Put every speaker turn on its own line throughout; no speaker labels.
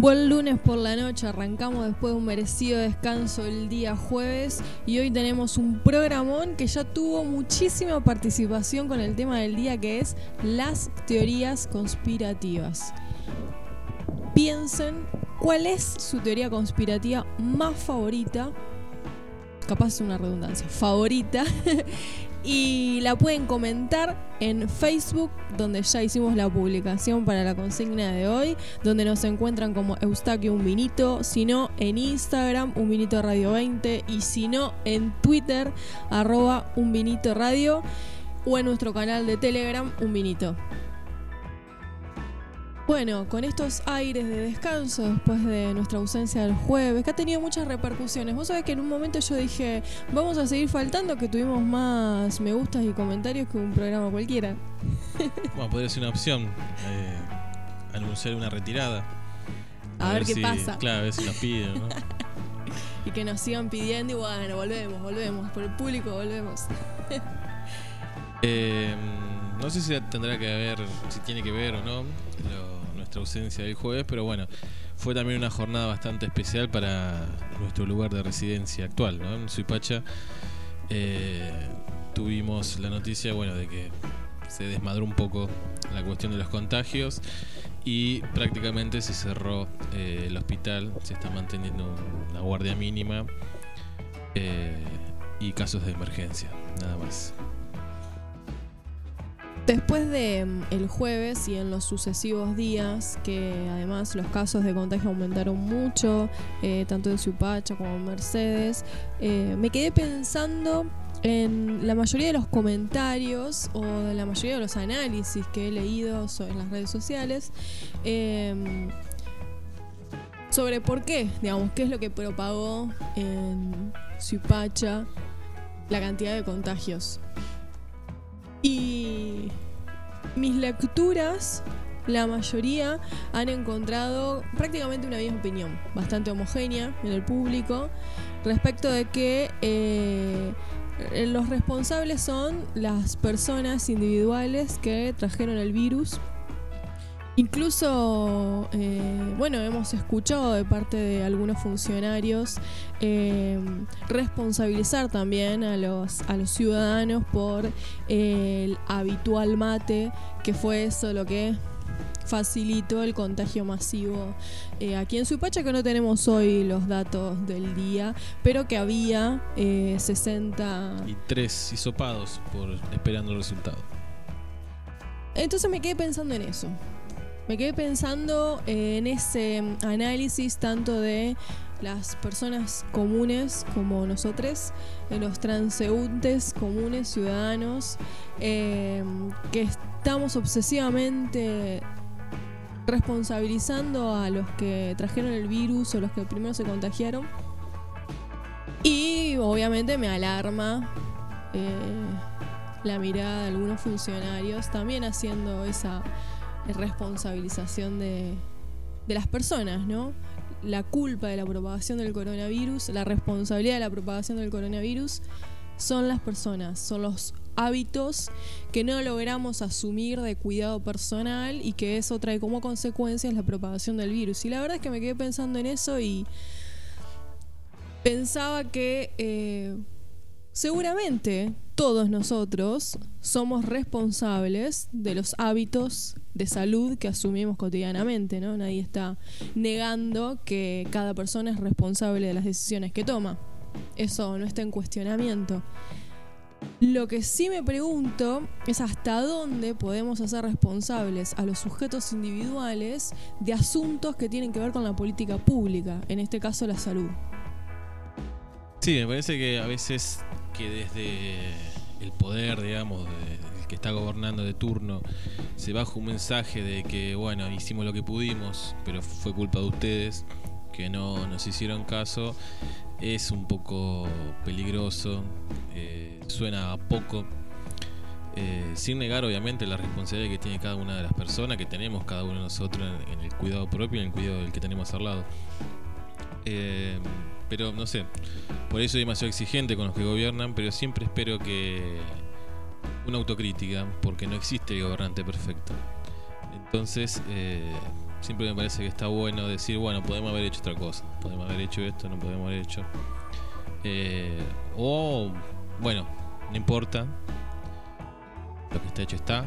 Buen lunes por la noche, arrancamos después de un merecido descanso el día jueves y hoy tenemos un programón que ya tuvo muchísima participación con el tema del día que es las teorías conspirativas. Piensen cuál es su teoría conspirativa más favorita, capaz una redundancia, favorita y la pueden comentar en Facebook, donde ya hicimos la publicación para la consigna de hoy, donde nos encuentran como Eustaquio Un Vinito, si no en Instagram, Un Vinito Radio 20, y si no en Twitter, arroba Un Radio, o en nuestro canal de Telegram, Un Vinito. Bueno, con estos aires de descanso después de nuestra ausencia del jueves, que ha tenido muchas repercusiones. Vos sabés que en un momento yo dije, vamos a seguir faltando, que tuvimos más me gustas y comentarios que un programa cualquiera.
Bueno, podría ser una opción, eh, anunciar una retirada.
A, ver, qué pasa.
Claro, a ver si nos piden, ¿no?
y que nos sigan pidiendo y bueno, volvemos, volvemos. Por el público volvemos.
eh, no sé si tendrá que ver, si tiene que ver o no, nuestra ausencia del jueves, pero bueno, fue también una jornada bastante especial para nuestro lugar de residencia actual, ¿no? En Suipacha eh, tuvimos la noticia, bueno, de que se desmadró un poco la cuestión de los contagios y prácticamente se cerró eh, el hospital, se está manteniendo una guardia mínima eh, y casos de emergencia, nada más.
Después de mm, el jueves y en los sucesivos días, que además los casos de contagio aumentaron mucho, eh, tanto en Supacha como en Mercedes, eh, me quedé pensando en la mayoría de los comentarios o de la mayoría de los análisis que he leído en las redes sociales em, sobre por qué, digamos, qué es lo que propagó en Supacha la cantidad de contagios. Y mis lecturas, la mayoría, han encontrado prácticamente una misma opinión, bastante homogénea en el público, respecto de que eh, los responsables son las personas individuales que trajeron el virus Incluso, eh, bueno, hemos escuchado de parte de algunos funcionarios eh, responsabilizar también a los, a los ciudadanos por el habitual mate, que fue eso lo que facilitó el contagio masivo eh, aquí en Suipacha, que no tenemos hoy los datos del día, pero que había 60...
Y tres hisopados por esperando el resultado.
Entonces me quedé pensando en eso. Me quedé pensando en ese análisis tanto de las personas comunes como nosotros, de los transeúntes comunes, ciudadanos, eh, que estamos obsesivamente responsabilizando a los que trajeron el virus o los que primero se contagiaron. Y obviamente me alarma eh, la mirada de algunos funcionarios también haciendo esa responsabilización de, de las personas, ¿no? La culpa de la propagación del coronavirus, la responsabilidad de la propagación del coronavirus son las personas, son los hábitos que no logramos asumir de cuidado personal y que eso trae como consecuencia la propagación del virus. Y la verdad es que me quedé pensando en eso y pensaba que eh, seguramente todos nosotros somos responsables de los hábitos de salud que asumimos cotidianamente, ¿no? Nadie está negando que cada persona es responsable de las decisiones que toma. Eso no está en cuestionamiento. Lo que sí me pregunto es hasta dónde podemos hacer responsables a los sujetos individuales de asuntos que tienen que ver con la política pública, en este caso la salud.
Sí, me parece que a veces que desde el poder, digamos, del que está gobernando de turno, se baja un mensaje de que, bueno, hicimos lo que pudimos, pero fue culpa de ustedes, que no nos hicieron caso, es un poco peligroso, eh, suena a poco. Eh, sin negar obviamente la responsabilidad que tiene cada una de las personas, que tenemos cada uno de nosotros en, el cuidado propio y en el cuidado del que tenemos al lado. Eh, pero no sé, por eso soy demasiado exigente con los que gobiernan, pero siempre espero que una autocrítica, porque no existe el gobernante perfecto. Entonces, eh, siempre me parece que está bueno decir, bueno, podemos haber hecho otra cosa, podemos haber hecho esto, no podemos haber hecho. Eh, o, bueno, no importa, lo que está hecho está,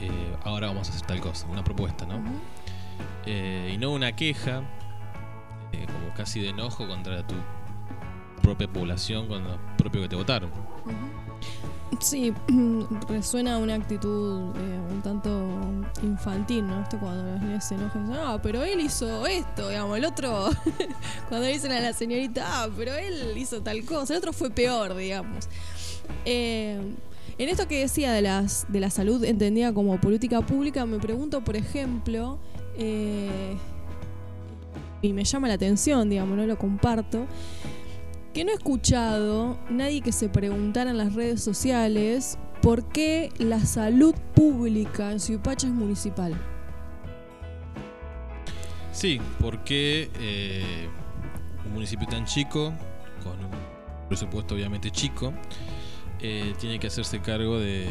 eh, ahora vamos a hacer tal cosa, una propuesta, ¿no? Y no una queja, como casi de enojo contra tu propia población, con lo propio que te votaron.
Sí, resuena una actitud eh, un tanto infantil, ¿no? cuando los niños se enojan, ah, pero él hizo esto, digamos, el otro, cuando dicen a la señorita, ah, pero él hizo tal cosa, el otro fue peor, digamos. Eh, en esto que decía de, las, de la salud entendida como política pública, me pregunto, por ejemplo, eh, y me llama la atención, digamos, no lo comparto, que no he escuchado nadie que se preguntara en las redes sociales por qué la salud pública en Suipacha es municipal.
Sí, porque eh, un municipio tan chico, con un presupuesto obviamente chico, eh, tiene que hacerse cargo de,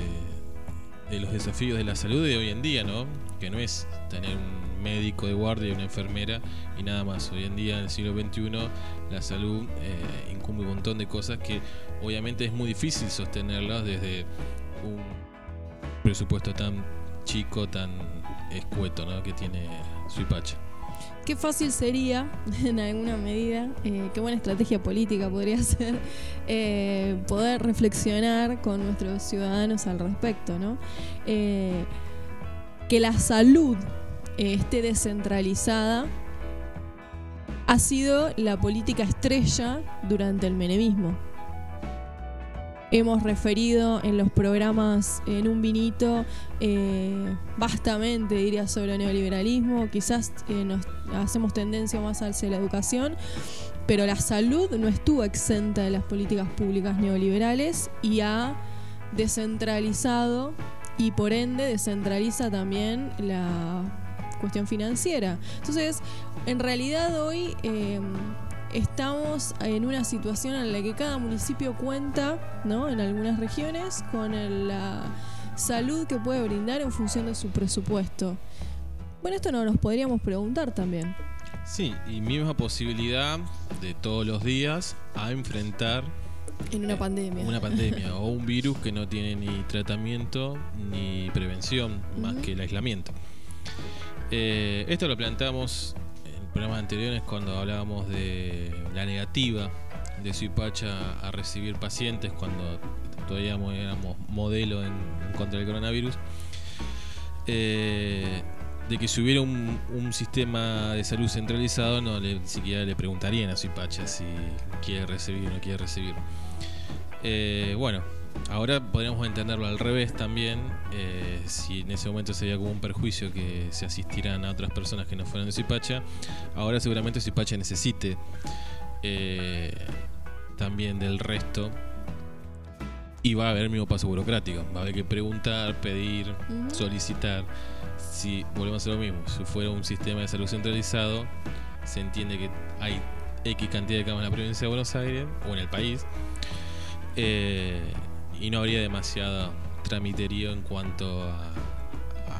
de los desafíos de la salud de hoy en día, ¿no? Que no es tener un médico de guardia y una enfermera y nada más. Hoy en día, en el siglo XXI, la salud eh, incumbe un montón de cosas que obviamente es muy difícil sostenerlas desde un presupuesto tan chico, tan escueto ¿no? que tiene Suipacha.
Qué fácil sería, en alguna medida, eh, qué buena estrategia política podría ser, eh, poder reflexionar con nuestros ciudadanos al respecto, ¿no? que la salud esté descentralizada ha sido la política estrella durante el menemismo. Hemos referido en los programas en un vinito eh, diría, sobre el neoliberalismo. Quizás eh, nos hacemos tendencia más hacia la educación, pero la salud no estuvo exenta de las políticas públicas neoliberales y ha descentralizado y por ende descentraliza también la cuestión financiera. Entonces, en realidad hoy em, estamos en una situación en la que cada municipio cuenta, ¿no? En algunas regiones, con la salud que puede brindar en función de su presupuesto. Bueno, esto no nos podríamos preguntar también.
Sí, y misma posibilidad de todos los días a enfrentar
en una pandemia.
Una pandemia o un virus que no tiene ni tratamiento ni prevención más que el aislamiento. Eh, esto lo planteamos en programas anteriores cuando hablábamos de la negativa de Suipacha a recibir pacientes cuando todavía éramos modelo en, contra del coronavirus. Eh, de que si hubiera un, sistema de salud centralizado, no le, siquiera le preguntarían a Suipacha si quiere recibir o no quiere recibir. Eh, bueno, Ahora podríamos entenderlo al revés también, eh, si en ese momento sería como un perjuicio que se asistieran a otras personas que no fueran de Zipacha, ahora seguramente Zipacha necesite eh, también del resto y va a haber el mismo paso burocrático, va a haber que preguntar, pedir, solicitar. Si volvemos a hacer lo mismo, si fuera un sistema de salud centralizado, se entiende que hay X cantidad de camas en la provincia de Buenos Aires o en el país. Eh, y no habría demasiado tramiterío en cuanto a,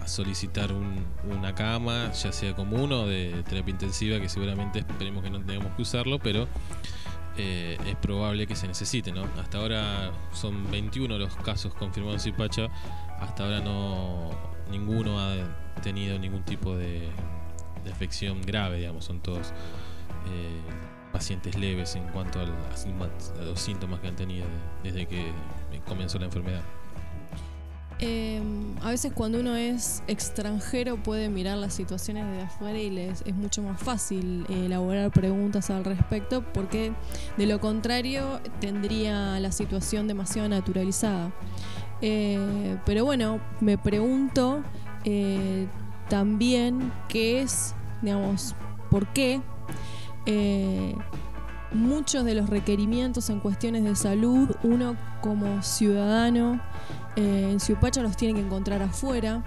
solicitar una cama, ya sea común o de terapia intensiva, que seguramente esperemos que no tengamos que usarlo, pero eh, es probable que se necesite. ¿no? Hasta ahora son 21 los casos confirmados en Zipacha, hasta ahora no ninguno ha tenido ningún tipo de, de afección grave, digamos, son todos eh, pacientes leves en cuanto a, los síntomas que han tenido desde que comenzó la enfermedad.
Em, a veces cuando uno es extranjero puede mirar las situaciones desde afuera y les es mucho más fácil eh, elaborar preguntas al respecto porque de lo contrario tendría la situación demasiado naturalizada. Eh, pero bueno, me pregunto eh, también qué es, digamos, por qué muchos de los requerimientos en cuestiones de salud, uno como ciudadano eh, en Ciupacha los tiene que encontrar afuera.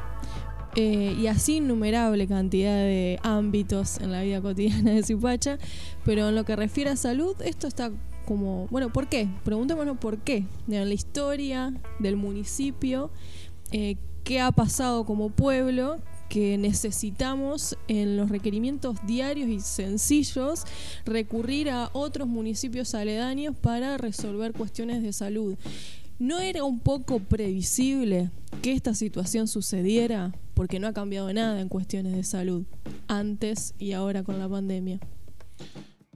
Eh, y así innumerable cantidad de ámbitos en la vida cotidiana de Ciupacha, pero en lo que refiere a salud, esto está como, bueno, ¿por qué? Preguntémonos por qué, en la historia del municipio, eh, qué ha pasado como pueblo que necesitamos en los requerimientos diarios y sencillos recurrir a otros municipios aledaños para resolver cuestiones de salud. ¿No era un poco previsible que esta situación sucediera? Porque no ha cambiado nada en cuestiones de salud, antes y ahora con la pandemia.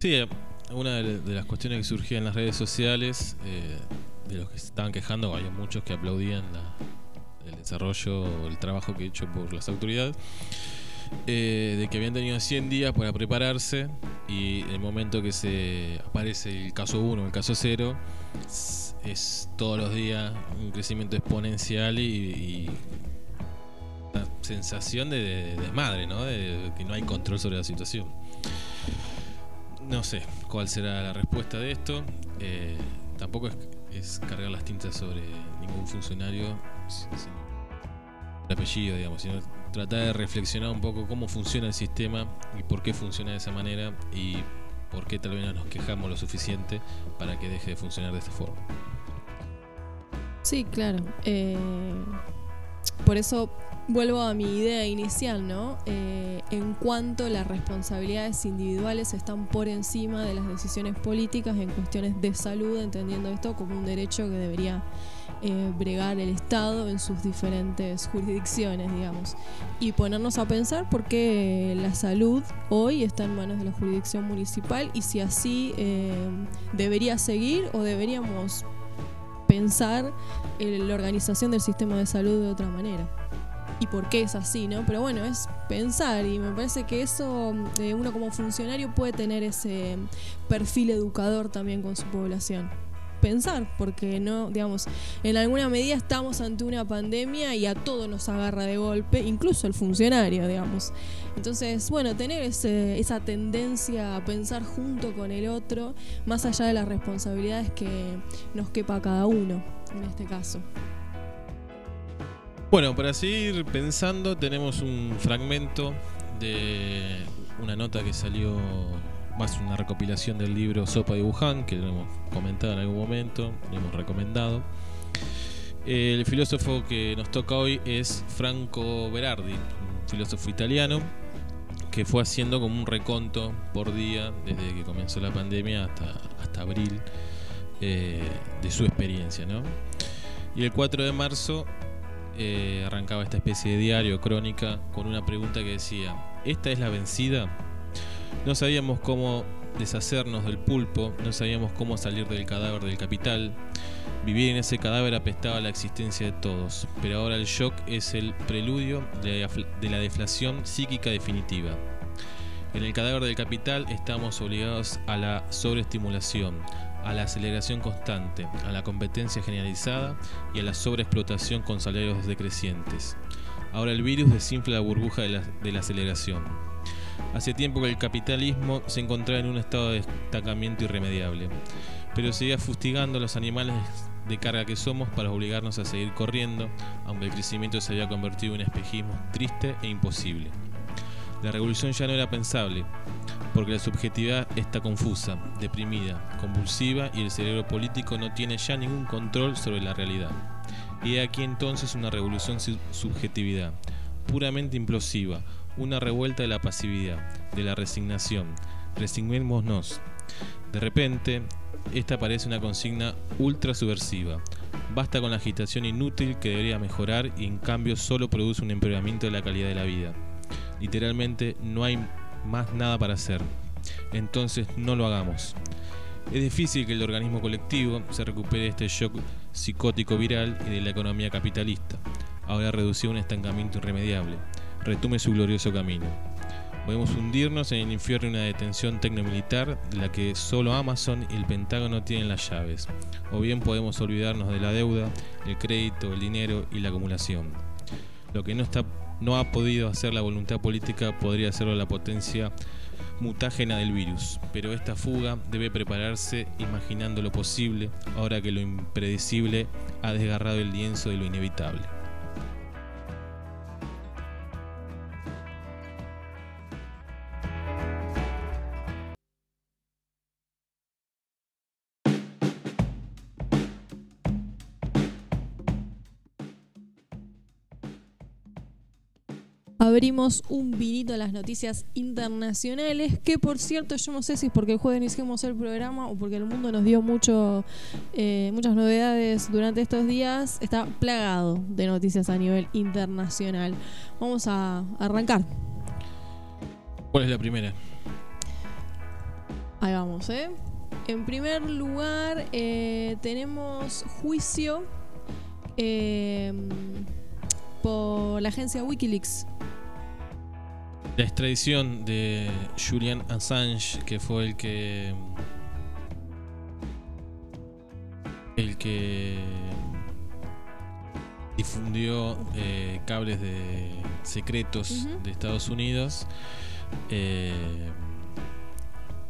Sí, una de las cuestiones que surgía en las redes sociales, eh, de los que se estaban quejando, había muchos que aplaudían el desarrollo, el trabajo que he hecho por las autoridades, eh, de que habían tenido 100 días para prepararse y el momento que se aparece el caso 1, el caso 0, es todos los días un crecimiento exponencial y, una sensación de, desmadre, ¿no? De que no hay control sobre la situación. No sé cuál será la respuesta de esto. Eh, tampoco es, cargar las tintas sobre ningún funcionario, el apellido, digamos, sino tratar de reflexionar un poco cómo funciona el sistema y por qué funciona de esa manera y por qué tal vez no nos quejamos lo suficiente para que deje de funcionar de esta forma.
Sí, claro. Eh, por eso vuelvo a mi idea inicial, ¿no? Eh, en cuanto las responsabilidades individuales están por encima de las decisiones políticas en cuestiones de salud, entendiendo esto como un derecho que debería eh, bregar el Estado en sus diferentes jurisdicciones, digamos. Y ponernos a pensar por qué la salud hoy está en manos de la jurisdicción municipal y si así debería seguir o deberíamos pensar la organización del sistema de salud de otra manera. Y por qué es así, ¿no? Pero bueno, es pensar y me parece que eso, eh, uno como funcionario puede tener ese perfil educador también con su población pensar, porque no, digamos, en alguna medida estamos ante una pandemia y a todo nos agarra de golpe, incluso el funcionario, digamos. Entonces, bueno, tener esa tendencia a pensar junto con el otro, más allá de las responsabilidades que nos quepa cada uno, en este caso.
Bueno, para seguir pensando, tenemos un fragmento de una nota que salió más una recopilación del libro Sopa de Wuhan, que lo hemos comentado en algún momento, lo hemos recomendado. El filósofo que nos toca hoy es Franco Berardi, un filósofo italiano que fue haciendo como un reconto por día desde que comenzó la pandemia hasta, hasta abril eh, de su experiencia. ¿no? Y el 4 de marzo eh, arrancaba esta especie de diario, crónica, con una pregunta que decía, ¿esta es la vencida? No sabíamos cómo deshacernos del pulpo, no sabíamos cómo salir del cadáver del capital. Vivir en ese cadáver apestaba la existencia de todos, pero ahora el shock es el preludio de la deflación psíquica definitiva. En el cadáver del capital estamos obligados a la sobreestimulación, a la aceleración constante, a la competencia generalizada y a la sobreexplotación con salarios decrecientes. Ahora el virus desinfla la burbuja de la, de la aceleración. Hace tiempo que el capitalismo se encontraba en un estado de destacamiento irremediable, pero seguía fustigando a los animales de carga que somos para obligarnos a seguir corriendo, aunque el crecimiento se había convertido en un espejismo triste e imposible. La revolución ya no era pensable, porque la subjetividad está confusa, deprimida, convulsiva y el cerebro político no tiene ya ningún control sobre la realidad. Y aquí entonces una revolución subjetividad, puramente implosiva, una revuelta de la pasividad, de la resignación. Resignémonos. De repente, esta parece una consigna ultra subversiva. Basta con la agitación inútil que debería mejorar y en cambio solo produce un empeoramiento de la calidad de la vida. Literalmente no hay más nada para hacer. Entonces no lo hagamos. Es difícil que el organismo colectivo se recupere de este shock psicótico viral y de la economía capitalista, ahora reducido a un estancamiento irremediable retome su glorioso camino. Podemos hundirnos en el infierno de una detención tecnomilitar de la que solo Amazon y el Pentágono tienen las llaves. O bien podemos olvidarnos de la deuda, el crédito, el dinero y la acumulación. Lo que no, no ha podido hacer la voluntad política podría hacerlo la potencia mutágena del virus, pero esta fuga debe prepararse imaginando lo posible ahora que lo impredecible ha desgarrado el lienzo de lo inevitable.
Abrimos un vinito a las noticias internacionales, que por cierto yo no sé si es porque el jueves iniciamos el programa o porque el mundo nos dio mucho, eh, muchas novedades durante estos días, está plagado de noticias a nivel internacional. Vamos a arrancar.
¿Cuál es la primera?
Ahí vamos, ¿eh? En primer lugar, eh, tenemos juicio eh, por la agencia Wikileaks.
La extradición de Julian Assange, que fue el que. el que. difundió eh, cables de secretos de Estados Unidos. eh,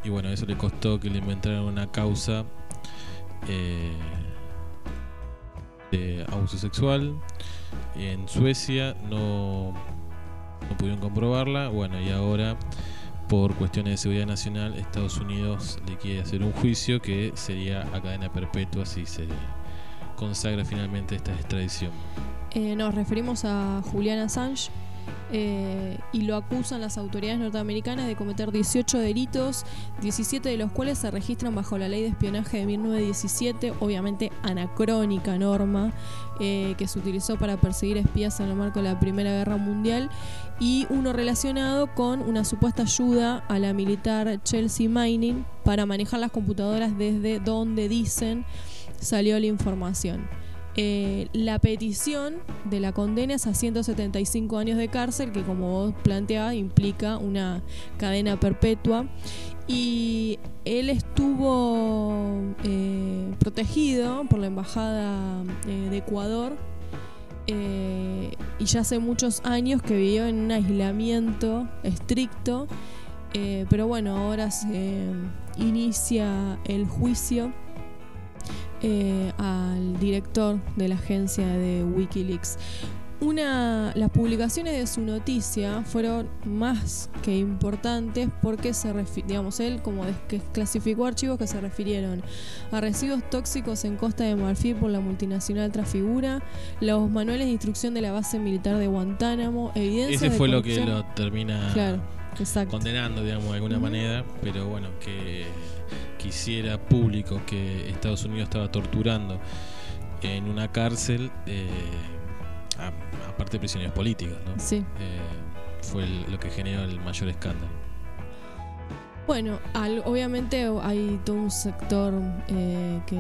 y bueno, eso le costó que le inventaran una causa eh, de abuso sexual. En Suecia no, no pudieron comprobarla. Bueno, y ahora, por cuestiones de seguridad nacional, Estados Unidos le quiere hacer un juicio que sería a cadena perpetua si se consagra finalmente esta extradición.
Eh, nos referimos a Julian Assange eh, y lo acusan las autoridades norteamericanas de cometer 18 delitos, 17 de los cuales se registran bajo la ley de espionaje de 1917, obviamente anacrónica norma eh, que se utilizó para perseguir espías en el marco de la Primera Guerra Mundial y uno relacionado con una supuesta ayuda a la militar Chelsea Mining para manejar las computadoras desde donde dicen salió la información. Eh, la petición de la condena es a 175 años de cárcel, que como vos planteabas implica una cadena perpetua. Y él estuvo eh, protegido por la Embajada eh, de Ecuador y ya hace muchos años que vivió en un aislamiento estricto. Pero bueno, ahora se inicia el juicio eh, al director de la agencia de Wikileaks. Una, las publicaciones de su noticia fueron más que importantes porque se digamos él como clasificó archivos que se refirieron a residuos tóxicos en Costa de Marfil por la multinacional Trafigura, los manuales de instrucción de la base militar de Guantánamo, evidencia
Ese
de
fue lo que lo termina
Claro,
condenando, digamos, de alguna manera, pero bueno, que quisiera público que Estados Unidos estaba torturando en una cárcel, eh, aparte de prisioneros políticos, ¿no?
Sí.
Eh, fue el- lo que generó el mayor escándalo.
Bueno, al- obviamente hay todo un sector eh, que,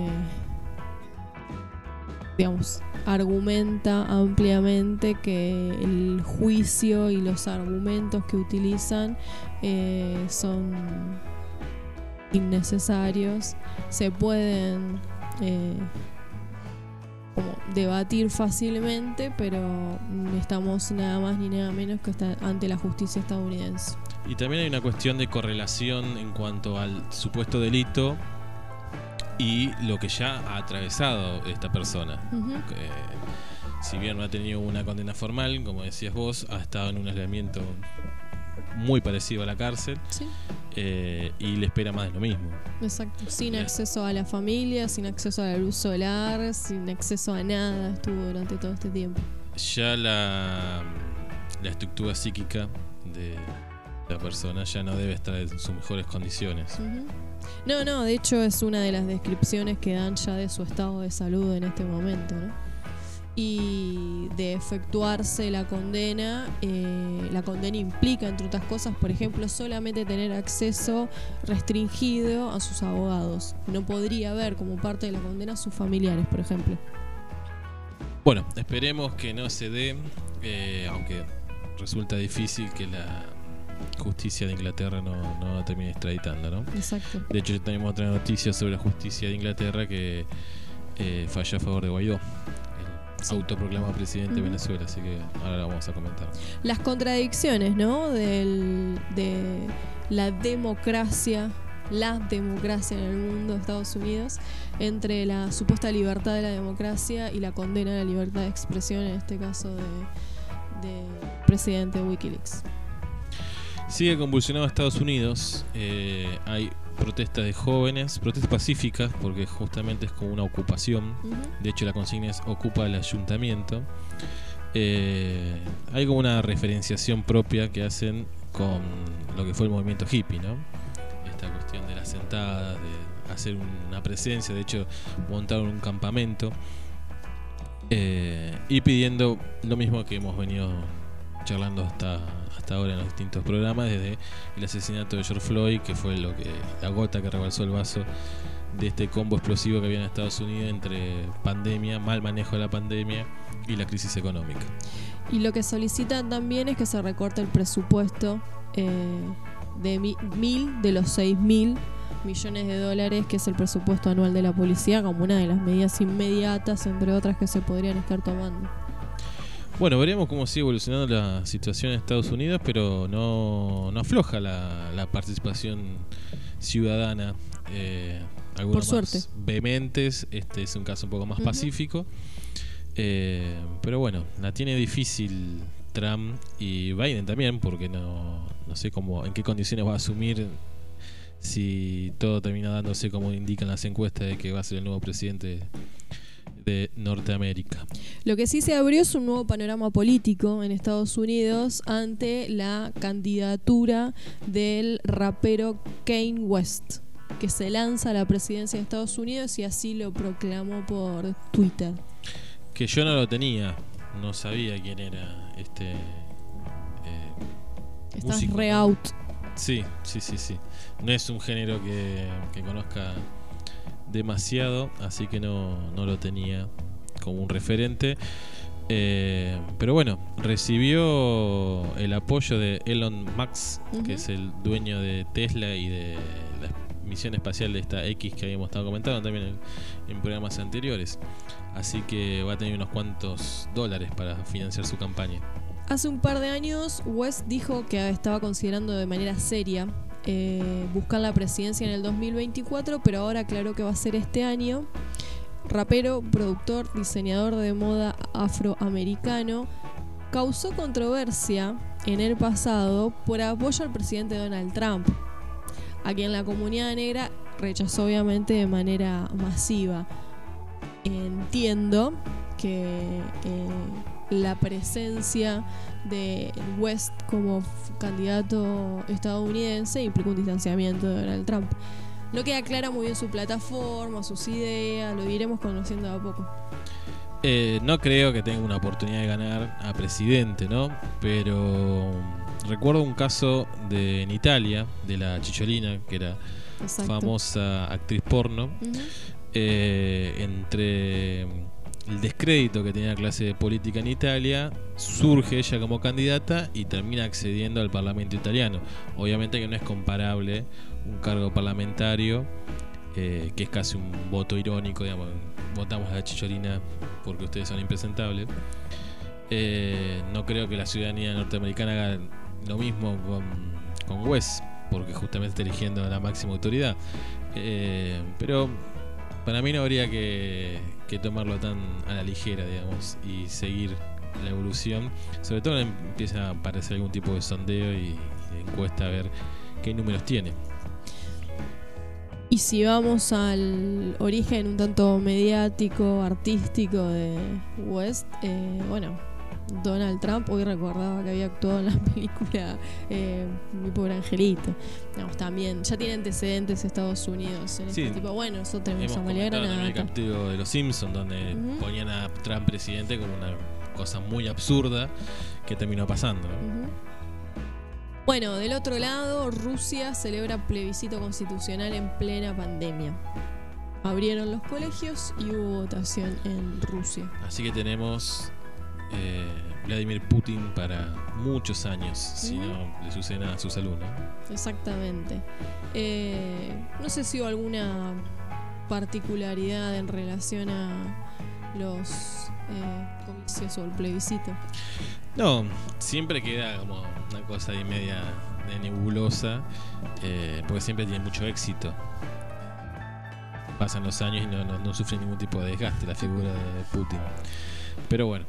digamos, argumenta ampliamente que el juicio y los argumentos que utilizan son innecesarios, se pueden eh, como debatir fácilmente, pero estamos nada más ni nada menos que ante la justicia estadounidense.
Y también hay una cuestión de correlación en cuanto al supuesto delito y lo que ya ha atravesado esta persona. Eh, si bien no ha tenido una condena formal, como decías vos, ha estado en un aislamiento muy parecido a la cárcel
Sí,
eh, y le espera más de lo mismo.
exacto. Sin acceso a la familia, sin acceso a la luz solar, sin acceso a nada estuvo durante todo este tiempo.
Ya la, la estructura psíquica de la persona ya no debe estar en sus mejores condiciones.
No, no, de hecho es una de las descripciones que dan ya de su estado de salud en este momento, ¿no? Y de efectuarse la condena, eh, la condena implica, entre otras cosas, por ejemplo, solamente tener acceso restringido a sus abogados. No podría haber como parte de la condena a sus familiares, por ejemplo.
Bueno, esperemos que no se dé, eh, aunque resulta difícil que la justicia de Inglaterra no, no termine extraditando, ¿no?
Exacto.
De hecho, ya tenemos otra noticia sobre la justicia de Inglaterra que eh, falló a favor de Guaidó,
Sí.
autoproclamado presidente de. Venezuela, así que ahora la vamos a comentar.
las contradicciones, ¿no? Del, de la democracia, la democracia en el mundo de Estados Unidos, entre la supuesta libertad de la democracia y la condena a la libertad de expresión, en este caso de, de presidente de Wikileaks.
Sigue convulsionado Estados Unidos. eh, hay protestas de jóvenes, protestas pacíficas, porque justamente es como una ocupación. De hecho, la consigna es ocupa el ayuntamiento. eh, hay como una referenciación propia que hacen con lo que fue el movimiento hippie, ¿no? Esta cuestión de las sentadas, de hacer una presencia, de hecho montaron un campamento eh, y pidiendo lo mismo que hemos venido charlando hasta, ahora en los distintos programas, desde el asesinato de George Floyd, que fue lo que la gota que rebalsó el vaso de este combo explosivo que había en Estados Unidos entre pandemia, mal manejo de la pandemia y la crisis económica.
Y lo que solicitan también es que se recorte el presupuesto eh, de mi- mil de los seis mil millones de dólares, que es el presupuesto anual de la policía, como una de las medidas inmediatas, entre otras, que se podrían estar tomando.
Bueno, veremos cómo sigue evolucionando la situación en Estados Unidos, pero no, no afloja la, la participación ciudadana. Eh, algunos
Por
más
suerte.
vehementes, este es un caso un poco más pacífico. Eh, pero bueno, la tiene difícil Trump y Biden también, porque no, no sé cómo, en qué condiciones va a asumir si todo termina dándose como indican las encuestas de que va a ser el nuevo presidente de Norteamérica.
Lo que sí se abrió es un nuevo panorama político en Estados Unidos ante la candidatura del rapero Kane West, que se lanza a la presidencia de Estados Unidos y así lo proclamó por Twitter.
que yo no lo tenía, no sabía quién era este. eh,
Estás
músico,
re
¿no?
out.
Sí, sí, sí, sí. No es un género que, que conozca demasiado, así que no, no lo tenía como un referente. Eh, pero bueno, recibió el apoyo de Elon Musk, que es el dueño de Tesla y de la misión espacial de esta X que habíamos estado comentando también en, en programas anteriores. Así que va a tener unos cuantos dólares para financiar su campaña.
Hace un par de años, West dijo que estaba considerando de manera seria eh, buscar la presidencia en el 2024, pero ahora aclaró que va a ser este año. Rapero, productor, diseñador de moda afroamericano, causó controversia en el pasado por apoyo al presidente Donald Trump, a quien la comunidad negra rechazó obviamente de manera masiva. Entiendo que eh, la presencia de West como candidato estadounidense implica un distanciamiento de Donald Trump. No queda clara muy bien su plataforma, sus ideas, lo iremos conociendo de a poco.
Eh, no creo que tenga una oportunidad de ganar a presidente, ¿no? Pero recuerdo un caso de en Italia, de la Chicholina, que era
Exacto.
famosa actriz porno, eh, entre el descrédito que tenía la clase política en Italia, surge ella como candidata y termina accediendo al Parlamento italiano. Obviamente que no es comparable un cargo parlamentario, eh, que es casi un voto irónico, digamos, votamos la chicholina porque ustedes son impresentables. Eh, no creo que la ciudadanía norteamericana haga lo mismo con, con porque justamente está eligiendo a la máxima autoridad. Eh, pero para mí no habría que, que tomarlo tan a la ligera, digamos, y seguir la evolución. Sobre todo empieza a aparecer algún tipo de sondeo y, y encuesta a ver qué números tiene.
Y si vamos al origen un tanto mediático, artístico de West, eh, bueno, Donald Trump hoy recordaba que había actuado en la película eh, Mi pobre angelito. Digamos, también ya tiene antecedentes Estados Unidos en
Sí.
este tipo. Bueno, nosotros tenemos
Hemos
a Amalia
comentado también el capítulo de Los Simpsons donde ponían a Trump presidente como una cosa muy absurda que terminó pasando.
Bueno, del otro lado, Rusia celebra plebiscito constitucional en plena pandemia. Abrieron los colegios y hubo votación en Rusia.
Así que tenemos eh, Vladimir Putin para muchos años, si
Ujú.
no le sucede nada a su salud. ¿no?
Exactamente. Eh, no sé si hubo alguna particularidad en relación a los eh, comicios o el plebiscito.
No, siempre queda como una cosa ahí media de nebulosa, eh, porque siempre tiene mucho éxito. Pasan los años y no, no- no sufre ningún tipo de desgaste la figura de Putin. Pero bueno,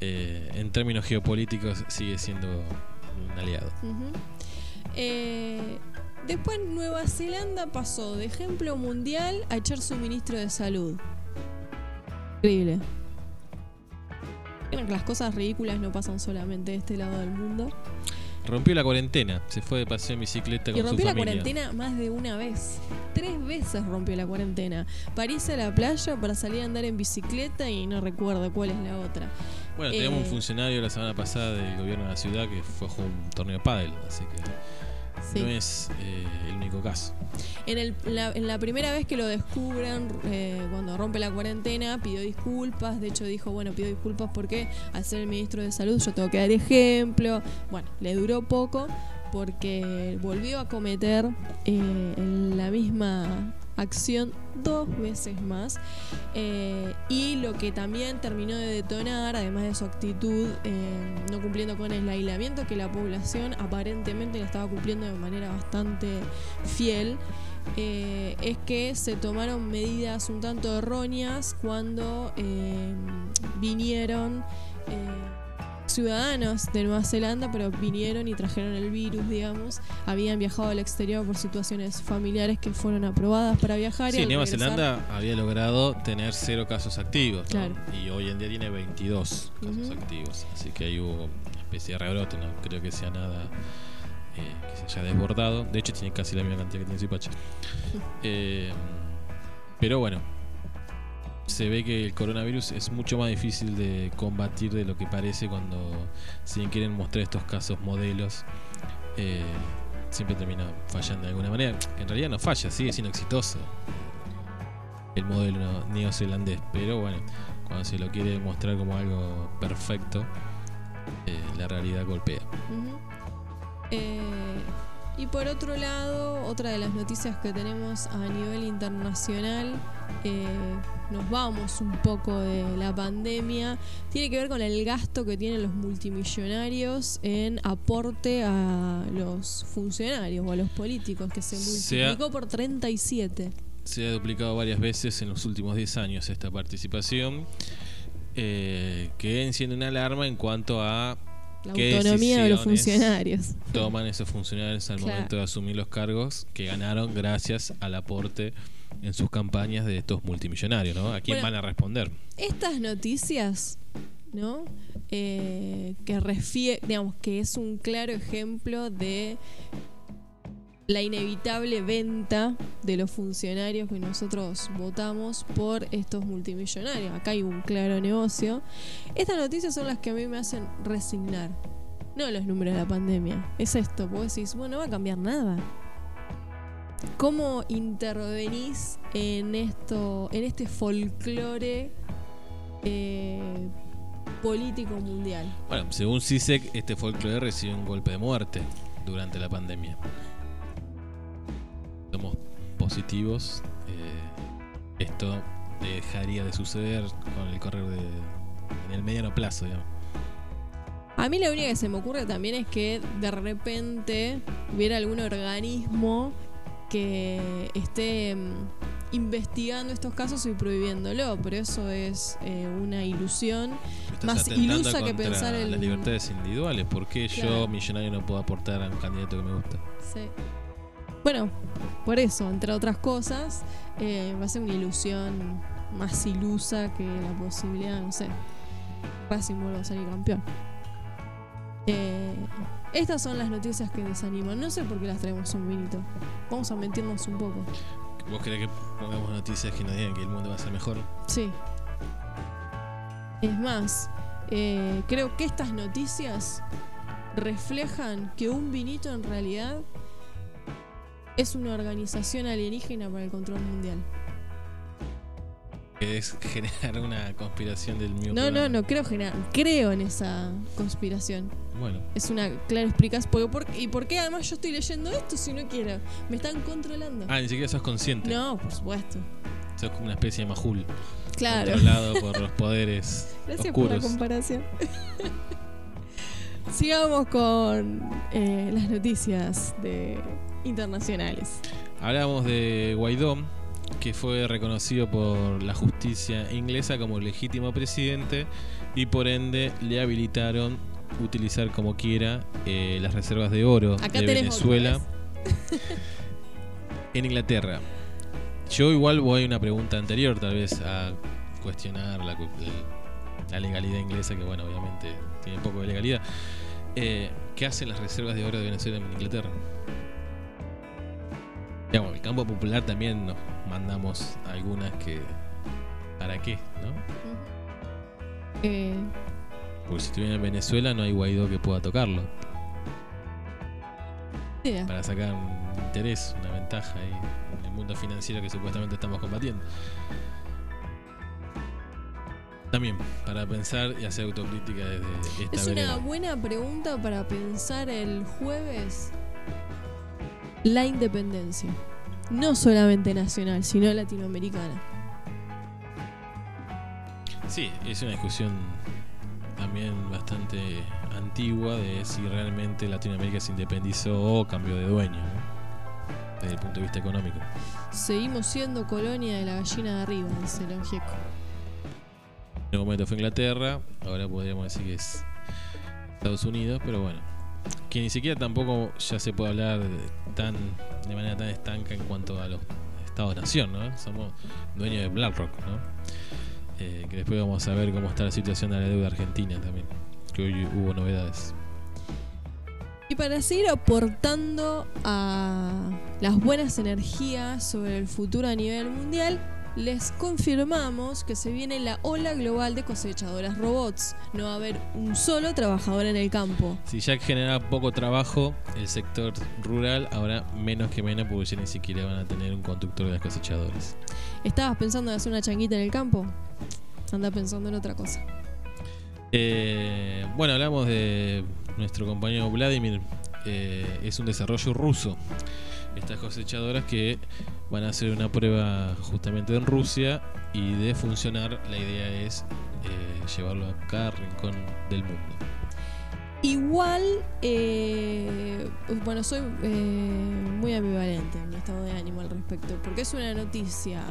eh, en términos geopolíticos sigue siendo un aliado.
Eh, después Nueva Zelanda pasó de ejemplo mundial a echar su ministro de salud. Increíble. Las cosas ridículas no pasan solamente de este lado del mundo.
Rompió la cuarentena, se fue de paseo en bicicleta
Y
con su
rompió la
familia.
cuarentena más de una vez. Tres veces rompió la cuarentena. París a la playa para salir a andar en bicicleta y no recuerdo cuál es la otra.
Bueno, teníamos
Eh,
un funcionario la semana pasada del gobierno de la ciudad que fue a jugar un torneo de pádel, así que
Sí.
no es eh, el único caso.
En, el- la, en la primera vez que lo descubren, eh, cuando rompe la cuarentena, pidió disculpas. De hecho, dijo: Bueno, pido disculpas porque al ser el ministro de Salud yo tengo que dar ejemplo. Bueno, le duró poco porque volvió a cometer eh, la misma acción dos veces más. Eh, y lo que también terminó de detonar, además de su actitud eh, no cumpliendo con el aislamiento, que la población aparentemente la estaba cumpliendo de manera bastante fiel, eh, es que se tomaron medidas un tanto erróneas cuando vinieron ciudadanos de Nueva Zelanda, pero vinieron y trajeron el virus, digamos. Habían viajado al exterior por situaciones familiares que fueron aprobadas para viajar.
Sí, Nueva
regresar-
Zelanda había logrado tener cero casos activos, ¿no?
Claro.
y hoy en día tiene 22 casos activos, así que ahí hubo una especie de rebrote, no creo que sea nada eh, que se haya desbordado. De hecho, tiene casi la misma cantidad que tiene Zipache. Eh, pero bueno, se ve que el coronavirus es mucho más difícil de combatir de lo que parece cuando si quieren mostrar estos casos modelos. eh, siempre termina fallando de alguna manera. En realidad no falla, sigue siendo exitoso el modelo neozelandés, pero bueno, cuando se lo quiere mostrar como algo perfecto, eh, la realidad golpea.
Y por otro lado, otra de las noticias que tenemos a nivel internacional, eh, nos vamos un poco de la pandemia, tiene que ver con el gasto que tienen los multimillonarios en aporte a los funcionarios o a los políticos, que se multiplicó por 37.
Se ha duplicado varias veces en los últimos 10 años esta participación, eh, que enciende una alarma en cuanto a
La
¿Qué
autonomía de los funcionarios.
toman esos funcionarios al
Claro.
momento de asumir los cargos que ganaron gracias al aporte en sus campañas de estos multimillonarios, ¿no? ¿A quién
Bueno.
van a responder?
Estas noticias, ¿no? Eh, que refie- digamos que es un claro ejemplo de la inevitable venta de los funcionarios que nosotros votamos por estos multimillonarios. Acá hay un claro negocio. Estas noticias son las que a mí me hacen resignar. No los números de la pandemia. Es esto. Vos decís, bueno, no va a cambiar nada. ¿Cómo intervenís en esto, en este folclore eh, político mundial?
Bueno, según CISEC, este folclore recibió un golpe de muerte durante la pandemia. Somos positivos. eh, esto dejaría de suceder con el correr de. en el mediano plazo, digamos.
A mí la única que se me ocurre también es que de repente hubiera algún organismo que esté mm, investigando estos casos y prohibiéndolo, pero eso es eh, una ilusión. Más ilusa que pensar en-
las libertades individuales. ¿Por qué
Claro.
yo, millonario, no puedo aportar a un candidato que me gusta?
Sí. Bueno, por eso, entre otras cosas, eh, va a ser una ilusión más ilusa que la posibilidad, no sé, Racing vuelva a salir campeón. Eh, estas son las noticias que desaniman. No sé por qué las traemos un vinito. Vamos a mentirnos un poco.
¿Vos querés que pongamos noticias que nos digan que el mundo va a ser mejor?
Sí. Es más, eh, creo que estas noticias reflejan que un vinito en realidad es una organización alienígena para el control mundial.
Es generar una conspiración del mío.
No, no, no creo generar, creo en esa conspiración.
Bueno,
Es una clara explicación. Porque, por- ¿Y por qué además yo estoy leyendo esto si no quiero? Me están controlando.
ah, ni siquiera sos consciente.
No, por supuesto.
Sos como una especie de majul.
Claro.
Controlado por los poderes
Gracias por la comparación. Sigamos con eh, las noticias de internacionales.
Hablamos de Guaidó, que fue reconocido por la justicia inglesa como legítimo presidente y por ende le habilitaron utilizar como quiera eh, las reservas de oro
Acá
de Venezuela en Inglaterra. Yo igual voy a una pregunta anterior, tal vez a cuestionar la legalidad inglesa, que bueno, obviamente tiene poco de legalidad. Eh, ¿Qué hacen las reservas de oro de Venezuela en Inglaterra? Digamos, el campo popular también nos mandamos algunas que. ¿Para qué? ¿No?
Eh,
Porque si estuviera en Venezuela no hay Guaidó que pueda tocarlo. Para sacar un interés, una ventaja ahí en el mundo financiero que supuestamente estamos combatiendo. También, para pensar y hacer autocrítica desde esta
Es una buena pregunta para pensar el jueves la independencia. No solamente nacional, sino latinoamericana.
Sí, es una discusión también bastante antigua de si realmente Latinoamérica se independizó o cambió de dueño, ¿no? desde el punto de vista económico.
Seguimos siendo colonia de la gallina de arriba, dice Longeco.
En un momento fue Inglaterra, ahora podríamos decir que es Estados Unidos, pero bueno, que ni siquiera tampoco ya se puede hablar tan, de manera tan estanca en cuanto a los Estados-nación, ¿no? Somos dueños de BlackRock, ¿no? Eh, que después vamos a ver cómo está la situación de la deuda argentina también, que hoy hubo novedades.
Y para seguir aportando a las buenas energías sobre el futuro a nivel mundial, les confirmamos que se viene la ola global de cosechadoras robots. No va a haber un solo trabajador en el campo.
Si ya generaba poco trabajo el sector rural, ahora menos que menos porque ya ni siquiera van a tener un conductor de las cosechadoras.
¿Estabas pensando en hacer una changuita en el campo? Anda pensando en otra cosa.
Eh, bueno, hablamos de nuestro compañero Vladimir. eh, es un desarrollo ruso. Estas cosechadoras que van a hacer una prueba justamente en Rusia y de funcionar la idea es eh, llevarlo a cada rincón del mundo.
Igual, eh, bueno, soy eh, muy ambivalente en mi estado de ánimo al respecto, porque es una noticia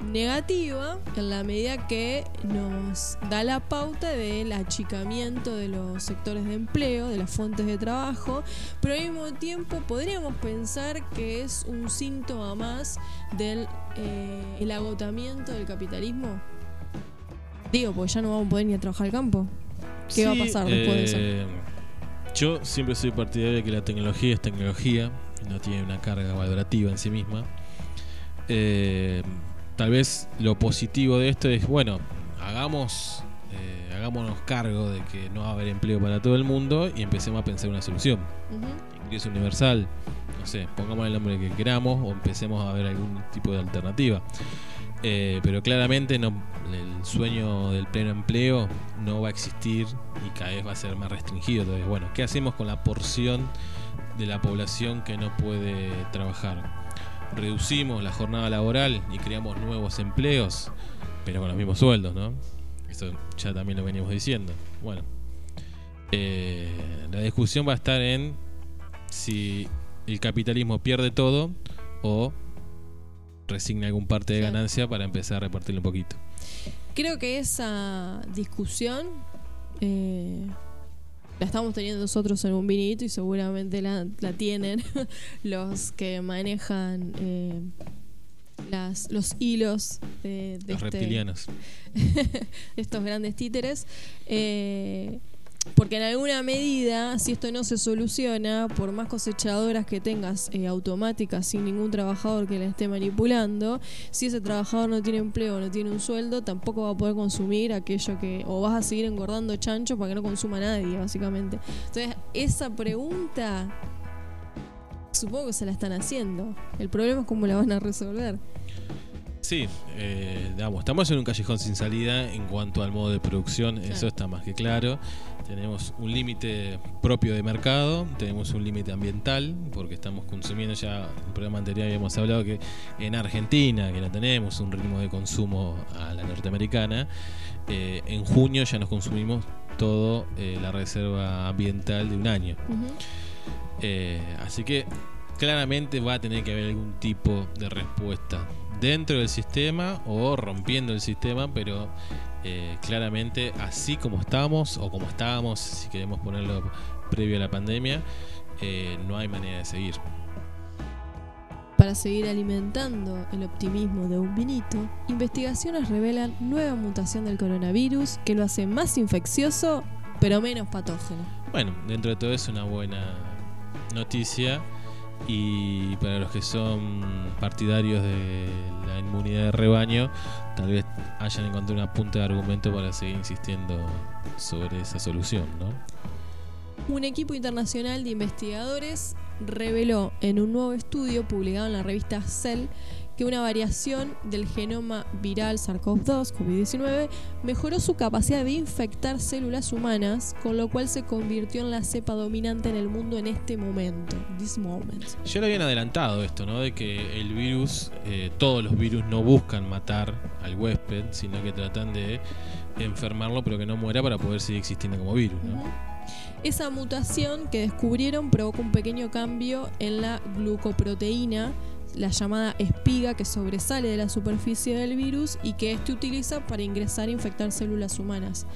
negativa en la medida que nos da la pauta del achicamiento de los sectores de empleo, de las fuentes de trabajo, pero al mismo tiempo podríamos pensar que es un síntoma más del eh, el agotamiento del capitalismo. Digo, porque ya no vamos a poder ni a trabajar al campo. ¿Qué va a pasar después de eso?
eh, Yo siempre soy partidario de que la tecnología es tecnología, y no tiene una carga valorativa en sí misma. Eh, tal vez lo positivo de esto es, bueno, hagamos, eh, hagámonos cargo de que no va a haber empleo para todo el mundo y empecemos a pensar una solución. Ingreso universal, no sé, pongamos el nombre que queramos o empecemos a ver algún tipo de alternativa. Eh, pero claramente no, el sueño del pleno empleo no va a existir y cada vez va a ser más restringido. Entonces, bueno, ¿qué hacemos con la porción de la población que no puede trabajar? Reducimos la jornada laboral y creamos nuevos empleos, pero con los mismos sueldos, ¿no? Eso ya también lo venimos diciendo. Bueno, eh, la discusión va a estar en si el capitalismo pierde todo o resigna algún parte de ganancia para empezar a repartirlo un poquito.
Creo que esa discusión eh, la estamos teniendo nosotros en un vinito y seguramente la, la tienen los que manejan eh, las, los hilos de, de
Los
este-
reptilianos.
de estos grandes títeres. eh, porque en alguna medida, si esto no se soluciona, por más cosechadoras que tengas eh, automáticas sin ningún trabajador que la esté manipulando, si ese trabajador no tiene empleo, no tiene un sueldo, tampoco va a poder consumir aquello que. o vas a seguir engordando chancho para que no consuma nadie, básicamente. Entonces, esa pregunta. Supongo que se la están haciendo. El problema es cómo la van a resolver.
Sí, eh, digamos, estamos en un callejón sin salida en cuanto al modo de producción,
Claro.
eso está más que claro. Tenemos un límite propio de mercado, tenemos un límite ambiental, porque estamos consumiendo ya, en el programa anterior habíamos hablado que en Argentina, que no tenemos un ritmo de consumo a la norteamericana, eh, en junio ya nos consumimos todo eh, la reserva ambiental de un año. Eh, así que claramente va a tener que haber algún tipo de respuesta dentro del sistema o rompiendo el sistema, pero eh, claramente así como estamos o como estábamos, si queremos ponerlo previo a la pandemia, eh, no hay manera de seguir.
Para seguir alimentando el optimismo de un vinito, investigaciones revelan nueva mutación del coronavirus que lo hace más infeccioso pero menos patógeno.
Bueno, dentro de todo es una buena noticia y para los que son partidarios de la inmunidad de rebaño, tal vez hayan encontrado una punta de argumento para seguir insistiendo sobre esa solución, ¿no?
Un equipo internacional de investigadores reveló en un nuevo estudio publicado en la revista Cell que una variación del genoma viral SARS-CoV-2, COVID-19, mejoró su capacidad de infectar células humanas, con lo cual se convirtió en la cepa dominante en el mundo en este momento. This moment.
Ya lo habían adelantado esto, ¿no? De que el virus, eh, todos los virus no buscan matar al huésped, sino que tratan de enfermarlo, pero que no muera para poder seguir existiendo como virus, ¿no?
Esa mutación que descubrieron provocó un pequeño cambio en la glucoproteína, la llamada espiga que sobresale de la superficie del virus y que éste utiliza para ingresar e infectar células humanas.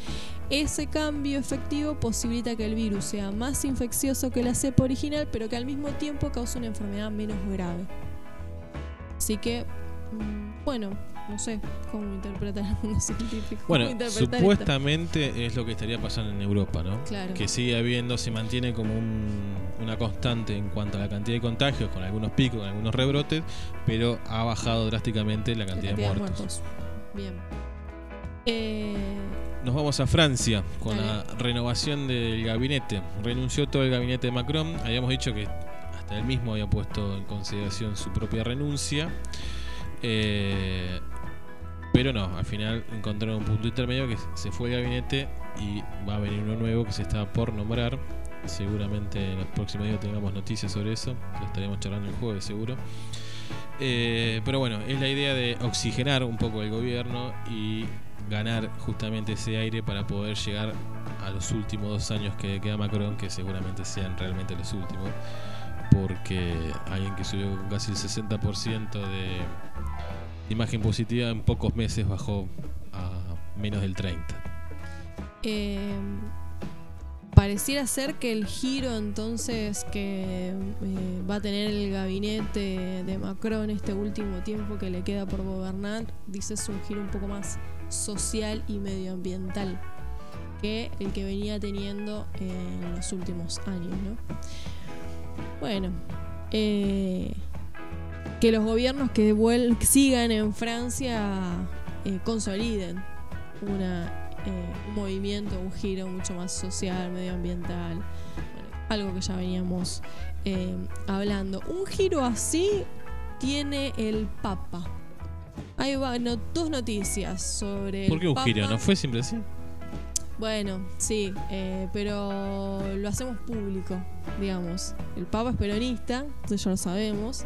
Ese cambio efectivo posibilita que el virus sea más infeccioso que la cepa original, pero que al mismo tiempo cause una enfermedad menos grave. Así que, mm, bueno, no sé cómo interpretar el mundo científico.
Bueno, supuestamente es lo que estaría pasando en Europa, ¿no?
Claro.
Que sigue habiendo, se mantiene como un- una constante en cuanto a la cantidad de contagios, con algunos picos, con algunos rebrotes, pero ha bajado drásticamente la
la
cantidad,
cantidad
de muertos.
Bien. Eh,
Nos vamos a Francia con
Dale.
la renovación del gabinete. Renunció todo el gabinete de Macron. Habíamos dicho que hasta él mismo había puesto en consideración su propia renuncia. Eh, pero no, al final encontraron un punto intermedio que se fue el gabinete y va a venir uno nuevo que se está por nombrar. Seguramente en los próximos días tengamos noticias sobre eso. Lo estaremos charlando el jueves seguro. Eh, pero bueno, es la idea de oxigenar un poco el gobierno y ganar justamente ese aire para poder llegar a los últimos dos años que queda Macron, que seguramente sean realmente los últimos, porque alguien que subió con casi el 60% de imagen positiva en pocos meses bajó a menos del 30%.
Eh, pareciera ser que el giro entonces que eh, va a tener el gabinete de Macron este último tiempo que le queda por gobernar, dice es un giro un poco más social y medioambiental que el que venía teniendo en los últimos años, ¿no? Bueno, eh, que los gobiernos que sigan en Francia eh, consoliden una, eh, un movimiento, un giro mucho más social, medioambiental, bueno, algo que ya veníamos eh, hablando. Un giro así tiene el Papa. Hay no- dos noticias sobre
¿Por qué un
Papa.
giro? ¿No fue siempre así?
Bueno, sí, eh, pero lo hacemos público, digamos. El Papa es peronista, eso ya lo sabemos.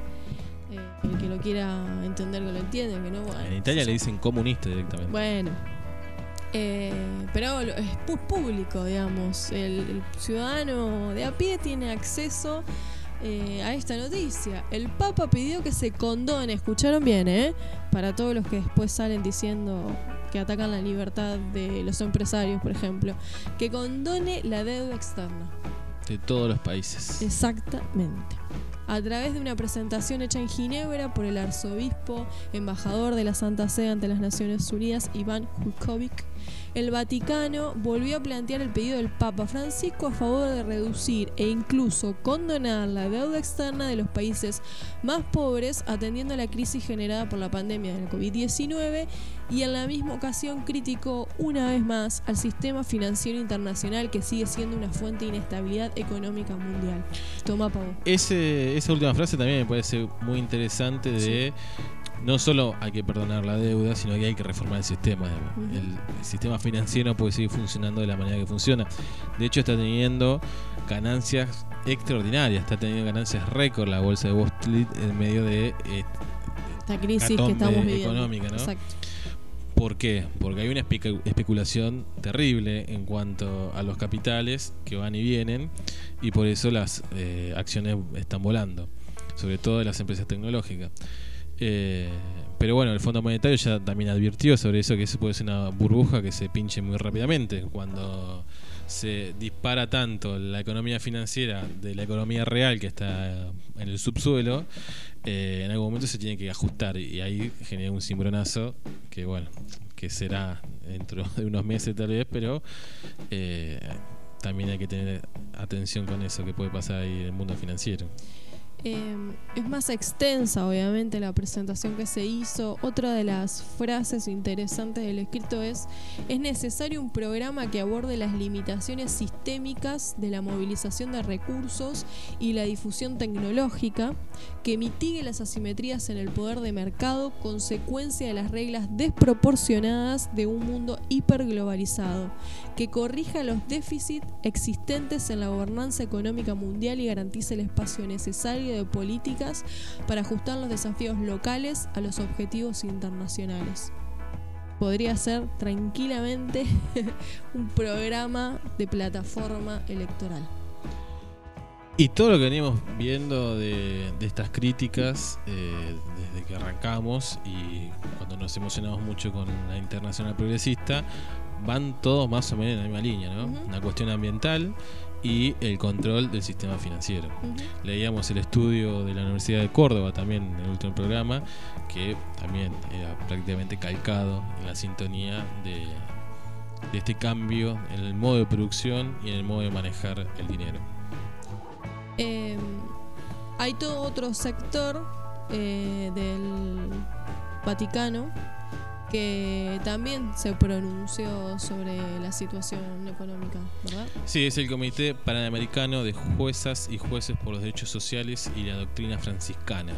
Eh, el que lo quiera entender que lo entiende, el que no, bueno.
En Italia le dicen comunista directamente.
Bueno, eh, pero es público, digamos. El, el ciudadano de a pie tiene acceso eh, a esta noticia. El Papa pidió que se condone, escucharon bien, ¿eh? Para todos los que después salen diciendo que atacan la libertad de los empresarios, por ejemplo, que condone la deuda externa.
De todos los países.
Exactamente. A través de una presentación hecha en Ginebra por el arzobispo embajador de la Santa Sede ante las Naciones Unidas, Iván Jukovic, el Vaticano volvió a plantear el pedido del Papa Francisco a favor de reducir e incluso condonar la deuda externa de los países más pobres atendiendo a la crisis generada por la pandemia de la COVID-19 y en la misma ocasión criticó una vez más al sistema financiero internacional que sigue siendo una fuente de inestabilidad económica mundial. Toma.
Ese, esa última frase también me parece muy interesante de no solo hay que perdonar la deuda, sino que hay que reformar el sistema. el, el sistema financiero puede seguir funcionando de la manera que funciona. De hecho, está teniendo ganancias extraordinarias, está teniendo ganancias récord la bolsa de Wall Street en medio de... eh,
Esta crisis que estamos viviendo.
económica, ¿no?
Exacto.
¿Por qué? Porque hay una especu- especulación terrible en cuanto a los capitales que van y vienen y por eso las eh, acciones están volando, sobre todo de las empresas tecnológicas. Eh, pero bueno, el Fondo Monetario ya también advirtió sobre eso, que eso puede ser una burbuja que se pinche muy rápidamente cuando se dispara tanto la economía financiera de la economía real que está en el subsuelo, eh, en algún momento se tiene que ajustar y ahí genera un cimbronazo que bueno, que será dentro de unos meses tal vez, pero eh, también hay que tener atención con eso que puede pasar ahí en el mundo financiero.
Eh, es más extensa, obviamente, la presentación que se hizo. Otra de las frases interesantes del escrito es, es necesario un programa que aborde las limitaciones sistémicas de la movilización de recursos y la difusión tecnológica, que mitigue las asimetrías en el poder de mercado, consecuencia de las reglas desproporcionadas de un mundo hiperglobalizado, que corrija los déficits existentes en la gobernanza económica mundial y garantice el espacio necesario de políticas para ajustar los desafíos locales a los objetivos internacionales. Podría ser tranquilamente un programa de plataforma electoral.
Y todo lo que venimos viendo de, estas críticas eh, desde que arrancamos y cuando nos emocionamos mucho con la Internacional Progresista, van todos más o menos en la misma línea, ¿no? Una cuestión ambiental y el control del sistema financiero. Leíamos el estudio de la Universidad de Córdoba también en el último programa, que también era prácticamente calcado en la sintonía de, este cambio en el modo de producción y en el modo de manejar el dinero.
Em, hay todo otro sector eh, del Vaticano que también se pronunció sobre la situación económica, ¿verdad?
Sí, es el Comité Panamericano de Juezas y Jueces por los Derechos Sociales y la Doctrina Franciscana.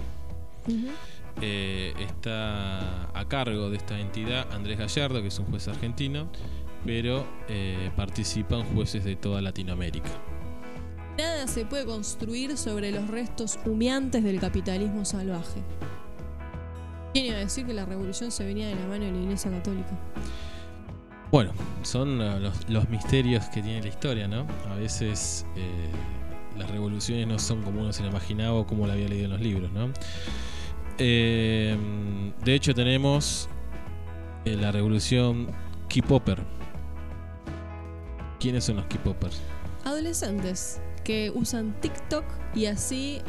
Eh, está a cargo de esta entidad Andrés Gallardo, que es un juez argentino, pero eh, participan jueces de toda Latinoamérica.
Nada se puede construir sobre los restos humeantes del capitalismo salvaje. ¿Quién iba a decir que la revolución se venía de la mano de la Iglesia Católica?
Bueno, son uh, los, misterios que tiene la historia, ¿no? A veces eh, las revoluciones no son como uno se lo imaginaba o como lo había leído en los libros, ¿no? Eh, de hecho, tenemos eh, la revolución K-Popper. ¿Quiénes son los K-Poppers?
Adolescentes que usan TikTok y así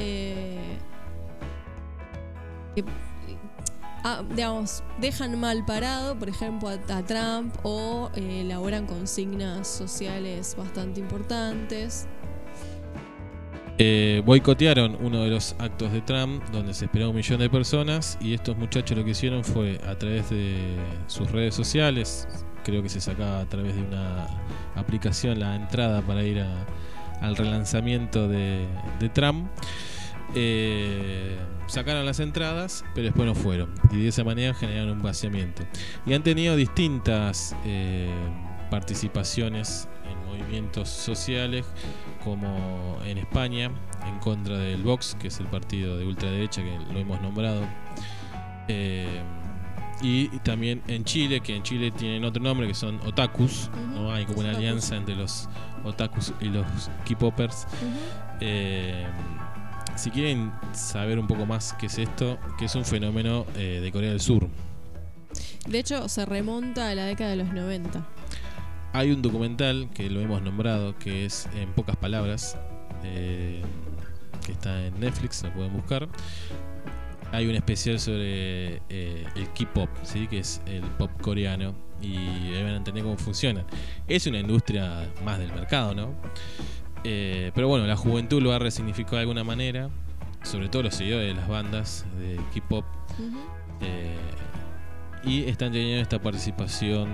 Ah, digamos, dejan mal parado, por ejemplo, a, Trump o eh, elaboran consignas sociales bastante importantes.
Eh, boicotearon uno de los actos de Trump donde se esperaba un millón de personas y estos muchachos lo que hicieron fue a través de sus redes sociales, creo que se sacaba a través de una aplicación la entrada para ir al relanzamiento de, de Trump. Eh, sacaron las entradas, pero después no fueron. Y de esa manera generaron un vaciamiento. Y han tenido distintas eh, participaciones en movimientos sociales, como en España, en contra del Vox, que es el partido de ultraderecha que lo hemos nombrado. Eh, y también en Chile, que en Chile tienen otro nombre que son otakus, ¿no? Hay como una alianza entre los otakus y los K-popers. Si quieren saber un poco más qué es esto, que es un fenómeno eh, de Corea del Sur.
De hecho, se remonta a la década de los 90.
Hay un documental que lo hemos nombrado, que es En pocas palabras, eh, que está en Netflix, lo pueden buscar. Hay un especial sobre eh, el K-pop, ¿sí? que es el pop coreano, y ahí van a entender cómo funciona. Es una industria más del mercado, ¿no? Eh, pero bueno, la juventud lo ha resignificado de alguna manera, sobre todo los seguidores de las bandas de K-pop. Eh, y están teniendo esta participación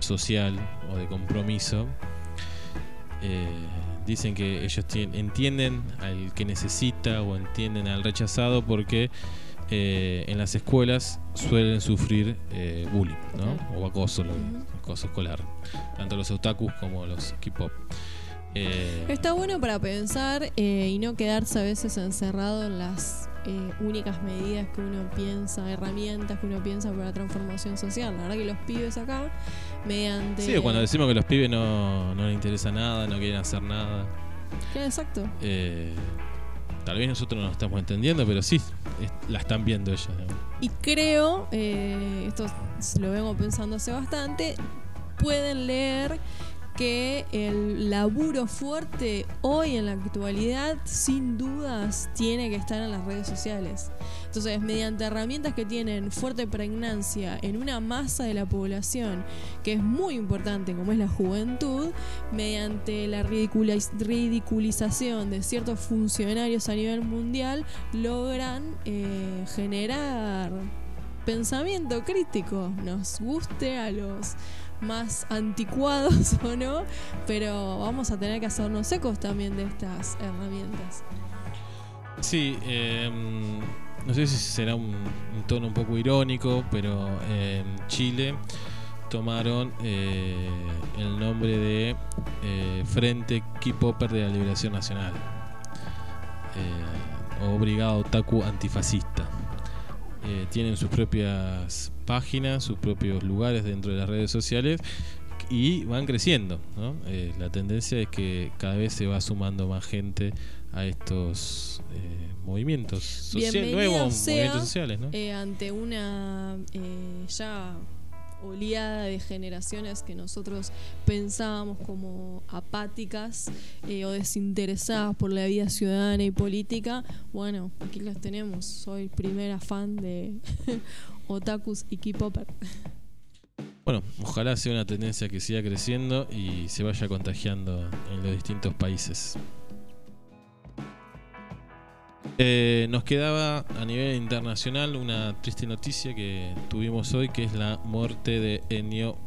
social o de compromiso. Dicen que ellos entienden al que necesita o entienden al rechazado porque en las escuelas suelen sufrir bullying o acoso, acoso escolar, tanto los otakus como los K-pop.
Eh, Está bueno para pensar eh, y no quedarse a veces encerrado en las eh, únicas medidas que uno piensa, herramientas que uno piensa para la transformación social. La verdad que los pibes acá, mediante...
Sí, cuando decimos que los pibes no, no les interesa nada, no quieren hacer nada.
exacto.
tal vez nosotros no lo estamos entendiendo, pero sí, la están viendo ellos.
Y creo, esto lo vengo pensando hace bastante, pueden leer que el laburo fuerte hoy en la actualidad, sin dudas, tiene que estar en las redes sociales. Entonces, mediante herramientas que tienen fuerte pregnancia en una masa de la población, que es muy importante, como es la juventud, mediante la ridiculización de ciertos funcionarios a nivel mundial, logran eh, generar pensamiento crítico, nos guste a los más anticuados o no, pero vamos a tener que hacernos ecos también de estas herramientas.
Sí, eh, no sé si será un, tono un poco irónico, pero en Chile tomaron eh, el nombre de eh, Frente K-Popper de la Liberación Nacional eh, o Brigada Otaku Antifascista. tienen sus propias páginas, sus propios lugares dentro de las redes sociales y van creciendo. la tendencia es que cada vez se va sumando más gente a estos movimientos nuevos movimientos sociales, ¿no?
Eh, ante una eh, ya oleada de generaciones que nosotros pensábamos como apáticas eh, o desinteresadas por la vida ciudadana y política, bueno, aquí las tenemos. Soy primera fan de otakus y K-popper.
Bueno, ojalá sea una tendencia que siga creciendo y se vaya contagiando en los distintos países. Eh, nos quedaba a nivel internacional una triste noticia que tuvimos hoy, que es la muerte de Ennio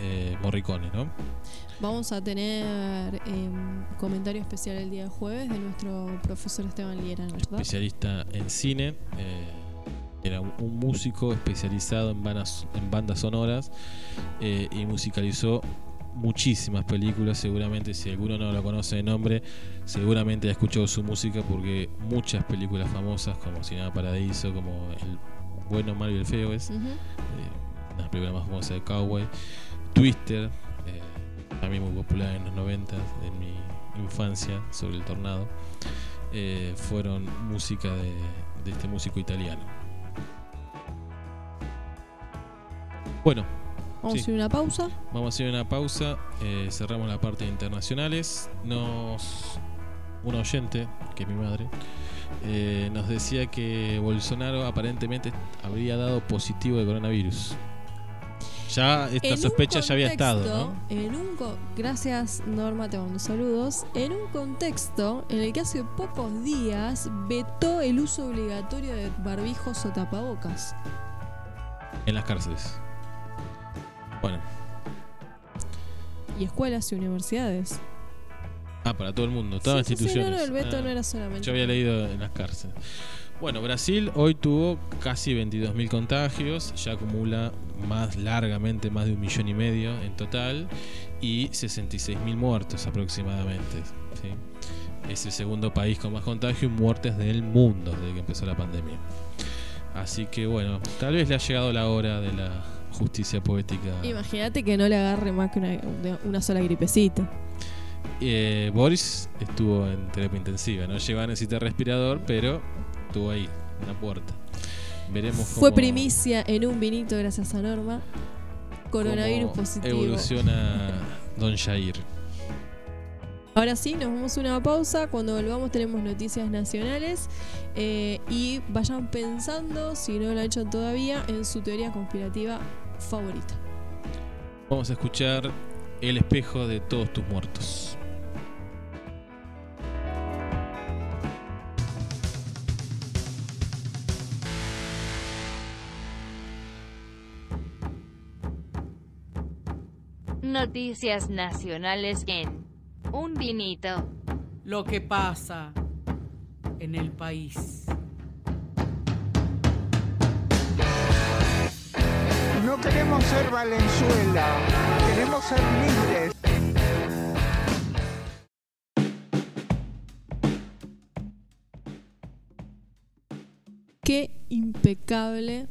eh, Morricone, ¿no?
Vamos a tener em, comentario especial el día de jueves de nuestro profesor Esteban Liera, ¿verdad?
Especialista en cine. Eh, era un músico especializado en bandas, en bandas sonoras y musicalizó muchísimas películas, seguramente si alguno no lo conoce de nombre, seguramente ha escuchado su música porque muchas películas famosas como Cinema Paradiso, como El Bueno, Malo y el Feo es, una de las películas más famosas de Cowboy, Twister, eh, también muy popular en los 90, en mi infancia, sobre el tornado, eh, fueron música de, de este músico italiano. Bueno,
Vamos a hacer una pausa.
Vamos a hacer una pausa. Eh, cerramos la parte de internacionales. Nos. Un oyente, que es mi madre, eh, nos decía que Bolsonaro aparentemente habría dado positivo de coronavirus. Ya esta sospecha ya había estado, ¿no?
En un gracias Norma, te mando saludos. En un contexto en el que hace pocos días vetó el uso obligatorio de barbijos o tapabocas.
En las cárceles. Bueno.
Y escuelas y universidades.
Ah, para todo el mundo, todas las instituciones.
no, el veto
ah,
no era solamente.
Yo había leído en las cárceles. Bueno, Brasil hoy tuvo casi 22.000 contagios, ya acumula más largamente más de un millón y medio en total y 66.000 muertos aproximadamente. Es el segundo país con más contagios y muertes del mundo desde que empezó la pandemia. Así que bueno, tal vez le ha llegado la hora de la justicia poética.
Imagínate que no le agarre más que una, sola gripecita.
Eh, Boris estuvo en terapia intensiva, no llegó a necesitar respirador, pero estuvo ahí, en la puerta. Veremos
Fue primicia en un vinito gracias a Norma. Coronavirus positivo.
Evoluciona Don Jair.
Ahora sí, nos vamos a una pausa. Cuando volvamos tenemos noticias nacionales. Eh, y vayan pensando, si no lo han hecho todavía, en su teoría conspirativa favorita.
Vamos a escuchar El espejo de todos tus muertos.
Noticias nacionales en Un vinito.
Lo que pasa en el país.
No queremos ser Valenzuela, queremos ser libres.
Qué impecable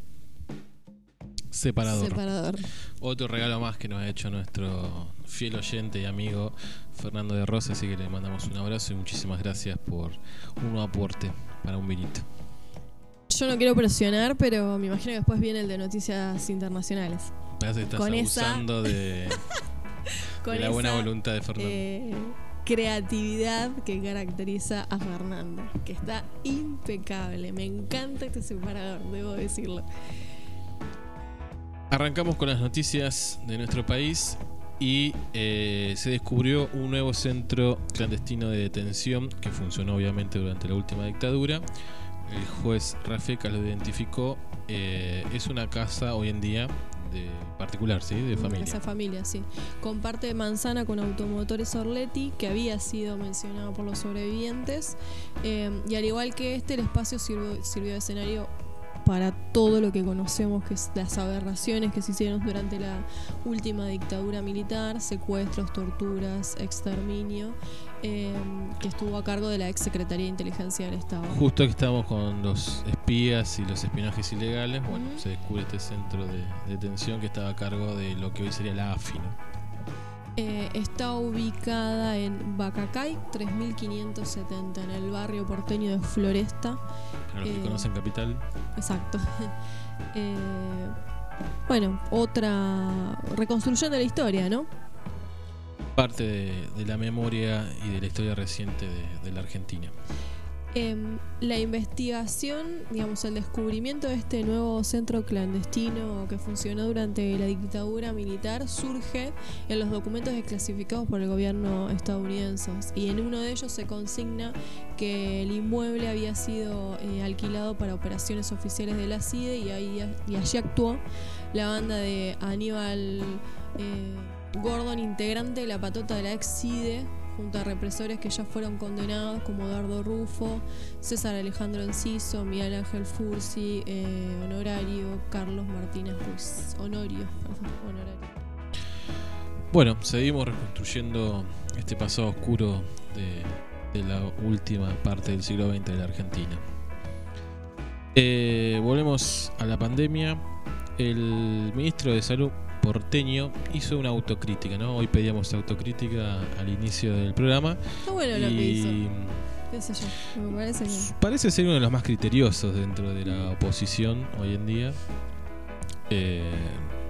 separador.
separador.
Otro regalo más que nos ha hecho nuestro fiel oyente y amigo Fernando de Rosa, así que le mandamos un abrazo y muchísimas gracias por un nuevo aporte para un vinito.
Yo no quiero presionar, pero me imagino que después viene el de noticias internacionales.
Parece que estás
con
abusando de.
con
de la buena
esa,
voluntad de Fernando.
eh, creatividad que caracteriza a Fernando, que está impecable. Me encanta este separador, debo decirlo.
Arrancamos con las noticias de nuestro país y eh, se descubrió un nuevo centro clandestino de detención que funcionó obviamente durante la última dictadura. El juez Rafeca lo identificó. eh, es una casa hoy en día de particular, ¿sí? De familia.
Esa familia, sí. Comparte manzana con Automotores Orletti, que había sido mencionado por los sobrevivientes. Eh, y al igual que este, el espacio sirvió, sirvió de escenario para todo lo que conocemos, que es las aberraciones que se hicieron durante la última dictadura militar, secuestros, torturas, exterminio, eh, que estuvo a cargo de la ex Secretaría de Inteligencia del Estado.
Justo que estamos con los espías y los espionajes ilegales, bueno, se descubre este centro de detención que estaba a cargo de lo que hoy sería la AFI, ¿no?
Eh, está ubicada en Bacacay 3570, en el barrio porteño de Floresta.
Para los que
Eh,
conocen Capital.
Exacto. Eh, bueno, otra reconstrucción de la historia, ¿no?
Parte de, la memoria y de la historia reciente de, de la Argentina.
Em, la investigación, digamos, el descubrimiento de este nuevo centro clandestino que funcionó durante la dictadura militar surge en los documentos desclasificados por el gobierno estadounidense y en uno de ellos se consigna que el inmueble había sido eh, alquilado para operaciones oficiales de la CIDE y, ahí, y allí actuó la banda de Aníbal eh, Gordon, integrante de la patota de la ex CIDE, junto a represores que ya fueron condenados como Dardo Rufo, César Alejandro Enciso, Miguel Ángel Fursi, eh, Honorario, Carlos Martínez Ruiz. Honorio, Honorario.
Bueno, seguimos reconstruyendo este pasado oscuro de, de la última parte del siglo XX de la Argentina. Eh, volvemos a la pandemia. El ministro de Salud porteño hizo una autocrítica, ¿no? Hoy pedíamos autocrítica al inicio del programa.
Está bueno lo que hizo,
Y
qué sé yo, me parece que...
parece ser uno de los más criteriosos dentro de la oposición hoy en día. Eh,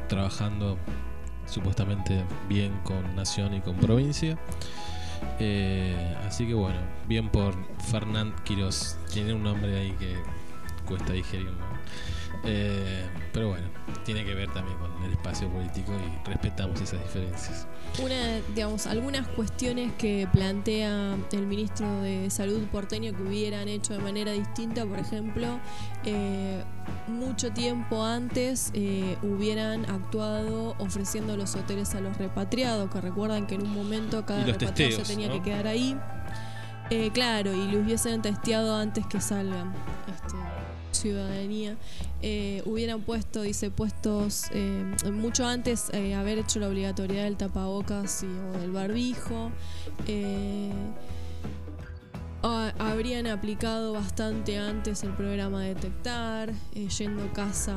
trabajando supuestamente bien con nación y con provincia. Eh, así que bueno, bien por Fernán Quirós. Tiene un nombre ahí que cuesta digerir, ¿no? Eh, pero bueno, tiene que ver también con el espacio político y respetamos esas diferencias.
Una, digamos, algunas cuestiones que plantea el ministro de Salud porteño que hubieran hecho de manera distinta, por ejemplo, eh, mucho tiempo antes eh, hubieran actuado ofreciendo los hoteles a los repatriados, que recuerdan que en un momento cada repatriado
testeos,
se tenía
¿no?
que quedar ahí. Eh, claro, y los hubiesen testeado antes que salgan. Este, ciudadanía eh, hubieran puesto dice puestos eh, mucho antes eh, haber hecho la obligatoriedad del tapabocas y, o del barbijo eh, ha- habrían aplicado bastante antes el programa detectar yendo casa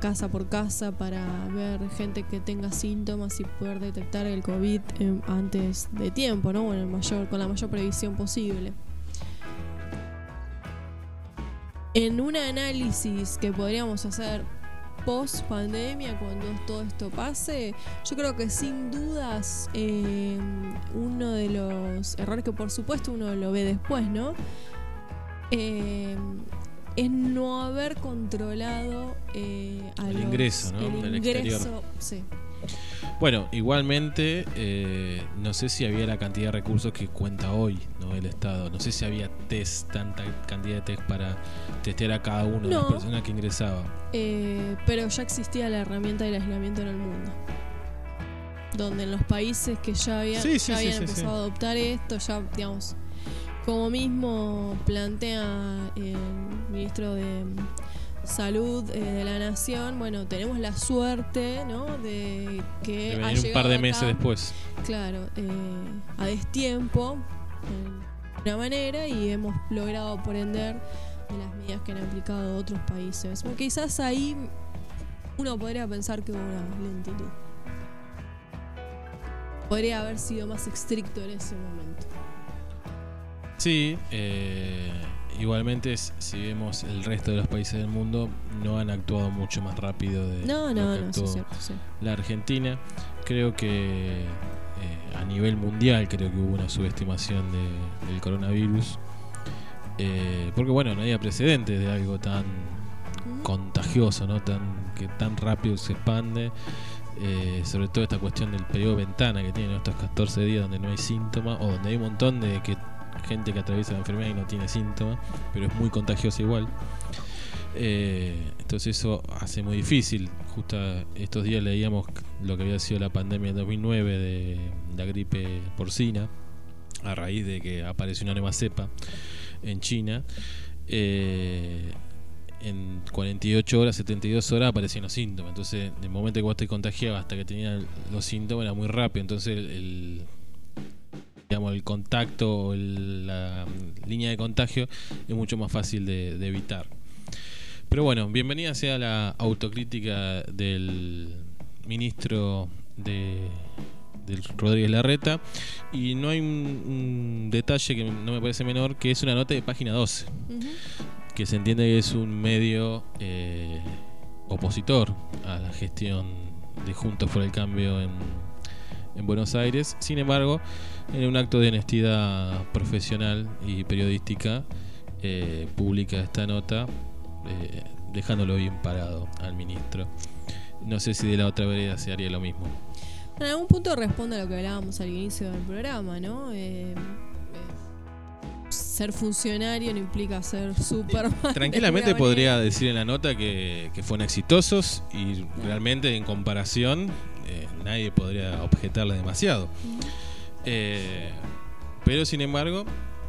casa por casa para ver gente que tenga síntomas y poder detectar el covid antes de tiempo no bueno con la mayor previsión posible en un análisis que podríamos hacer post pandemia, cuando todo esto pase, yo creo que sin dudas eh, uno de los errores que por supuesto uno lo ve después, ¿no? Eh, es no haber controlado eh, a
El
los-
ingreso, ¿no?
El ingreso, sí.
Bueno, igualmente, eh, no sé si había la cantidad de recursos que cuenta hoy ¿no? el Estado. No sé si había test, tanta cantidad de test para testear a cada uno de las personas que ingresaba.
Eh, pero ya existía la herramienta del aislamiento en el mundo. Donde en los países que ya habían,
Sí, sí,
ya
sí,
habían
sí,
empezado a adoptar esto, ya, digamos, como mismo plantea el ministro de Salud eh, de la Nación, bueno, tenemos la suerte, ¿no? De que
De
ha
un par de meses después.
Claro, eh, a destiempo, de una manera, y hemos logrado aprender de las medidas que han aplicado otros países. Bueno, quizás ahí uno podría pensar que hubo una lentitud. Podría haber sido más estricto en ese momento.
Sí, eh, igualmente si vemos el resto de los países del mundo no han actuado mucho más rápido de
No,
lo
no,
que
no,
actuó
cierto, sí.
la Argentina. Creo que eh, a nivel mundial creo que hubo una subestimación de- del coronavirus. Eh, porque bueno, no había precedentes de algo tan contagioso, ¿no? Tan, que tan rápido se expande. Eh, sobre todo esta cuestión del periodo ventana que tiene ¿no? estos 14 días donde no hay síntomas o donde hay un montón de que, gente que atraviesa la enfermedad y no tiene síntomas, pero es muy contagiosa igual. Eh, entonces eso hace muy difícil. Justo estos días leíamos lo que había sido la pandemia de 2009 de la gripe porcina, a raíz de que apareció una nueva cepa en China. Eh, en 48 horas, 72 horas aparecían los síntomas. Entonces, del momento que vos te contagiabas hasta que tenías los síntomas era muy rápido. Entonces, el- digamos, el contacto o el- la línea de contagio es mucho más fácil de, de evitar. Pero bueno, bienvenida sea la autocrítica del ministro de del Rodríguez Larreta y no hay un, un detalle que no me parece menor que es una nota de página 12
Ujú.
que se entiende que es un medio eh, opositor a la gestión de Juntos por el Cambio en, en Buenos Aires. Sin embargo, en un acto de honestidad profesional y periodística, eh, publica esta nota, eh, dejándolo bien parado al ministro. No sé si de la otra vereda se haría lo mismo.
En algún punto responde a lo que hablábamos al inicio del programa, ¿no? Eh, ser funcionario no implica ser Superman.
Tranquilamente podría decir en la nota que, que fueron exitosos y realmente en comparación eh, nadie podría objetarle demasiado. Eh, pero sin embargo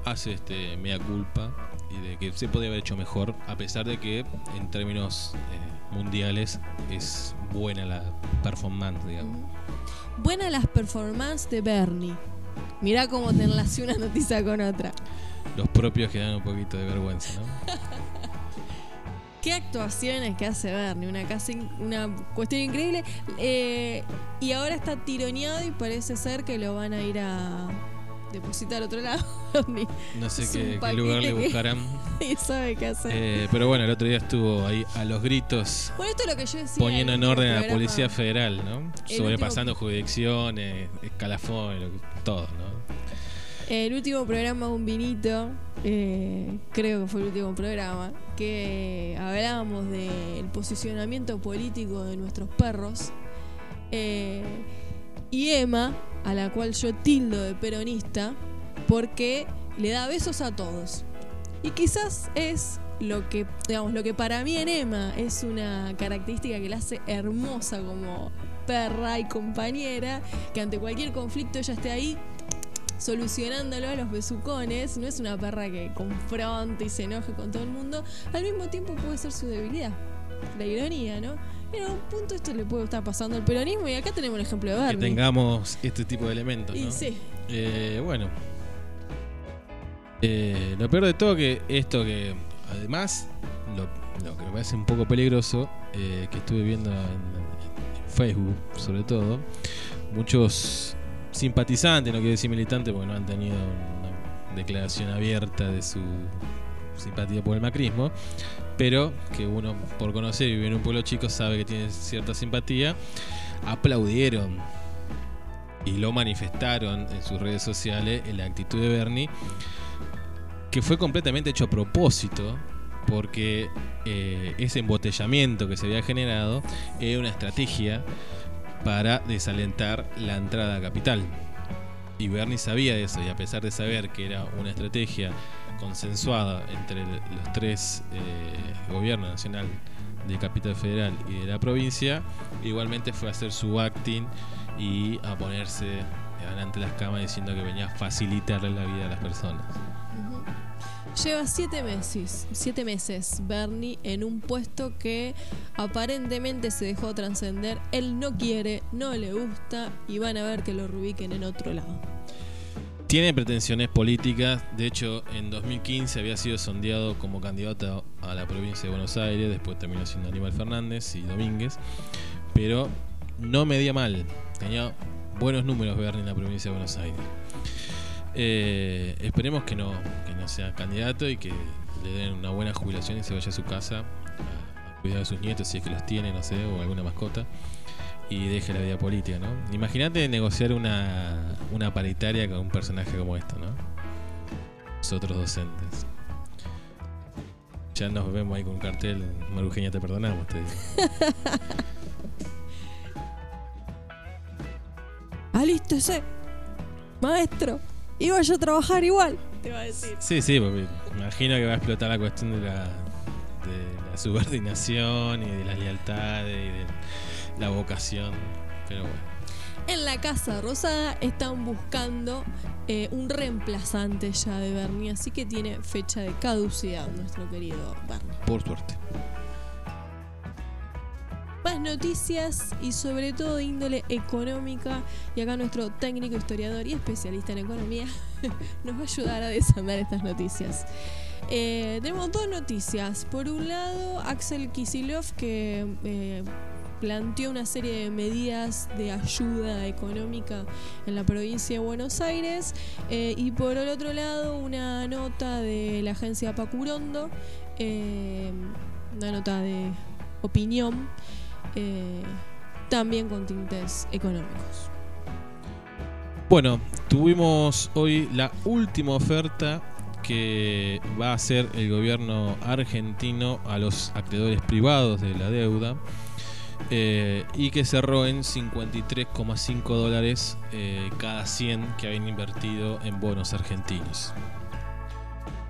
hace este mea culpa y de que se podría haber hecho mejor a pesar de que en términos eh, mundiales es buena la performance, digamos.
Ujú. Buenas las performances de Bernie. Mirá cómo te enlace una noticia con otra.
Los propios que dan un poquito de vergüenza, ¿no?
Qué actuaciones que hace Bernie, una, casi, una cuestión increíble. Eh, y ahora está tironeado y parece ser que lo van a ir a depositar a otro lado.
No sé qué, lugar le
que-
buscarán.
y sabe qué hacer.
Eh, pero bueno, el otro día estuvo ahí a los gritos
bueno, esto es lo que yo decía.
poniendo en orden a la. Policía Federal, ¿no?
El
Sobrepasando jurisdicciones, escalafones, todo, ¿no?
El último programa Un Vinito, eh, creo que fue el último programa, que hablábamos del posicionamiento político de nuestros perros. Eh, y Emma, a la cual yo tildo de peronista, porque le da besos a todos. Y quizás es lo que, digamos, lo que para mí en Emma es una característica que la hace hermosa como perra y compañera, que ante cualquier conflicto ella esté ahí solucionándolo a los besucones. No es una perra que confronte y se enoje con todo el mundo. Al mismo tiempo puede ser su debilidad. La ironía, ¿no? En algún punto esto le puede estar pasando al peronismo y acá tenemos el ejemplo de
Que
Bernie.
tengamos este tipo de elementos,
y
¿no?
sí,
Eh, bueno. Eh, lo peor de todo que esto que además lo, lo que me parece un poco peligroso eh, que estuve viendo en, en Facebook sobre todo muchos simpatizantes no quiero decir militantes porque no han tenido una declaración abierta de su simpatía por el macrismo pero que uno por conocer y vivir en un pueblo chico sabe que tiene cierta simpatía. Aplaudieron y lo manifestaron en sus redes sociales en la actitud de Bernie, que fue completamente hecho a propósito, porque eh, ese embotellamiento que se había generado era una estrategia para desalentar la entrada a capital. Y Bernie sabía eso, y a pesar de saber que era una estrategia consensuada entre los tres eh, gobiernos nacional de Capital Federal y de la provincia, igualmente fue a hacer su acting y a ponerse delante de las cámaras diciendo que venía a facilitarle la vida a las personas.
Lleva siete meses, siete meses Bernie en un puesto que aparentemente se dejó trascender. Él no quiere, no le gusta y van a ver que lo rubiquen en otro lado.
Tiene pretensiones políticas, de hecho en 2015 había sido sondeado como candidato a la provincia de Buenos Aires, después terminó siendo Aníbal Fernández y Domínguez, pero no medía mal, tenía buenos números Bernie en la provincia de Buenos Aires. Eh, esperemos que no, que no sea candidato y que le den una buena jubilación y se vaya a su casa a, cuidar a sus nietos, si es que los tiene, no sé, o alguna mascota, y deje la vida política, ¿no? Imagínate negociar una, una paritaria con un personaje como esto, ¿no? Nosotros docentes. Ya nos vemos ahí con un cartel, Marugenia te perdonamos, te digo.
Alístese, maestro. Iba yo a trabajar igual. Te va a decir.
Sí, sí, porque imagino que va a explotar la cuestión de la, de la subordinación y de las lealtades y de la vocación. Pero bueno.
En la Casa Rosada están buscando eh, un reemplazante ya de Bernie, así que tiene fecha de caducidad nuestro querido Bernie.
Por suerte.
Noticias y sobre todo índole económica. Y acá nuestro técnico historiador y especialista en economía nos va a ayudar a desandar estas noticias. Eh, tenemos dos noticias. Por un lado, Axel Kisilov que eh, planteó una serie de medidas de ayuda económica en la provincia de Buenos Aires. Eh, y por el otro lado, una nota de la agencia Pacurondo, una nota de opinión, eh, también con tintes económicos.
Bueno, tuvimos hoy la última oferta que va a hacer el gobierno argentino a los acreedores privados de la deuda eh, y que cerró en 53,5 dólares eh, cada 100 que habían invertido en bonos argentinos.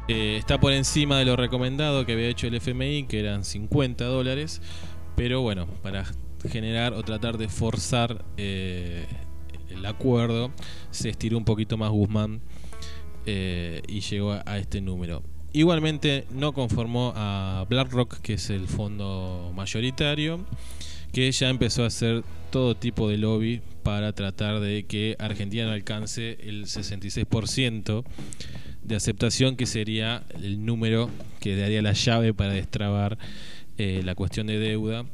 Está por encima de lo recomendado que había hecho el FMI, que eran 50 dólares, pero bueno, para generar o tratar de forzar eh, el acuerdo, se estiró un poquito más Guzmán eh, y llegó a, a este número. Igualmente no conformó a BlackRock, que es el fondo mayoritario, que ya empezó a hacer todo tipo de lobby para tratar de que Argentina alcance el 66% de aceptación, que sería el número que daría la llave para destrabar eh, la cuestión de deuda.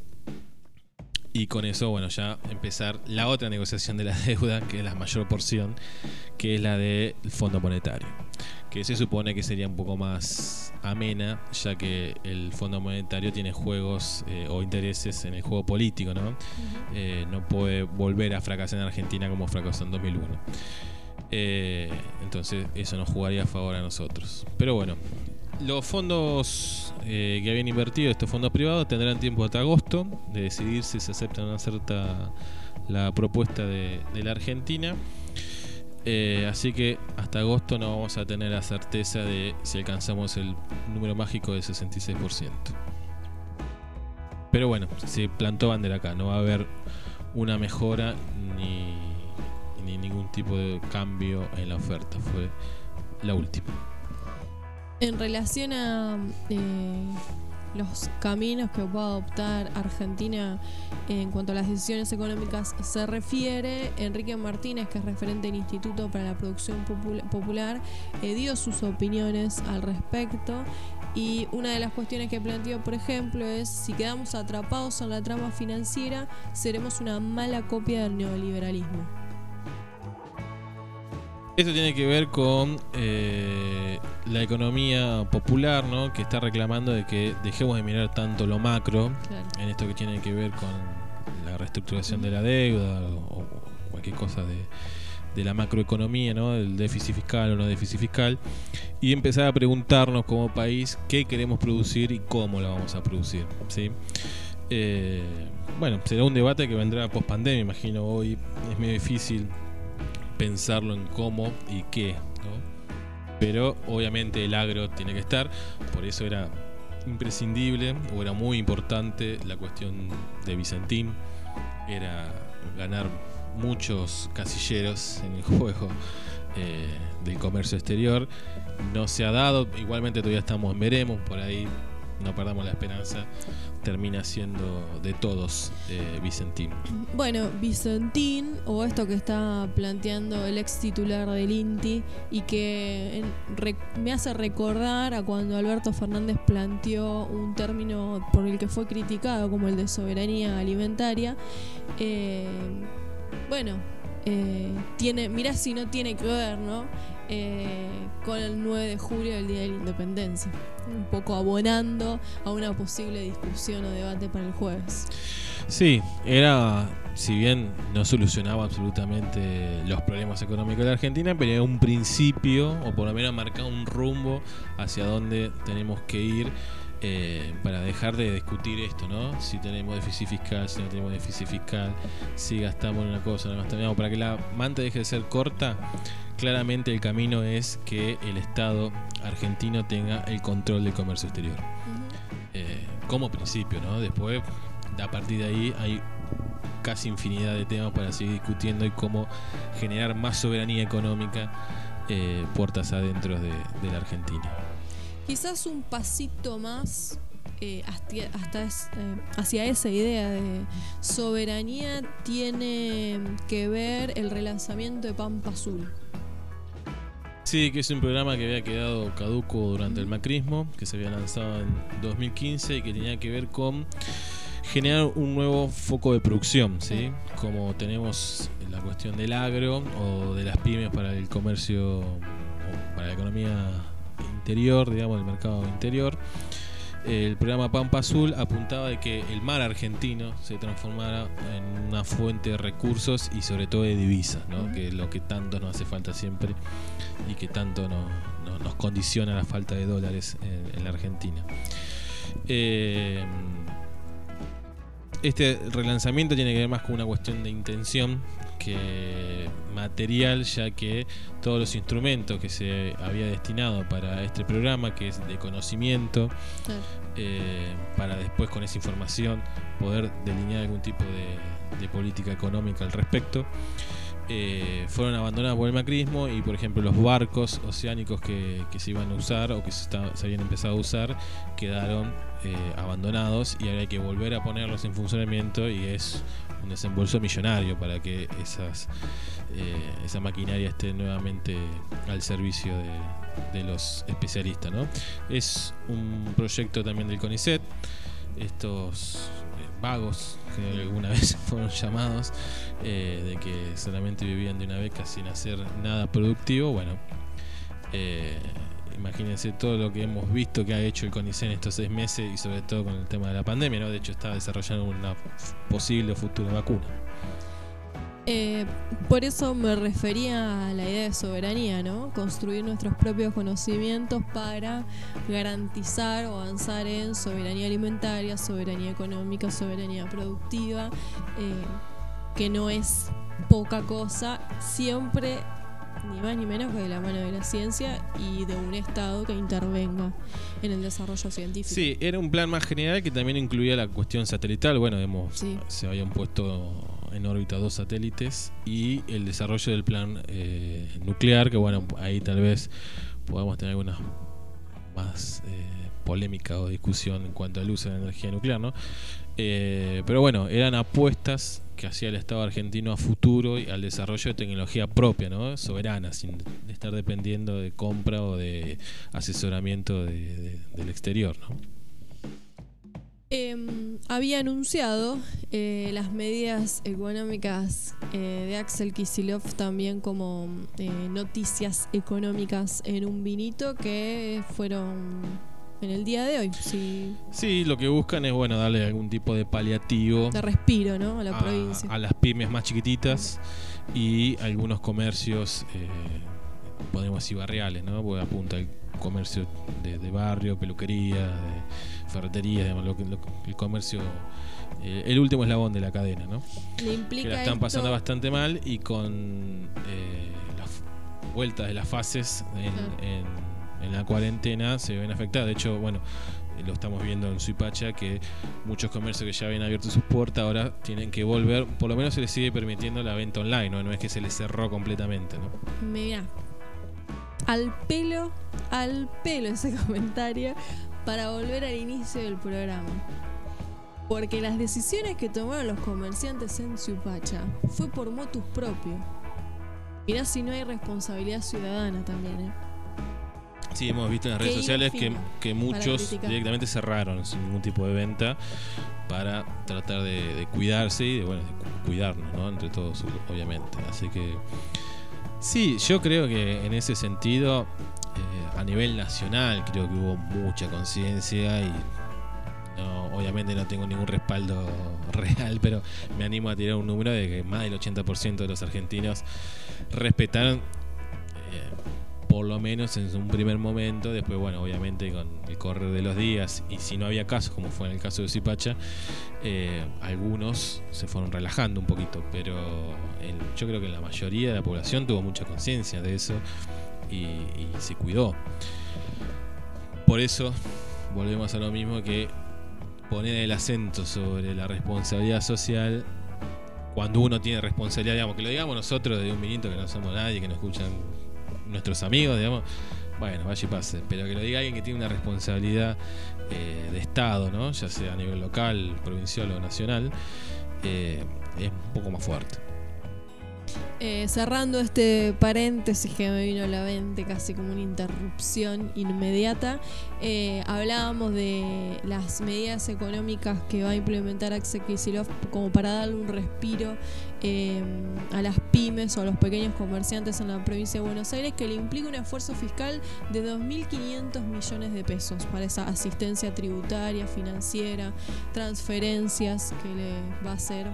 Y con eso, bueno, ya empezar la otra negociación de la deuda, que es la mayor porción, que es la del Fondo Monetario. Que se supone que sería un poco más amena, ya que el Fondo Monetario tiene juegos eh, o intereses en el juego político, ¿no? Eh, no puede volver a fracasar en Argentina como fracasó en 2001. Eh, entonces eso nos jugaría a favor a nosotros. Pero bueno, los fondos eh, que habían invertido, estos fondos privados, tendrán tiempo hasta agosto de decidir si se acepta o no acepta la propuesta de, de la Argentina. Eh, así que hasta agosto no vamos a tener la certeza de si alcanzamos el número mágico del 66%. Pero bueno, se plantó bandera acá, no va a haber una mejora ni, ni ningún tipo de cambio en la oferta. Fue la última.
En relación a eh, los caminos que pueda adoptar Argentina en cuanto a las decisiones económicas se refiere, Enrique Martínez, que es referente del Instituto para la Producción Popul- Popular, eh, dio sus opiniones al respecto. Y una de las cuestiones que planteó, por ejemplo, es si quedamos atrapados en la trama financiera, seremos una mala copia del neoliberalismo.
Esto tiene que ver con eh, la economía popular, ¿no? Que está reclamando de que dejemos de mirar tanto lo macro
Claro.
en esto que tiene que ver con la reestructuración de la deuda o, o cualquier cosa de, de la macroeconomía, ¿no? El déficit fiscal o no déficit fiscal y empezar a preguntarnos como país qué queremos producir y cómo lo vamos a producir, ¿sí? Eh, bueno, será un debate que vendrá post pandemia, imagino. Hoy es medio difícil pensarlo en cómo y qué. Pero obviamente el agro tiene que estar, por eso era imprescindible o era muy importante la cuestión de Vicentín, era ganar muchos casilleros en el juego eh, del comercio exterior. No se ha dado, igualmente todavía estamos en veremos, por ahí no perdamos la esperanza, termina siendo de todos eh, Vicentín.
Bueno, Vicentín, o esto que está planteando el ex titular del INTI, y que me hace recordar a cuando Alberto Fernández planteó un término por el que fue criticado como el de soberanía alimentaria. Eh, bueno, eh, tiene, mirá si no tiene que ver, ¿no? Eh, con el 9 de julio, el Día de la Independencia. Un poco abonando a una posible discusión o debate para el jueves.
Sí, era, si bien no solucionaba absolutamente los problemas económicos de la Argentina, pero era un principio, o por lo menos marcaba un rumbo hacia dónde tenemos que ir eh, para dejar de discutir esto, ¿no? Si tenemos déficit fiscal, si no tenemos déficit fiscal, si gastamos en una cosa, no gastamos Para que la manta deje de ser corta, claramente el camino es que el Estado argentino tenga el control del comercio exterior. Eh, como principio, ¿no? Después, a partir de ahí, hay casi infinidad de temas para seguir discutiendo y cómo generar más soberanía económica eh, puertas adentro de, de la Argentina.
Quizás un pasito más eh, hasta, hasta es- eh, hacia esa idea de soberanía tiene que ver el relanzamiento de Pampa Azul.
Sí, que es un programa que había quedado caduco durante el macrismo, que se había lanzado en 2015 y que tenía que ver con generar un nuevo foco de producción, ¿sí? Como tenemos la cuestión del agro o de las pymes para el comercio o para la economía interior, digamos, el mercado interior. El programa Pampa Azul apuntaba de que el mar argentino se transformara en una fuente de recursos y sobre todo de divisas, ¿no? Que es lo que tanto nos hace falta siempre y que tanto no- no- nos condiciona la falta de dólares en, en la Argentina. Eh, este relanzamiento tiene que ver más con una cuestión de intención que material, ya que todos los instrumentos que se había destinado para este programa, que es de conocimiento, eh, para después con esa información poder delinear algún tipo de, de política económica al respecto, eh, fueron abandonados por el macrismo y por ejemplo los barcos oceánicos que, que se iban a usar o que se habían empezado a usar quedaron eh, abandonados y ahora hay que volver a ponerlos en funcionamiento y es un desembolso millonario para que esas eh, esa maquinaria esté nuevamente al servicio de, los especialistas ¿no? es un proyecto también del CONICET estos eh, vagos que alguna vez fueron llamados eh, de que solamente vivían de una beca sin hacer nada productivo bueno imagínense todo lo que hemos visto que ha hecho el CONICET en estos seis meses y sobre todo con el tema de la pandemia ¿no? de hecho está desarrollando una posible futura vacuna
Eh, por eso me refería a la idea de soberanía, ¿no? Construir nuestros propios conocimientos para garantizar o avanzar en soberanía alimentaria, soberanía económica, soberanía productiva, eh, que no es poca cosa, siempre ni más ni menos que de la mano de la ciencia y de un Estado que intervenga en el desarrollo científico.
Sí, era un plan más general que también incluía la cuestión satelital. Bueno, hemos,
Sí.
se habían puesto en órbita dos satélites y el desarrollo del plan eh, nuclear, que bueno, ahí tal vez podamos tener algunas más eh, polémica o discusión en cuanto al uso de la energía nuclear, ¿no? Eh, pero bueno, eran apuestas que hacía el Estado argentino a futuro y al desarrollo de tecnología propia, ¿no? Soberana, sin estar dependiendo de compra o de asesoramiento de- de- del exterior, ¿no?
Eh, había anunciado eh, las medidas económicas eh, de Axel Kisilov también como eh, noticias económicas en un vinito que fueron en el día de hoy. Sí,
Sí, lo que buscan es bueno darle algún tipo de paliativo
de respiro, ¿no? A la
a,
provincia.
a las pymes más chiquititas y algunos comercios, eh, podemos decir barriales, ¿no? Porque apunta al comercio de, de barrio, peluquería, de ferretería, digamos, lo lo- el comercio, eh, el último eslabón de la cadena, ¿no?
Le
que la están pasando
esto-
bastante mal y con eh, las vueltas de las fases en- en la cuarentena se ven afectadas. De hecho, bueno, lo estamos viendo en Suipacha que muchos comercios que ya habían abierto sus puertas ahora tienen que volver, por lo menos se les sigue permitiendo la venta online, no, no es que se les cerró completamente, ¿no?
Mira, al pelo, al pelo ese comentario para volver al inicio del programa. Porque las decisiones que tomaron los comerciantes en Supacha fue por motus propio. Mirá si no hay responsabilidad ciudadana también, ¿eh?
Sí, hemos visto en las redes sociales que, que muchos directamente cerraron sin ningún tipo de venta para tratar de, de cuidarse y de, bueno, de cu- cuidarnos, ¿no? Entre todos, obviamente. Así que Sí, yo creo que en ese sentido, eh, a nivel nacional, creo que hubo mucha conciencia y no, obviamente no tengo ningún respaldo real, pero me animo a tirar un número de que más del 80% de los argentinos respetaron, eh, por lo menos en un primer momento, después, bueno, obviamente con el correr de los días y si no había casos, como fue en el caso de Zipacha, eh, algunos se fueron relajando un poquito, pero yo creo que la mayoría de la población tuvo mucha conciencia de eso y, y se cuidó. Por eso volvemos a lo mismo que poner el acento sobre la responsabilidad social cuando uno tiene responsabilidad, digamos, que lo digamos nosotros de un minuto que no somos nadie, que no escuchan nuestros amigos, digamos, bueno, vaya y pase, pero que lo diga alguien que tiene una responsabilidad eh, de Estado, ¿no? ya sea a nivel local, provincial o nacional, eh, es un poco más fuerte.
Eh, cerrando este paréntesis que me vino a la mente casi como una interrupción inmediata, eh, hablábamos de las medidas económicas que va a implementar Axel Kicillof como para darle un respiro eh, a las pymes o a los pequeños comerciantes en la provincia de Buenos Aires, que le implica un esfuerzo fiscal de 2.500 millones de pesos para esa asistencia tributaria, financiera, transferencias que le va a hacer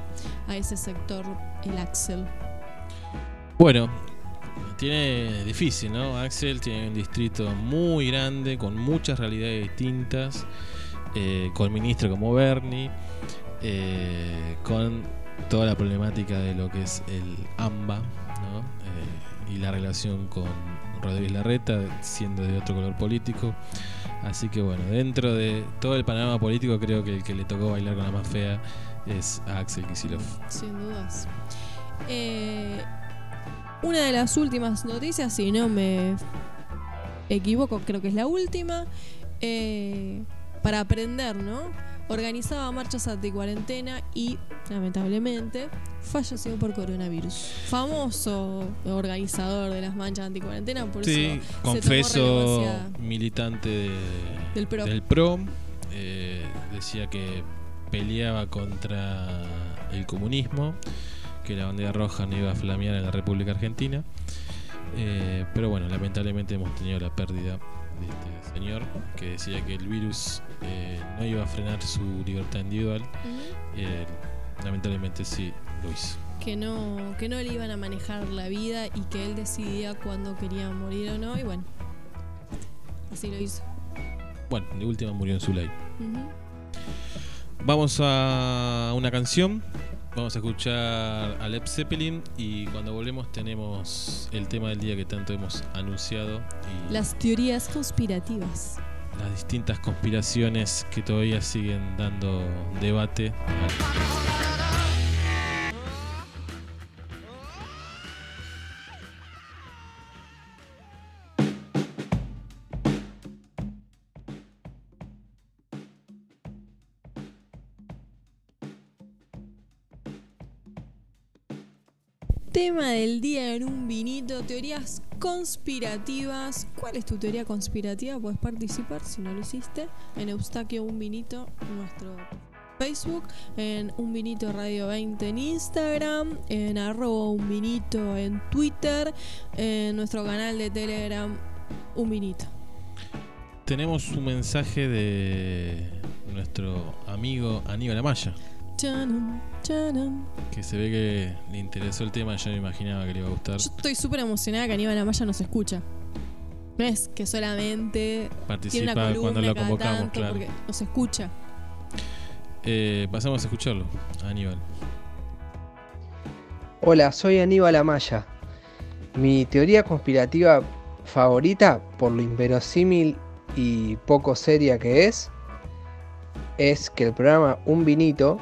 a ese sector el Axel.
Bueno, tiene difícil, ¿no? Axel tiene un distrito muy grande, con muchas realidades distintas, eh, con ministros como Bernie, eh, con toda la problemática de lo que es el AMBA, ¿no? Eh, y la relación con Rodríguez Larreta, siendo de otro color político. Así que bueno, dentro de todo el panorama político, creo que el que le tocó bailar con la más fea es a Axel Kicillof.
Sin dudas. Eh, una de las últimas noticias, si no me equivoco, creo que es la última, eh, para aprender, ¿no? Organizaba marchas anti-cuarentena y, lamentablemente, falleció por coronavirus. Famoso organizador de las manchas anti-cuarentena, por
Sí,
eso se
confeso
relevancia
militante de-
del PRO.
del PRO. eh, decía que peleaba contra el comunismo, que la bandera roja no iba a flamear en la República Argentina. Eh, pero bueno, lamentablemente hemos tenido la pérdida de este señor que decía que el virus eh, no iba a frenar su libertad individual. Eh, lamentablemente sí lo hizo.
que no, que no le iban a manejar la vida y que él decidía cuándo quería morir o no, y bueno, así lo hizo.
Bueno, de última murió en su ley.
Ujú.
Vamos a una canción. Vamos a escuchar a Led Zeppelin y cuando volvemos tenemos el tema del día que tanto hemos anunciado y
Las teorías conspirativas.
las distintas conspiraciones que todavía siguen dando debate.
Tema del día en un vinito, teorías conspirativas. ¿Cuál es tu teoría conspirativa? Puedes participar si no lo hiciste en Eustaquio Un Vinito, nuestro Facebook, en Un Vinito Radio 20 en Instagram, en arroba Un Vinito en Twitter, en nuestro canal de Telegram Un Vinito.
Tenemos un mensaje de nuestro amigo Aníbal Amaya. Que se ve que le interesó el tema, yo me imaginaba que le iba a gustar.
Yo estoy súper emocionada que Aníbal Amaya nos escucha. No es que solamente tiene una
Participa
columna
cuando lo
cada
convocamos,
tanto,
claro.
porque nos escucha.
Eh, pasamos a escucharlo, Aníbal.
Hola, soy Aníbal Amaya. Mi teoría conspirativa favorita, por lo inverosímil y poco seria que es, es que el programa Un Vinito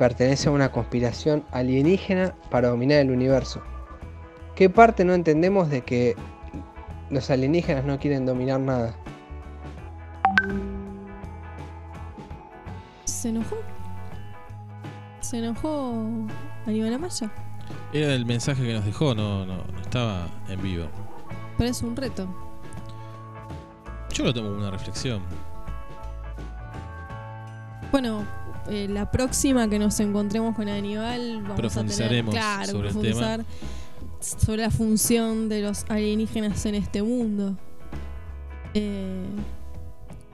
pertenece a una conspiración alienígena para dominar el universo. ¿Qué parte no entendemos de que los alienígenas no quieren dominar nada?
¿Se enojó? ¿Se enojó Aníbal Amaya?
Era el mensaje que nos dejó, no, no, no estaba en vivo.
Pero es un reto.
Yo lo tomo como una reflexión.
Bueno, eh, la próxima que nos encontremos con Aníbal vamos a tener
Profundizaremos
claro,
sobre el
profundizar sobre la función de los alienígenas en este mundo. Eh,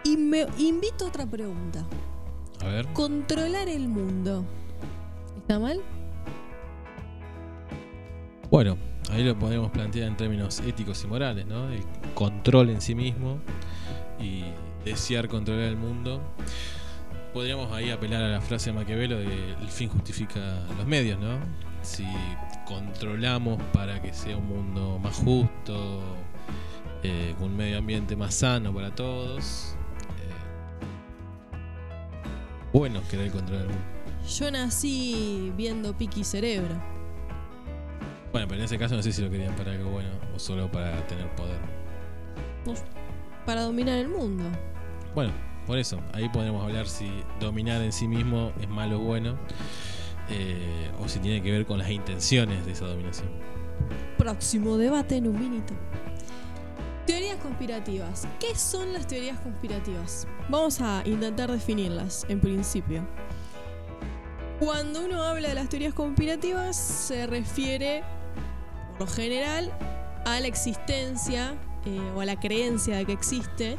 y me invito a otra pregunta.
A ver.
Controlar el mundo. ¿Está mal?
Bueno, ahí lo podemos plantear en términos éticos y morales, ¿no? El control en sí mismo y desear controlar el mundo. Podríamos ahí apelar a la frase de Maquiavelo de el fin justifica los medios, ¿no? Si controlamos para que sea un mundo más justo, eh, con un medio ambiente más sano para todos, eh, bueno querer controlar el mundo.
Yo nací viendo Piki Cerebro.
Bueno, pero en ese caso no sé si lo querían para algo bueno o solo para tener poder.
Para dominar el mundo.
Bueno, por eso, ahí podemos hablar si dominar en sí mismo es malo o bueno, eh, o si tiene que ver con las intenciones de esa dominación.
Próximo debate en un minuto. Teorías conspirativas. ¿Qué son las teorías conspirativas? Vamos a intentar definirlas en principio. Cuando uno habla de las teorías conspirativas se refiere, por lo general, a la existencia eh, o a la creencia de que existe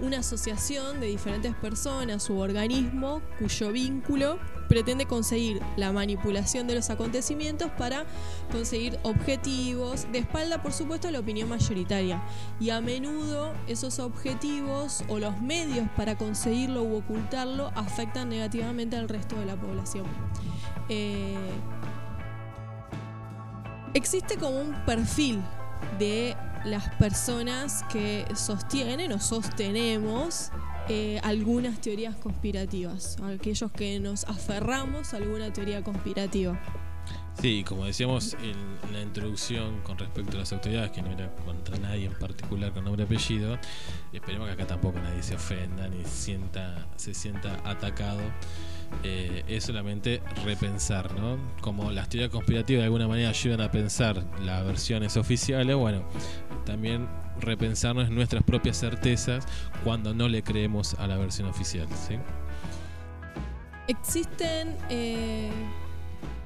una asociación de diferentes personas u organismos cuyo vínculo pretende conseguir la manipulación de los acontecimientos para conseguir objetivos, de espalda por supuesto a la opinión mayoritaria. Y a menudo esos objetivos o los medios para conseguirlo u ocultarlo afectan negativamente al resto de la población. Eh, existe como un perfil de las personas que sostienen o sostenemos eh, algunas teorías conspirativas, aquellos que nos aferramos a alguna teoría conspirativa.
Sí, como decíamos en la introducción con respecto a las autoridades, que no era contra nadie en particular con nombre y apellido, esperemos que acá tampoco nadie se ofenda ni sienta, se sienta atacado. Eh, es solamente repensar, ¿no? Como las teorías conspirativas de alguna manera ayudan a pensar las versiones oficiales, bueno, también repensarnos nuestras propias certezas cuando no le creemos a la versión oficial.
Existen eh,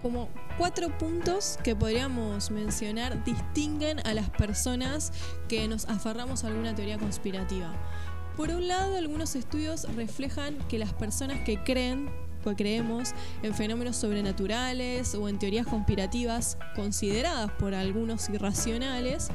como cuatro puntos que podríamos mencionar distinguen a las personas que nos aferramos a alguna teoría conspirativa. Por un lado, algunos estudios reflejan que las personas que creen que creemos en fenómenos sobrenaturales o en teorías conspirativas consideradas por algunos irracionales,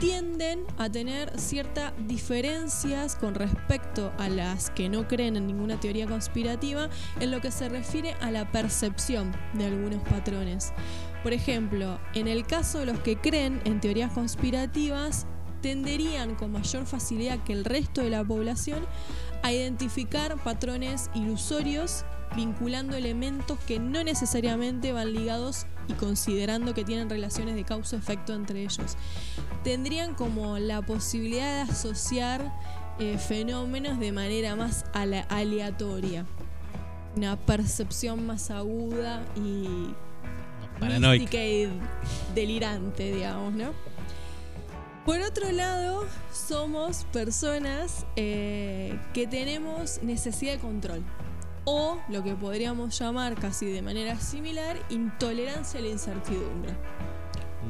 tienden a tener ciertas diferencias con respecto a las que no creen en ninguna teoría conspirativa en lo que se refiere a la percepción de algunos patrones. Por ejemplo, en el caso de los que creen en teorías conspirativas, tenderían con mayor facilidad que el resto de la población a identificar patrones ilusorios vinculando elementos que no necesariamente van ligados y considerando que tienen relaciones de causa-efecto entre ellos. Tendrían como la posibilidad de asociar eh, fenómenos de manera más aleatoria. Una percepción más aguda y mística y delirante, digamos, ¿no? Por otro lado, somos personas eh, que tenemos necesidad de control o lo que podríamos llamar casi de manera similar intolerancia a la incertidumbre.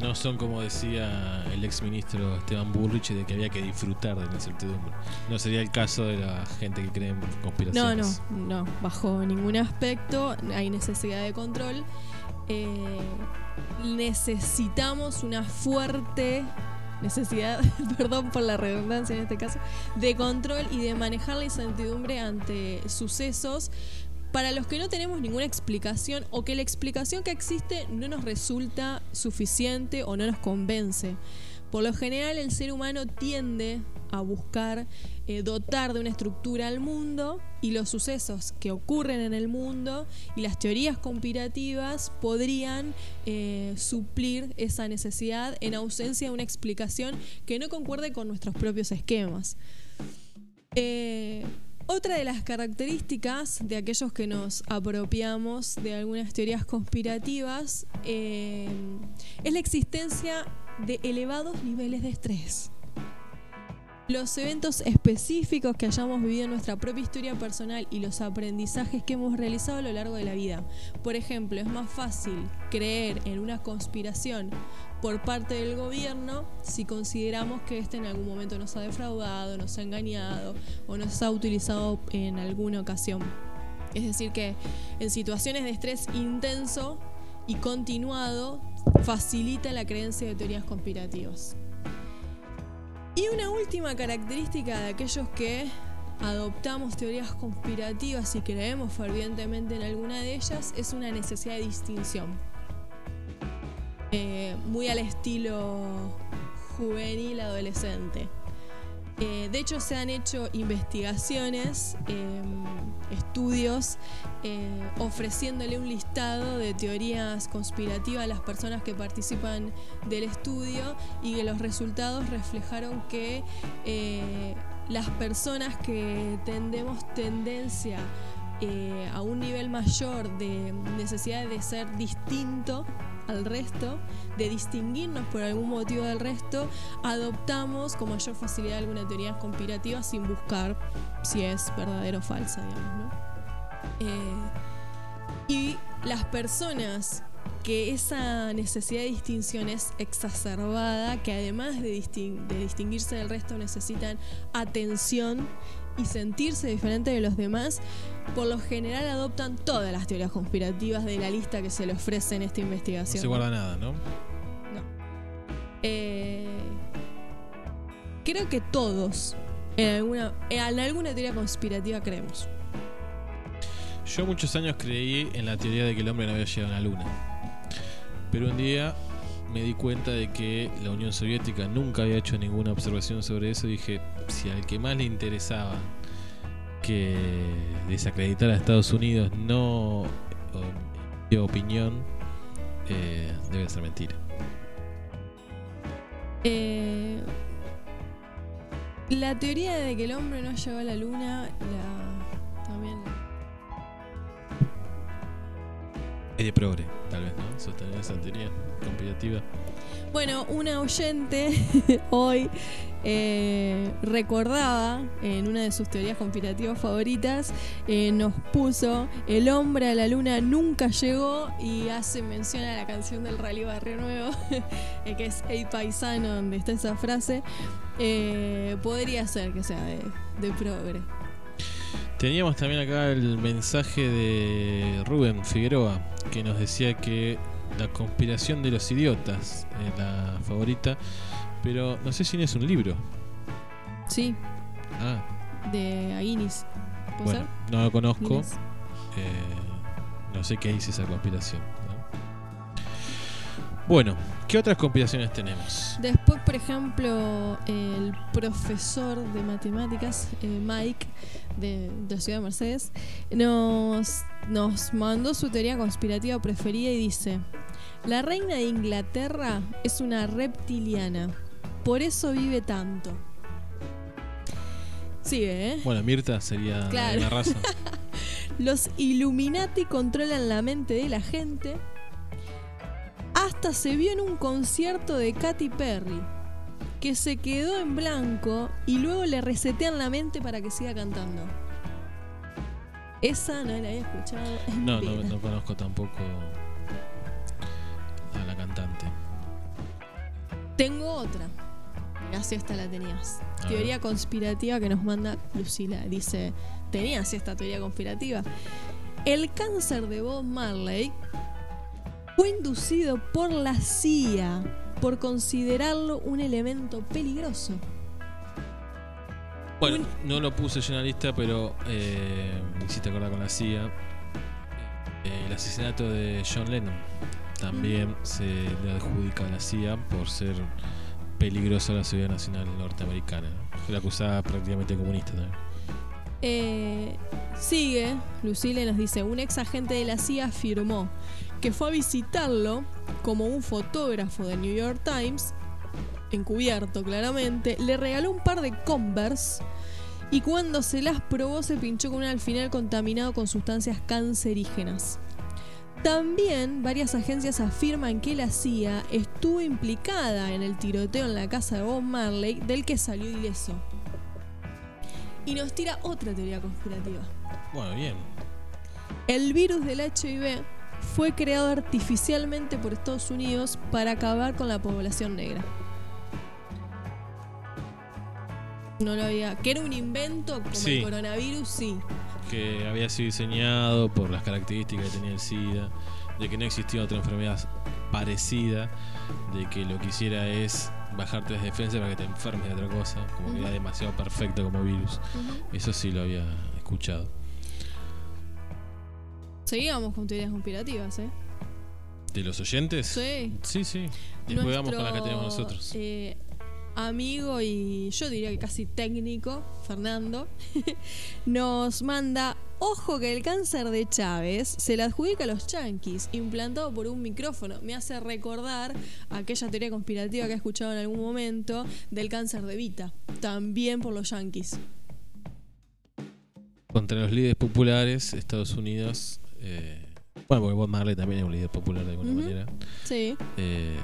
No son como decía el ex ministro Esteban Bullrich de que había que disfrutar de la incertidumbre. No sería el caso de la gente que cree en conspiraciones.
No, no, no, bajo ningún aspecto hay necesidad de control. Eh, necesitamos una fuerte necesidad, perdón por la redundancia en este caso, de control y de manejar la incertidumbre ante sucesos para los que no tenemos ninguna explicación o que la explicación que existe no nos resulta suficiente o no nos convence. Por lo general el ser humano tiende a buscar eh, dotar de una estructura al mundo y los sucesos que ocurren en el mundo y las teorías conspirativas podrían eh, suplir esa necesidad en ausencia de una explicación que no concuerde con nuestros propios esquemas. Eh, otra de las características de aquellos que nos apropiamos de algunas teorías conspirativas es la existencia de elevados niveles de estrés. los eventos específicos que hayamos vivido en nuestra propia historia personal y los aprendizajes que hemos realizado a lo largo de la vida. Por ejemplo, es más fácil creer en una conspiración por parte del gobierno si consideramos que éste en algún momento nos ha defraudado, nos ha engañado o nos ha utilizado en alguna ocasión. Es decir, que en situaciones de estrés intenso y continuado facilita la creencia de teorías conspirativas. Y una última característica de aquellos que adoptamos teorías conspirativas y creemos fervientemente en alguna de ellas es una necesidad de distinción. Eh, muy al estilo juvenil adolescente. Eh, de hecho, se han hecho investigaciones, eh, estudios, eh, ofreciéndole un listado de teorías conspirativas a las personas que participan del estudio y que los resultados reflejaron que eh, las personas que tendemos tendencia a un nivel mayor de necesidad de ser distinto al resto, de distinguirnos por algún motivo del resto, adoptamos con mayor facilidad alguna teoría conspirativa sin buscar si es verdadera o falsa, digamos, ¿no? Eh, y las personas que esa necesidad de distinción es exacerbada, que además de, distin- de distinguirse del resto necesitan atención y sentirse diferente de los demás, por lo general adoptan todas las teorías conspirativas de la lista que se le ofrece en esta
No
investigación.
se guarda nada, ¿no?
Eh, creo que todos en alguna, en alguna teoría conspirativa creemos.
Yo muchos años creí en la teoría de que el hombre no había llegado a la luna. Pero un día me di cuenta de que la Unión Soviética nunca había hecho ninguna observación sobre eso dije, si al que más le interesaba que desacreditar a Estados Unidos no dio opinión, eh, debe ser mentira.
Eh, la teoría de que el hombre no llegó a la luna, la, también
Es de progre, tal vez, ¿no? Sostener esa teoría conspirativa.
Bueno, una oyente hoy eh, recordaba en una de sus teorías conspirativas favoritas, eh, nos puso el hombre a la luna nunca llegó y hace mención a la canción del Rally Barrio Nuevo, eh, que es El Paisano, donde está esa frase. Podría ser que sea de, de progre.
Teníamos también acá el mensaje de Rubén Figueroa que nos decía que la conspiración de los idiotas es la favorita, pero no sé si no es un libro.
Sí,
Ah,
de Aguinis. ¿Puede
bueno,
ser?
no lo conozco, eh, no sé qué dice esa conspiración. ¿No? Bueno, ¿qué otras conspiraciones tenemos?
Después, por ejemplo, el profesor de matemáticas, eh, Mike, de, de la ciudad de Mercedes, nos, nos mandó su teoría conspirativa preferida y dice, la reina de Inglaterra es una reptiliana, por eso vive tanto. Sigue, ¿eh?
Bueno, Mirta sería la
Claro.
de la raza.
Los Illuminati controlan la mente de la gente. Hasta se vio en un concierto de Katy Perry, que se quedó en blanco y luego le resetean la mente para que siga cantando. Esa no la había escuchado.
No, no, conozco tampoco a la cantante.
Tengo otra. Mirá si esta la tenías. Teoría conspirativa que nos manda Lucila. Dice, ¿tenías esta teoría conspirativa? El cáncer de Bob Marley fue inducido por la CIA por considerarlo un elemento peligroso.
Bueno, no lo puse yo en la lista, pero eh, me hiciste acordar con la CIA. Eh, el asesinato de John Lennon también se le adjudica a la CIA por ser peligroso a la seguridad nacional norteamericana. ¿no? Fue acusada prácticamente comunista también.
Eh, sigue, Lucille nos dice, un ex agente de la CIA afirmó que fue a visitarlo como un fotógrafo de New York Times, encubierto claramente, le regaló un par de Converse y cuando se las probó se pinchó con un alfiler contaminado con sustancias cancerígenas. También varias agencias afirman que la CIA estuvo implicada en el tiroteo en la casa de Bob Marley, del que salió ileso. Y nos tira otra teoría conspirativa.
Bueno, bien.
El virus del HIV fue creado artificialmente por Estados Unidos para acabar con la población negra. No lo había. Que era un invento como
Sí.
el coronavirus, sí.
Que había sido diseñado por las características que tenía el SIDA, de que no existía otra enfermedad parecida, de que lo que hiciera es bajarte las defensas para que te enfermes de otra cosa, como que era demasiado perfecto como virus. Eso sí lo había escuchado.
Seguíamos con teorías conspirativas, ¿eh?
¿De los oyentes?
Sí.
Sí, sí. Después vamos con las que tenemos
Nuestro,
nosotros.
eh, amigo y yo diría que casi técnico, Fernando, nos manda, ojo que el cáncer de Chávez se le adjudica a los yanquis, implantado por un micrófono. Me hace recordar aquella teoría conspirativa que he escuchado en algún momento del cáncer de Vita, también por los yanquis.
Contra los líderes populares, Estados Unidos. Eh, bueno, porque Bob Marley también es un líder popular de alguna manera.
Sí.
eh,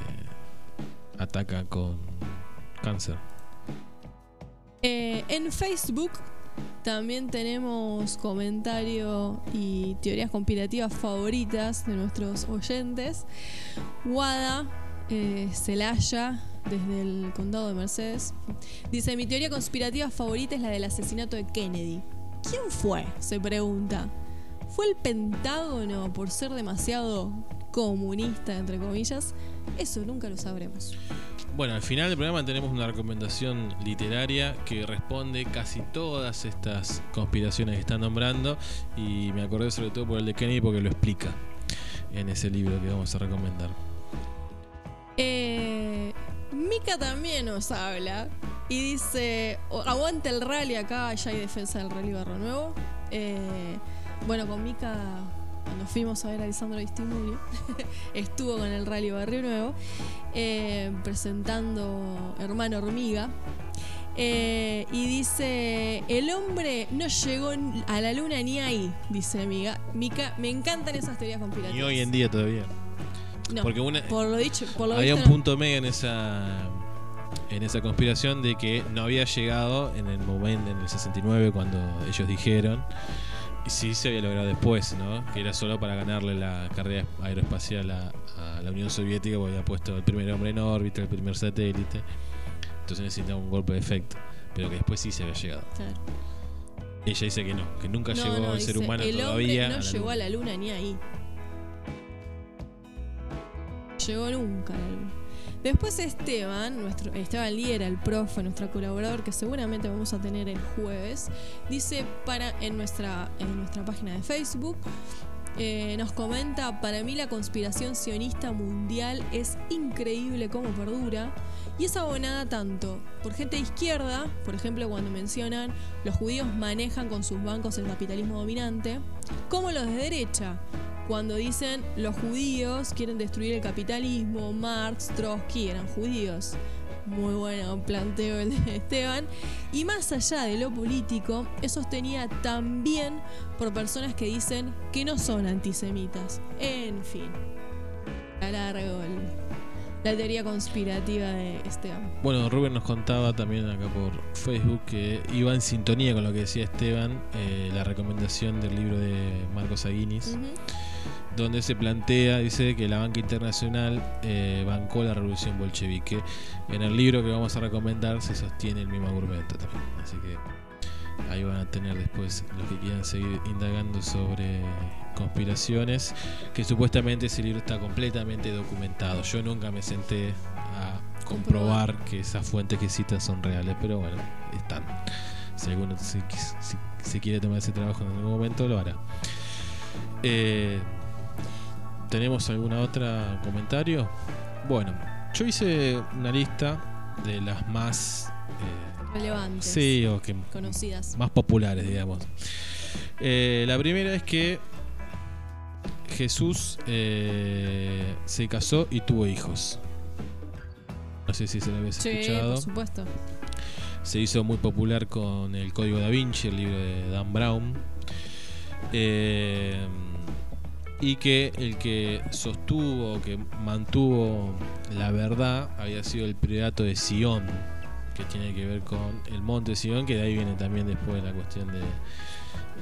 ataca con cáncer.
Eh, en Facebook también tenemos comentario y teorías conspirativas favoritas de nuestros oyentes. Wada eh, Celaya, desde el condado de Mercedes, dice: Mi teoría conspirativa favorita es la del asesinato de Kennedy. ¿Quién fue? Se pregunta. ¿Fue el Pentágono por ser demasiado comunista, entre comillas? Eso nunca lo sabremos.
Bueno, al final del programa tenemos una recomendación literaria que responde casi todas estas conspiraciones que están nombrando y me acordé sobre todo por el de Kennedy porque lo explica en ese libro que vamos a recomendar.
Eh, Mika también nos habla y dice, "O- aguante el rally acá, ya hay defensa del rally Barro Nuevo. Eh, bueno, con Mika, cuando fuimos a ver a Lisandro Distimulio, estuvo con el rally Barrio Nuevo, eh, presentando Hermano Hormiga. Eh, y dice, el hombre no llegó a la luna ni ahí, dice Mika. Mika, me encantan esas teorías conspirativas.
Y hoy en día todavía.
No,
Porque una-
por lo dicho, por lo
Había un
visto no.
punto medio en esa en esa conspiración de que no había llegado en el momento en el 69 cuando ellos dijeron y sí se había logrado después, ¿no? Que era solo para ganarle la carrera aeroespacial a, a la Unión Soviética porque había puesto el primer hombre en órbita, el primer satélite. Entonces necesitaba un golpe de efecto, pero que después sí se había llegado.
Claro.
Ella dice que no, que nunca
No,
llegó
no,
el ser humano
el
todavía.
hombre no
a
llegó a la luna ni ahí. Llegó nunca a la luna. Después Esteban, nuestro Esteban Liera, el profe, nuestro colaborador, que seguramente vamos a tener el jueves, dice para en nuestra, en nuestra página de Facebook, eh, nos comenta, para mí la conspiración sionista mundial es increíble cómo perdura y es abonada tanto por gente de izquierda, por ejemplo cuando mencionan los judíos manejan con sus bancos el capitalismo dominante, como los de derecha, cuando dicen los judíos quieren destruir el capitalismo, Marx, Trotsky eran judíos. Muy bueno planteo el de Esteban. Y más allá de lo político, es sostenida también por personas que dicen que no son antisemitas. En fin. A largo el- la teoría conspirativa de Esteban.
Bueno, Rubén nos contaba también acá por Facebook que iba en sintonía con lo que decía Esteban, eh, la recomendación del libro de Marcos Aguinis,
Ujú.
Donde se plantea, dice que la banca internacional eh, bancó la revolución bolchevique. En el libro que vamos a recomendar se sostiene el mismo argumento también. Así que ahí van a tener después los que quieran seguir indagando sobre conspiraciones, que supuestamente ese libro está completamente documentado. Yo nunca me senté a comprobar que esas fuentes que citas son reales, pero bueno, están. Si alguno se, si- quiere tomar ese trabajo en algún momento, lo hará. Eh, ¿Tenemos alguna otra comentario? Bueno, yo hice una lista de las más... eh,
Relevantes.
sí, o que
Conocidas.
más populares, digamos. Eh, la primera es que Jesús eh, se casó y tuvo hijos. No sé si se lo habías
Sí,
escuchado.
por supuesto.
Se hizo muy popular con el Código da Vinci, el libro de Dan Brown. Eh, y que el que sostuvo, que mantuvo la verdad, había sido el priorato de Sion, que tiene que ver con el monte Sion, que de ahí viene también después la cuestión de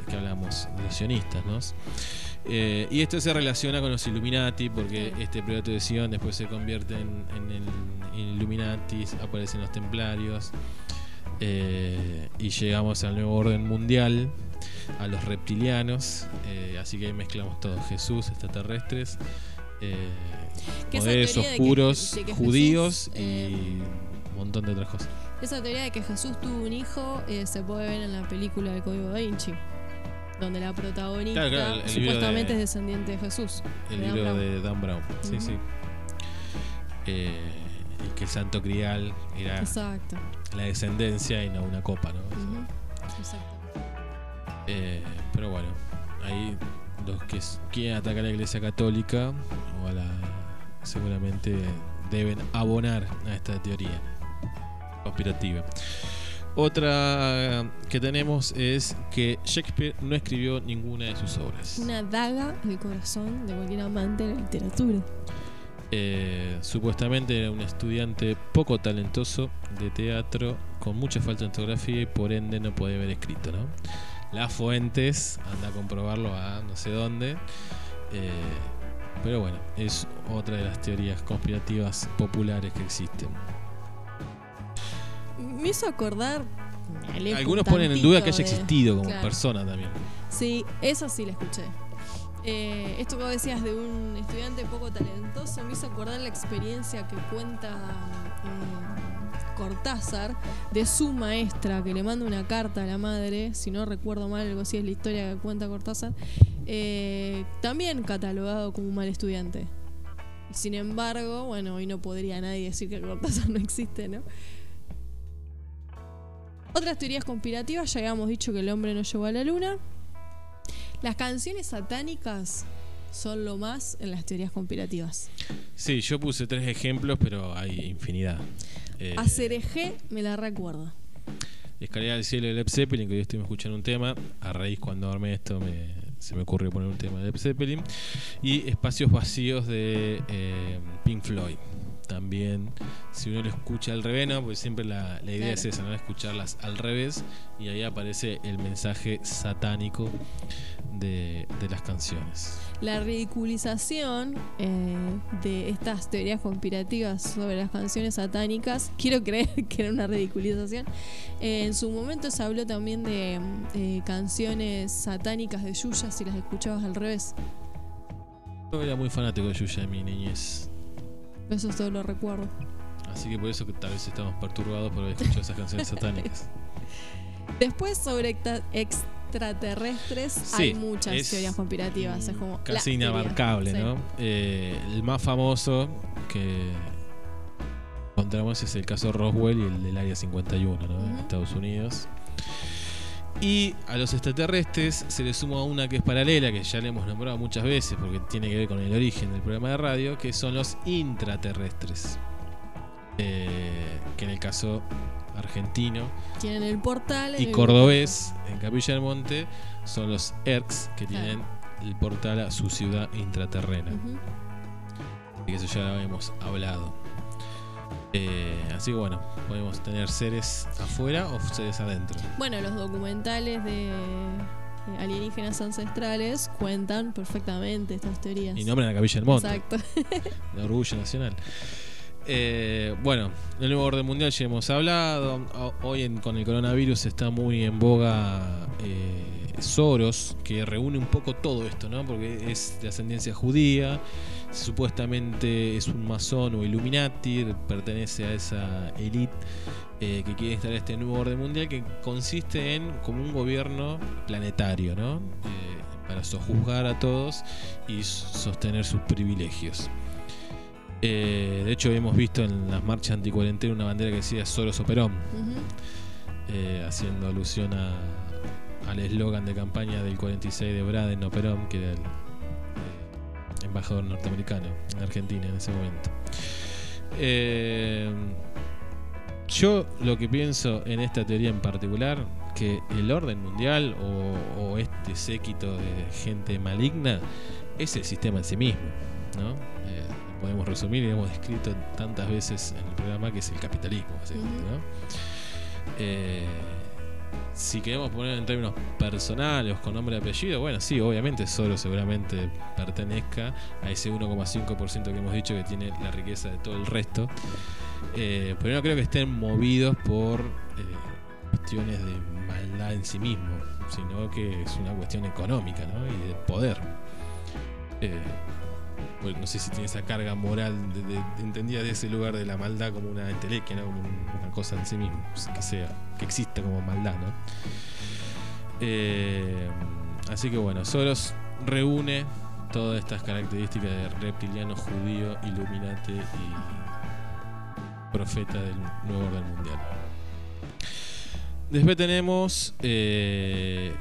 que hablamos de los sionistas, ¿no? Eh, y esto se relaciona con los Illuminati, porque este priorato de Sion después se convierte en, en el en Illuminati, aparecen los templarios, eh, y llegamos al nuevo orden mundial, a los reptilianos, eh, así que ahí mezclamos todo, Jesús, extraterrestres, eh, poderes
de que-
oscuros,
de que
judíos
Jesús, eh,
y un montón de otras cosas.
Esa teoría de que Jesús tuvo un hijo eh, se puede ver en la película del Código da Vinci, donde la protagonista
Claro, claro, el- el libro
supuestamente
de-
es descendiente de Jesús.
El
de
libro
Brown.
de Dan Brown, sí, sí. Eh, y que el santo crial era
Exacto.
la descendencia y no una copa, ¿no?
Exacto.
Eh, pero bueno, ahí los que quieren atacar a la iglesia católica o a la seguramente deben abonar a esta teoría conspirativa. Otra que tenemos es que Shakespeare no escribió ninguna de sus obras.
Una daga al corazón de cualquier amante de la literatura.
Eh, supuestamente era un estudiante poco talentoso de teatro, con mucha falta de ortografía y por ende no podía haber escrito, ¿no? Las fuentes, anda a comprobarlo a no sé dónde. eh, pero bueno, es otra de las teorías conspirativas populares que existen.
Me hizo acordar. me
Algunos ponen en duda que haya
de-
existido como
Claro.
persona también.
Sí, esa sí la escuché. Eh, esto que vos decías de un estudiante poco talentoso me hizo acordar la experiencia que cuenta eh, Cortázar de su maestra que le manda una carta a la madre, si no recuerdo mal, algo así es la historia que cuenta Cortázar, eh, también catalogado como un mal estudiante. Sin embargo, bueno, hoy no podría nadie decir que Cortázar no existe, ¿no? Otras teorías conspirativas, ya habíamos dicho que el hombre no llegó a la luna. Las canciones satánicas son lo más en las teorías conspirativas.
Sí, yo puse tres ejemplos, pero hay infinidad. Eh,
A Cereje me la recuerdo.
Escalera al cielo de Led Zeppelin, que hoy estoy escuchando un tema. A raíz cuando armé esto me, se me ocurrió poner un tema de Led Zeppelin. Y Espacios Vacíos de eh, Pink Floyd. También, si uno lo escucha al revés, ¿no? Pues siempre la, la idea
Claro.
es esa, ¿no? Escucharlas al revés. Y ahí aparece el mensaje satánico de, de las canciones.
La ridiculización eh, de estas teorías conspirativas sobre las canciones satánicas, quiero creer que era una ridiculización. Eh, en su momento se habló también de eh, canciones satánicas de Yuya si las escuchabas al revés.
Yo era muy fanático de Yuya en mi niñez.
Eso todo lo recuerdo.
Así que por eso que tal vez estamos perturbados por haber escuchado esas canciones satánicas.
Después sobre extra- extraterrestres
Sí,
hay muchas
es
teorías conspirativas. Es como
Casi
teoría.
inabarcable,
Sí.
¿no? Eh, el más famoso que encontramos es el caso Roswell y el del Área 51, ¿no? En
Ujú.
Estados Unidos. Y a los extraterrestres se le suma una que es paralela, que ya le hemos nombrado muchas veces porque tiene que ver con el origen del programa de radio, que son los intraterrestres. Eh, que en el caso argentino
Tienen el portal.
y
el-
cordobés, en Capilla del Monte, son los ERCs que tienen el portal a su ciudad intraterrena.
Ujú.
Y eso ya lo habíamos hablado. Eh, así que bueno, podemos tener seres afuera o seres adentro.
Bueno, los documentales de alienígenas ancestrales cuentan perfectamente estas teorías.
Y nombran a Capilla del Monte,
Exacto.
de orgullo nacional. Eh, bueno, el nuevo orden mundial ya hemos hablado. Hoy en- con el coronavirus está muy en boga eh, Soros, que reúne un poco todo esto, ¿no? Porque es de ascendencia judía, supuestamente es un masón o Illuminati, pertenece a esa élite eh, que quiere instalar este nuevo orden mundial que consiste en como un gobierno planetario, ¿no? Eh, para sojuzgar a todos y sostener sus privilegios. Eh, de hecho, hemos visto en las marchas anticuarentena una bandera que decía Soros o Perón, haciendo alusión a, al eslogan de campaña del 46 de Braden o Perón, que era el eh, embajador norteamericano en Argentina en ese momento. Eh, yo lo que pienso en esta teoría en particular, que el orden mundial o, o este séquito de gente maligna es el sistema en sí mismo, ¿no? Eh, podemos resumir y hemos descrito tantas veces en el programa que es el capitalismo. ¿no? Si queremos poner en términos personales, con nombre y apellido, bueno, sí, obviamente Soros seguramente pertenezca a ese 1,5% que hemos dicho que tiene la riqueza de todo el resto. Eh, pero no creo que estén movidos por eh, cuestiones de maldad en sí mismo, sino que es una cuestión económica y de poder. Eh, bueno, no sé si tiene esa carga moral de, de- entendida de ese lugar de la maldad como una entelequia, como un- una cosa en sí mismo, que sea, que exista como maldad, ¿no? Eh, así que bueno, Soros reúne todas estas características de reptiliano, judío, iluminante y profeta del nuevo orden mundial. Después tenemos eh,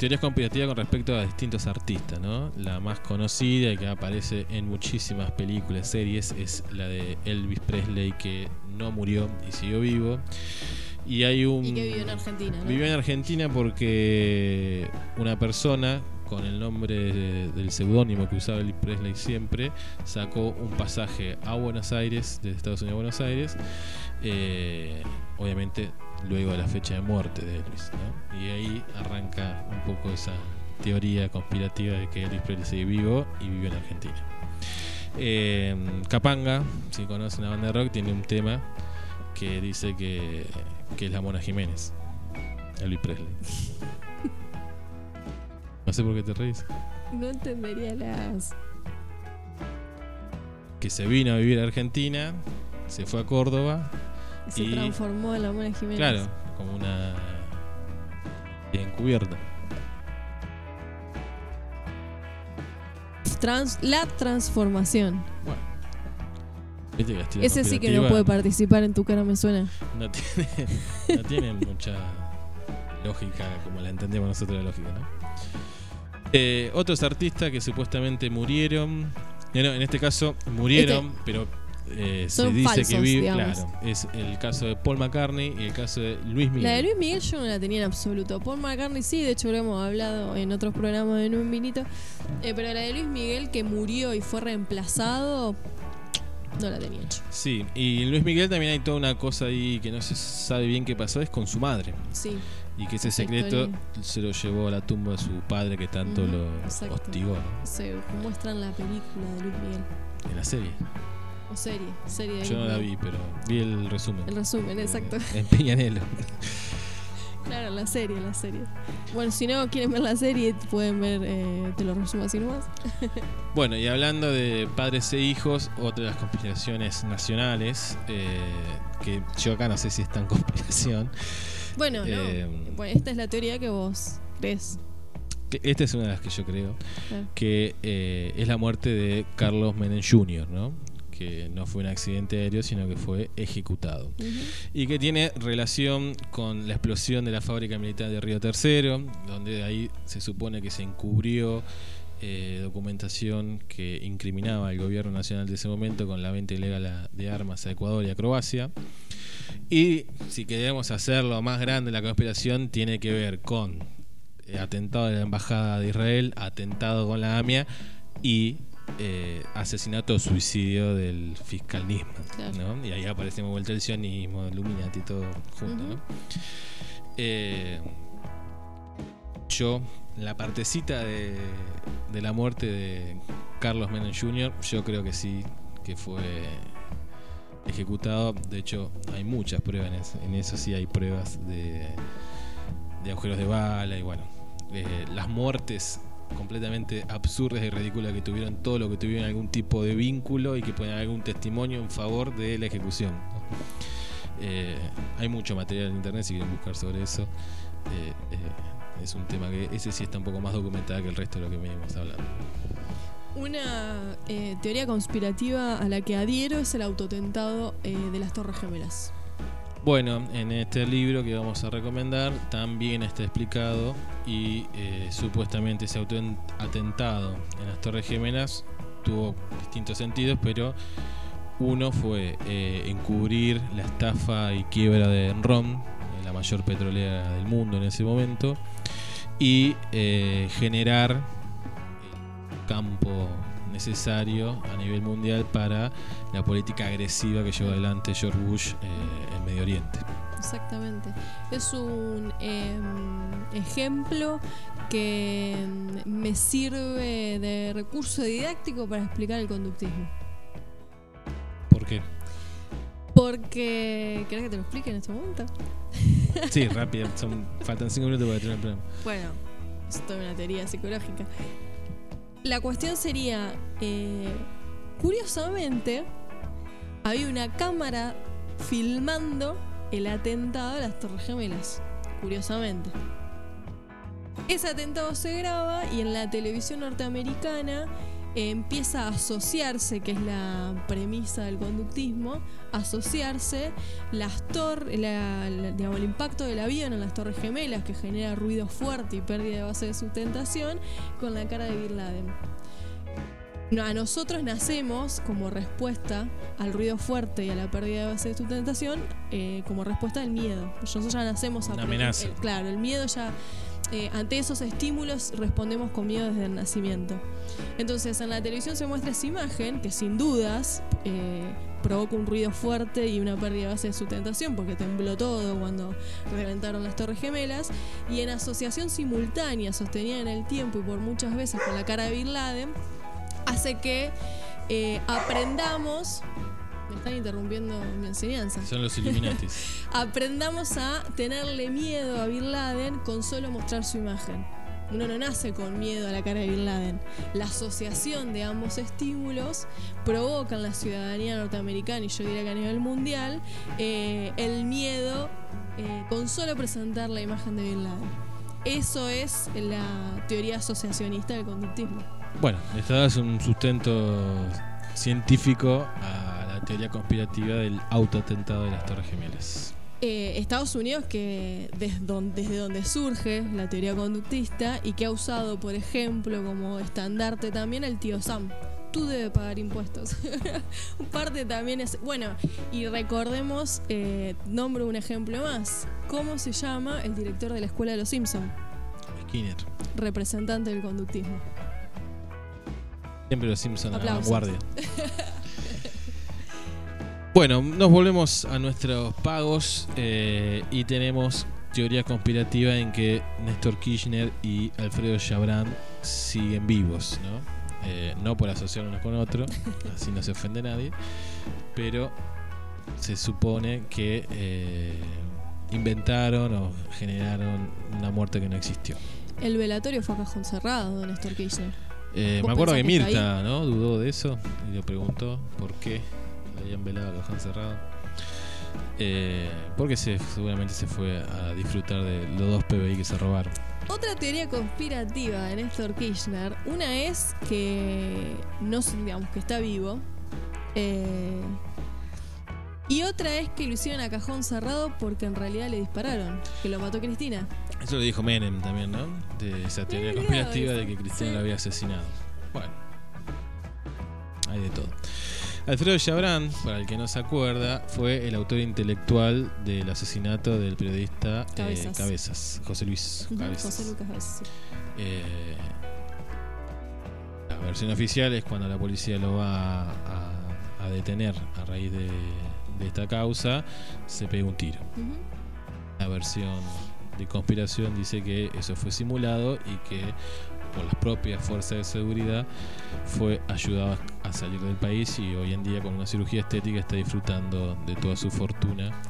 teorías conspirativas con respecto a distintos artistas, ¿no? La más conocida y que aparece en muchísimas películas, series, es la de Elvis Presley, que no murió y siguió vivo. Y hay un.
Y que vive en Argentina, ¿no?
Vivió en Argentina porque una persona con el nombre de- del seudónimo que usaba Elvis Presley siempre sacó un pasaje a Buenos Aires, de Estados Unidos a Buenos Aires, eh, obviamente luego de la fecha de muerte de Elvis. ¿no? Y ahí arranca un poco esa teoría conspirativa de que Elvis Presley sigue vivo y vive en Argentina. Eh, Capanga, si conocen la banda de rock, tiene un tema que dice que, que es la Mona Jiménez. Elvis Presley. No sé por qué te reís.
No entendería las.
Que se vino a vivir a Argentina, se fue a Córdoba,
Se
Y-
transformó en la Mona Jiménez.
claro, como una encubierta.
Trans- la transformación.
Las teorías
Ese sí que no puede participar en tu cara, me suena.
no tiene, no tienen mucha lógica como la entendemos nosotros la lógica, ¿no? Eh, otros artistas que supuestamente murieron, no, en este caso murieron, pero eh, se dice
falsos,
que vive,
digamos.
claro, es el caso de Paul McCartney y el caso de Luis Miguel.
La de Luis Miguel yo no la tenía en absoluto. Paul McCartney sí, de hecho lo hemos hablado en otros programas en un vinito. Eh, pero la de Luis Miguel que murió y fue reemplazado, no la tenía hecho.
Sí, y Luis Miguel también hay toda una cosa ahí que no se sabe bien qué pasó, es con su madre.
Sí.
Y que ese secreto
historia.
se lo llevó a la tumba de su padre que tanto
Ujú,
lo
exacto.
hostigó.
Se muestra en la película de Luis Miguel.
en la serie.
O serie, serie de
Yo no la vi, pero vi el resumen.
El resumen,
Eh,
exacto.
En Peñanelo.
Claro, la serie, la serie. Bueno, si no quieren ver la serie, pueden ver, eh, te lo resumo así nomás.
Bueno, y hablando de padres e hijos, otra de las conspiraciones nacionales, eh, que yo acá no sé si es tan conspiración.
Bueno,
Eh,
no. Bueno, esta es la teoría que vos crees.
Esta es una de las que yo creo,
Claro.
que eh, es la muerte de Carlos Menem Jr., ¿no? Que no fue un accidente aéreo, sino que fue ejecutado. Y que tiene relación con la explosión de la fábrica militar de Río Tercero, donde ahí se supone que se encubrió eh, documentación que incriminaba al gobierno nacional de ese momento con la venta ilegal de armas a Ecuador y a Croacia. Y si queremos hacerlo más grande la conspiración, tiene que ver con eh, atentado de la embajada de Israel, atentado con la AMIA y eh, asesinato o suicidio del fiscal Nisman.
Claro.
¿no? Y ahí aparecemos vuelta el sionismo, el Illuminati, todo junto. Eh, yo, la partecita de, de la muerte de Carlos Menem Jr., yo creo que sí, que fue ejecutado. De hecho, hay muchas pruebas en eso, en eso sí hay pruebas de, de agujeros de bala y bueno, eh, las muertes completamente absurdas y ridículas que tuvieron todo lo que tuvieron algún tipo de vínculo y que ponen algún testimonio en favor de la ejecución. Eh, hay mucho material en internet si quieren buscar sobre eso. Eh, eh, es un tema que ese sí está un poco más documentado que el resto de lo que venimos hablando.
Una teoría conspirativa a la que adhiero es el autotentado de las Torres Gemelas.
Bueno, en este libro que vamos a recomendar también está explicado y eh, supuestamente ese atentado en las Torres Gemelas tuvo distintos sentidos, pero uno fue eh, encubrir la estafa y quiebra de Enron, eh, la mayor petrolera del mundo en ese momento, y generar el campo necesario a nivel mundial para la política agresiva que llevó adelante George Bush eh, en Medio Oriente.
Exactamente. Es un em, ejemplo que em, me sirve de recurso didáctico para explicar el conductismo.
¿Por qué?
Porque. ¿Querés que te lo explique en este momento?
Sí, rápido, son, faltan cinco minutos para terminar el programa.
Bueno, es toda una teoría psicológica. La cuestión sería, eh, curiosamente, había una cámara filmando el atentado a las Torres Gemelas. Curiosamente. Ese atentado se graba y en la televisión norteamericana eh, empieza a asociarse, que es la premisa del conductismo, asociarse las tor la- la- digamos, el impacto del avión en las torres gemelas que genera ruido fuerte y pérdida de base de sustentación con la cara de Bin Laden. A nosotros nacemos como respuesta al ruido fuerte y a la pérdida de base de sustentación eh, como respuesta al miedo. Nosotros ya nacemos a
Una amenaza.
claro, el miedo ya eh, ante esos estímulos respondemos con miedo desde el nacimiento. Entonces en la televisión se muestra esa imagen que sin dudas eh, provoca un ruido fuerte y una pérdida de base de sustentación porque tembló todo cuando reventaron las torres gemelas y en asociación simultánea sostenida en el tiempo y por muchas veces con la cara de Bin Laden hace que eh, aprendamos me están interrumpiendo mi enseñanza
Son los Illuminatis.
aprendamos a tenerle miedo a Bin Laden con solo mostrar su imagen. Uno no nace con miedo a la cara de Bin Laden. La asociación de ambos estímulos provoca en la ciudadanía norteamericana y yo diría que a nivel mundial eh, el miedo eh, con solo presentar la imagen de Bin Laden. Eso es la teoría asociacionista del conductismo.
Bueno, le das un sustento científico a la teoría conspirativa del autoatentado de las Torres Gemelas.
Eh, Estados Unidos, que desde donde, desde donde surge la teoría conductista y que ha usado, por ejemplo, como estandarte también el tío Sam. Tú debes pagar impuestos. Parte también es. Bueno, y recordemos, eh, nombro un ejemplo más. ¿Cómo se llama el director de la escuela de los Simpson?
Skinner.
Representante del conductismo.
Siempre los Simpsons a la vanguardia. Bueno, nos volvemos a nuestros pagos eh, y tenemos teoría conspirativa en que Néstor Kirchner y Alfredo Chabran siguen vivos, ¿no? Eh, no por asociar uno con otro, así no se ofende nadie, pero se supone que eh, inventaron o generaron una muerte que no existió.
El velatorio fue a cajón cerrado de Néstor Kirchner.
Eh,
¿Vos
me acuerdo que Mirta, ¿no? Dudó de eso y le preguntó por qué habían velado cajón cerrado. Eh, porque se, seguramente se fue a disfrutar de los dos PBI que se robaron.
Otra teoría conspirativa de Néstor Kirchner, una es que no digamos que está vivo. eh, y otra es que lo hicieron a cajón cerrado porque en realidad le dispararon, que lo mató Cristina.
Eso lo dijo Menem también, ¿no? De esa teoría conspirativa
de
que Cristina
sí.
lo había asesinado. Bueno, hay de todo. Alfredo Chabran, para el que no se acuerda, fue el autor intelectual del asesinato del periodista eh,
Cabezas.
José Luis Cabezas.
José Lucas Cabezas, sí.
Eh, la versión oficial es cuando la policía lo va a, a detener a raíz de, de esta causa, se pega un tiro. La versión de conspiración dice que eso fue simulado y que por las propias fuerzas de seguridad fue ayudado a salir del país y hoy en día con una cirugía estética está disfrutando de toda su fortuna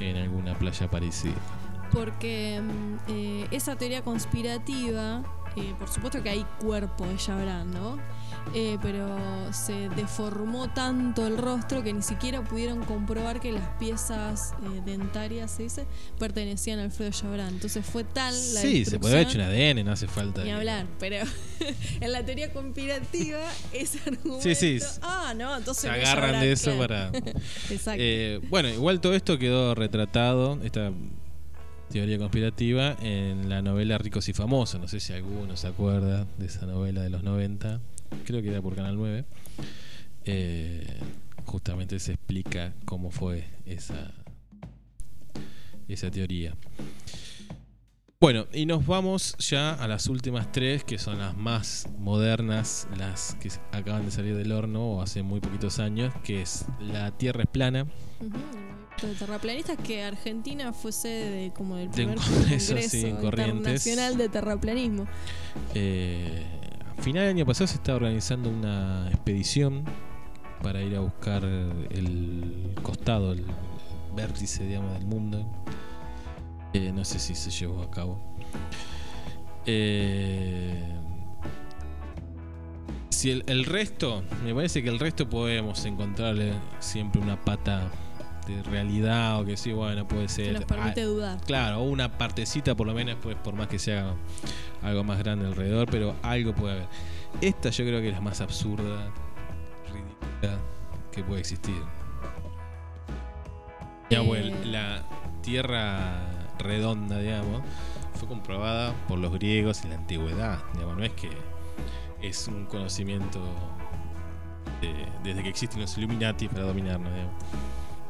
en alguna playa parecida.
Porque mm, eh, esa teoría conspirativa, eh, por supuesto que hay cuerpo de Chabran, ¿no? Eh, pero se deformó tanto el rostro que ni siquiera pudieron comprobar que las piezas eh, dentarias, se dice, pertenecían a Alfredo Chabran. Entonces fue tal la
Sí, se puede haber hecho un ADN, no hace falta.
Ni
que-
hablar, pero en la teoría conspirativa ese argumento...
Sí, sí.
Ah, no, entonces...
Se
es
agarran de eso
claro.
para...
Exacto.
Eh, bueno, igual todo esto quedó retratado, esta teoría conspirativa, en la novela Ricos y Famosos. No sé si alguno se acuerda de esa novela de los 90. Creo que era por Canal 9. Eh, justamente se explica cómo fue esa, esa teoría. Bueno, y nos vamos ya a las últimas tres, que son las más modernas, las que acaban de salir del horno o hace muy poquitos años, que es La Tierra es plana.
De terraplanistas que Argentina fue sede de, como del
De un
primer
congreso,
congreso
sí,
internacional de terraplanismo.
Eh, a final del año pasado se está organizando una expedición para ir a buscar el costado, el vértice, digamos, del mundo. Eh, no sé si se llevó a cabo. Eh, si el, el resto, me parece que el resto podemos encontrarle siempre una pata de realidad o que sí, bueno, puede
Que
ser.
nos permite
Ah,
dudar.
Claro, o una partecita por lo menos, pues por más que sea algo más grande alrededor, pero algo puede haber. Esta yo creo que es la más absurda, ridícula que puede existir.
Eh.
la tierra redonda, digamos, fue comprobada por los griegos en la antigüedad. Digamos, no es que es un conocimiento de- desde que existen los Illuminati para dominarnos. digamos.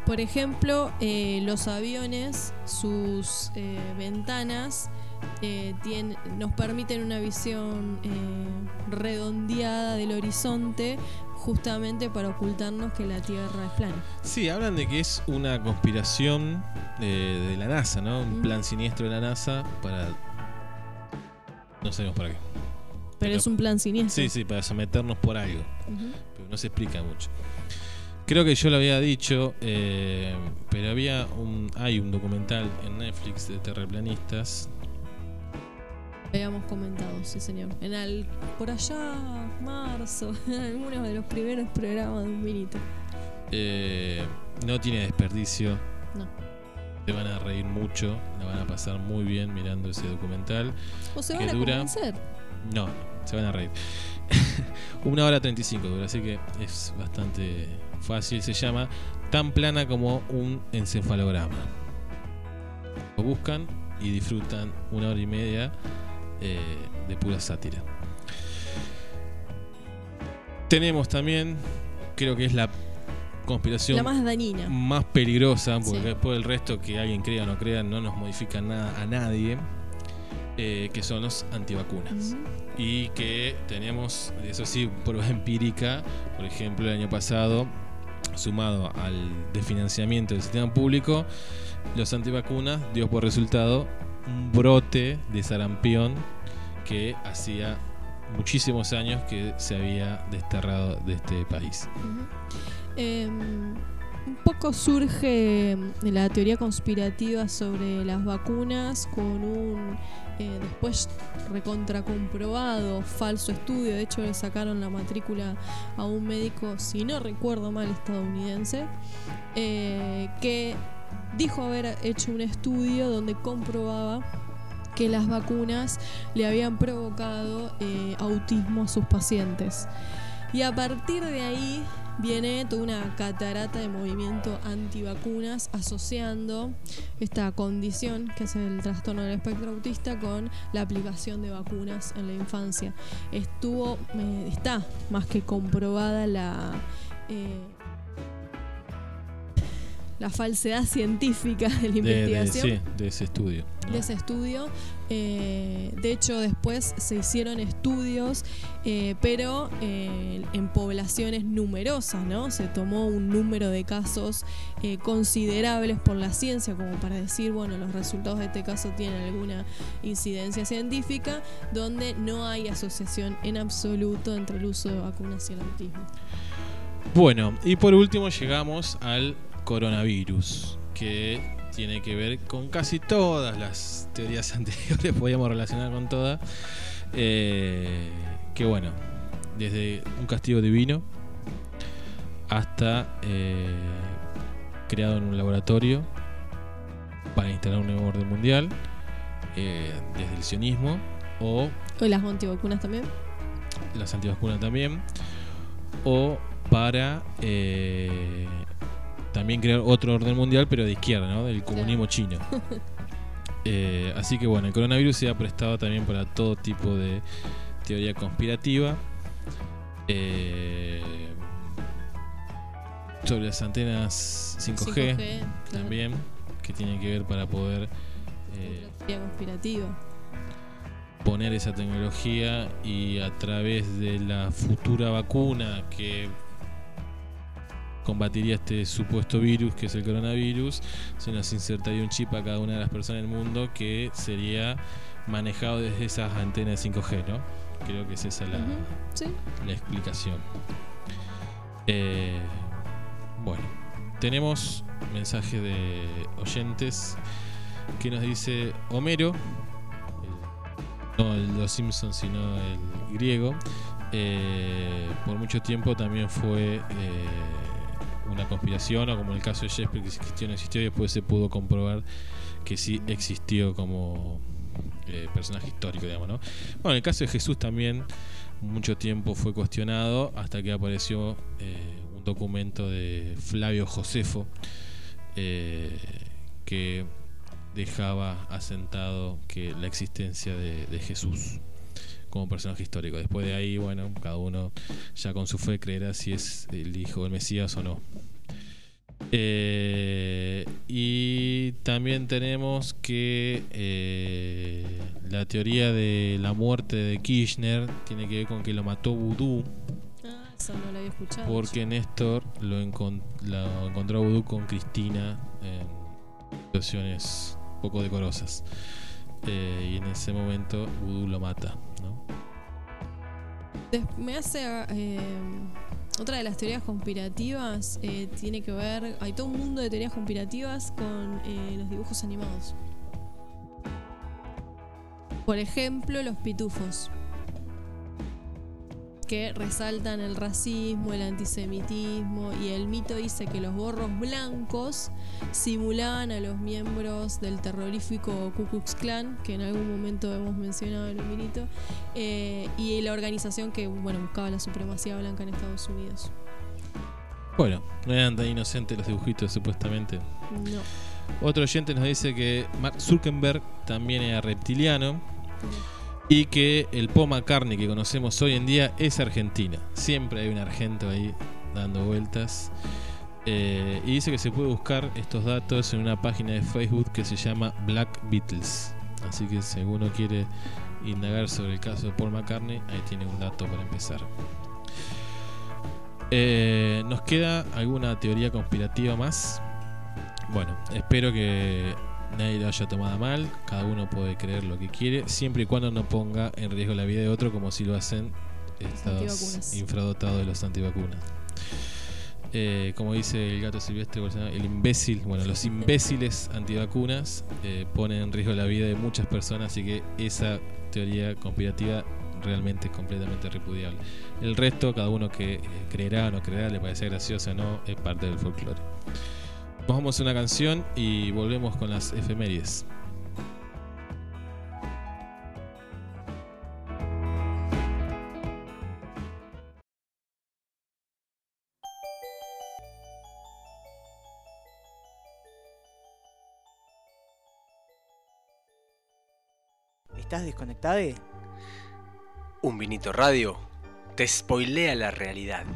Por ejemplo, eh, los aviones, sus eh, ventanas eh, tien- nos permiten una visión eh, redondeada del horizonte justamente para ocultarnos que la Tierra es plana.
Sí, hablan de que es una conspiración de, de la NASA, ¿no? Un
Mm.
plan siniestro de la NASA para. No sabemos para qué.
Pero,
Pero-
es un plan siniestro.
Sí, sí, para someternos por algo. Pero no se explica mucho. Creo que yo lo había dicho, eh, pero había un, hay un documental en Netflix de terraplanistas.
Habíamos comentado, sí señor. En el, por allá, marzo, en algunos de los primeros programas de un minuto.
eh, no tiene desperdicio.
No.
Te van a reír mucho, la van a pasar muy bien mirando ese documental.
O se
Que
van a
dura-
convencer.
No, se van a reír. Una hora 35 dura, así que es bastante fácil. Se llama Tan plana como un encefalograma. Lo buscan y disfrutan una hora y media eh, de pura sátira. Tenemos también, creo que es la conspiración
La más dañina.
más peligrosa, porque
Sí.
después el resto que alguien crea o no crea no nos modifica nada a nadie, eh, que son los antivacunas. Y que tenemos, eso sí, prueba empírica, por ejemplo, el año pasado, sumado al desfinanciamiento del sistema público, los antivacunas dio por resultado un brote de sarampión que hacía muchísimos años que se había desterrado de este país.
Eh, un poco surge la teoría conspirativa sobre las vacunas con un eh, después recontracomprobado falso estudio. De hecho, le sacaron la matrícula a un médico, si no recuerdo mal, estadounidense, eh, que dijo haber hecho un estudio donde comprobaba que las vacunas le habían provocado eh, autismo a sus pacientes. Y a partir de ahí viene toda una catarata de movimiento antivacunas asociando esta condición, que es el trastorno del espectro autista, con la aplicación de vacunas en la infancia. Estuvo, eh, está más que comprobada la... eh, la falsedad científica de la
De, de-
investigación
sí, de ese estudio. ¿no?
de ese estudio. Eh, de hecho, después se hicieron estudios, eh, pero eh, en poblaciones numerosas, ¿no? Se tomó un número de casos considerables por la ciencia, como para decir, bueno, los resultados de este caso tienen alguna incidencia científica, donde no hay asociación en absoluto entre el uso de vacunas y el autismo.
Bueno, y por último llegamos al coronavirus, que tiene que ver con casi todas las teorías anteriores, podíamos relacionar con todas. Eh, que bueno, desde un castigo divino hasta eh, creado en un laboratorio para instalar un nuevo orden mundial, eh, desde el sionismo o
¿O las antivacunas también?
las antivacunas también, o para eh, también crear otro orden mundial, pero de izquierda, ¿no? Del comunismo chino. Eh, así que bueno, el coronavirus se ha prestado también para todo tipo de teoría conspirativa. Eh, sobre las antenas 5G,
5G, claro.
también, que tiene que ver para poder eh,
conspirativa.
poner esa tecnología y a través de la futura vacuna que combatiría este supuesto virus que es el coronavirus, se nos insertaría un chip a cada una de las personas del mundo que sería manejado desde esas antenas 5G, ¿no? Creo que es esa la,
Sí.
la explicación. Eh, bueno, tenemos mensaje de oyentes que nos dice Homero, el- no el los Simpsons, sino el griego, eh, por mucho tiempo también fue eh, una conspiración, o como en el caso de Shakespeare, que existió no existió, y después se pudo comprobar que sí existió como eh, personaje histórico, digamos, ¿no? Bueno, en el caso de Jesús también mucho tiempo fue cuestionado hasta que apareció eh, un documento de Flavio Josefo eh, que dejaba asentado que la existencia de Jesús como personaje histórico. Después de ahí, bueno, cada uno ya con su fe creerá si es el hijo del Mesías o no. Eh, y también tenemos que eh, la teoría de la muerte de Kirchner tiene que ver con que lo mató Vudú,
Ah, eso no lo había escuchado.
porque Néstor lo, encon- lo encontró a Vudú con Cristina en situaciones poco decorosas. Eh, y en ese momento Vudú lo mata,
Me hace. eh, otra de las teorías conspirativas eh, tiene que ver. Hay todo un mundo de teorías conspirativas con eh, los dibujos animados. Por ejemplo, los pitufos. Que resaltan el racismo, el antisemitismo y el mito dice que los gorros blancos simulaban a los miembros del terrorífico Ku Klux Klan, que en algún momento hemos mencionado en un minuto, eh, y la organización que bueno buscaba la supremacía blanca en Estados Unidos.
Bueno, no eran tan inocentes los dibujitos supuestamente.
No.
Otro oyente nos dice que Mark Zuckerberg también era reptiliano y que el Paul McCartney que conocemos hoy en día es argentina. Siempre hay un argento ahí dando vueltas. Eh, y dice que se puede buscar estos datos en una página de Facebook que se llama Black Beatles. Así que si alguno quiere indagar sobre el caso de Paul McCartney, ahí tiene un dato para empezar. Eh, ¿Nos queda alguna teoría conspirativa más? Bueno, espero que nadie lo haya tomado mal. Cada uno puede creer lo que quiere, siempre y cuando no ponga en riesgo la vida de otro, como si lo hacen
antivacunas.
infradotados de los antivacunas. Eh, como dice el gato silvestre, el imbécil, bueno, los imbéciles antivacunas eh, ponen en riesgo la vida de muchas personas, así que esa teoría conspirativa realmente es completamente repudiable. El resto, cada uno que eh, creerá o no creerá, le parece gracioso o no, es parte del folclore. Nos vamos a una canción y volvemos con las efemérides.
¿Estás desconectado?
Un vinito radio te spoilea la realidad.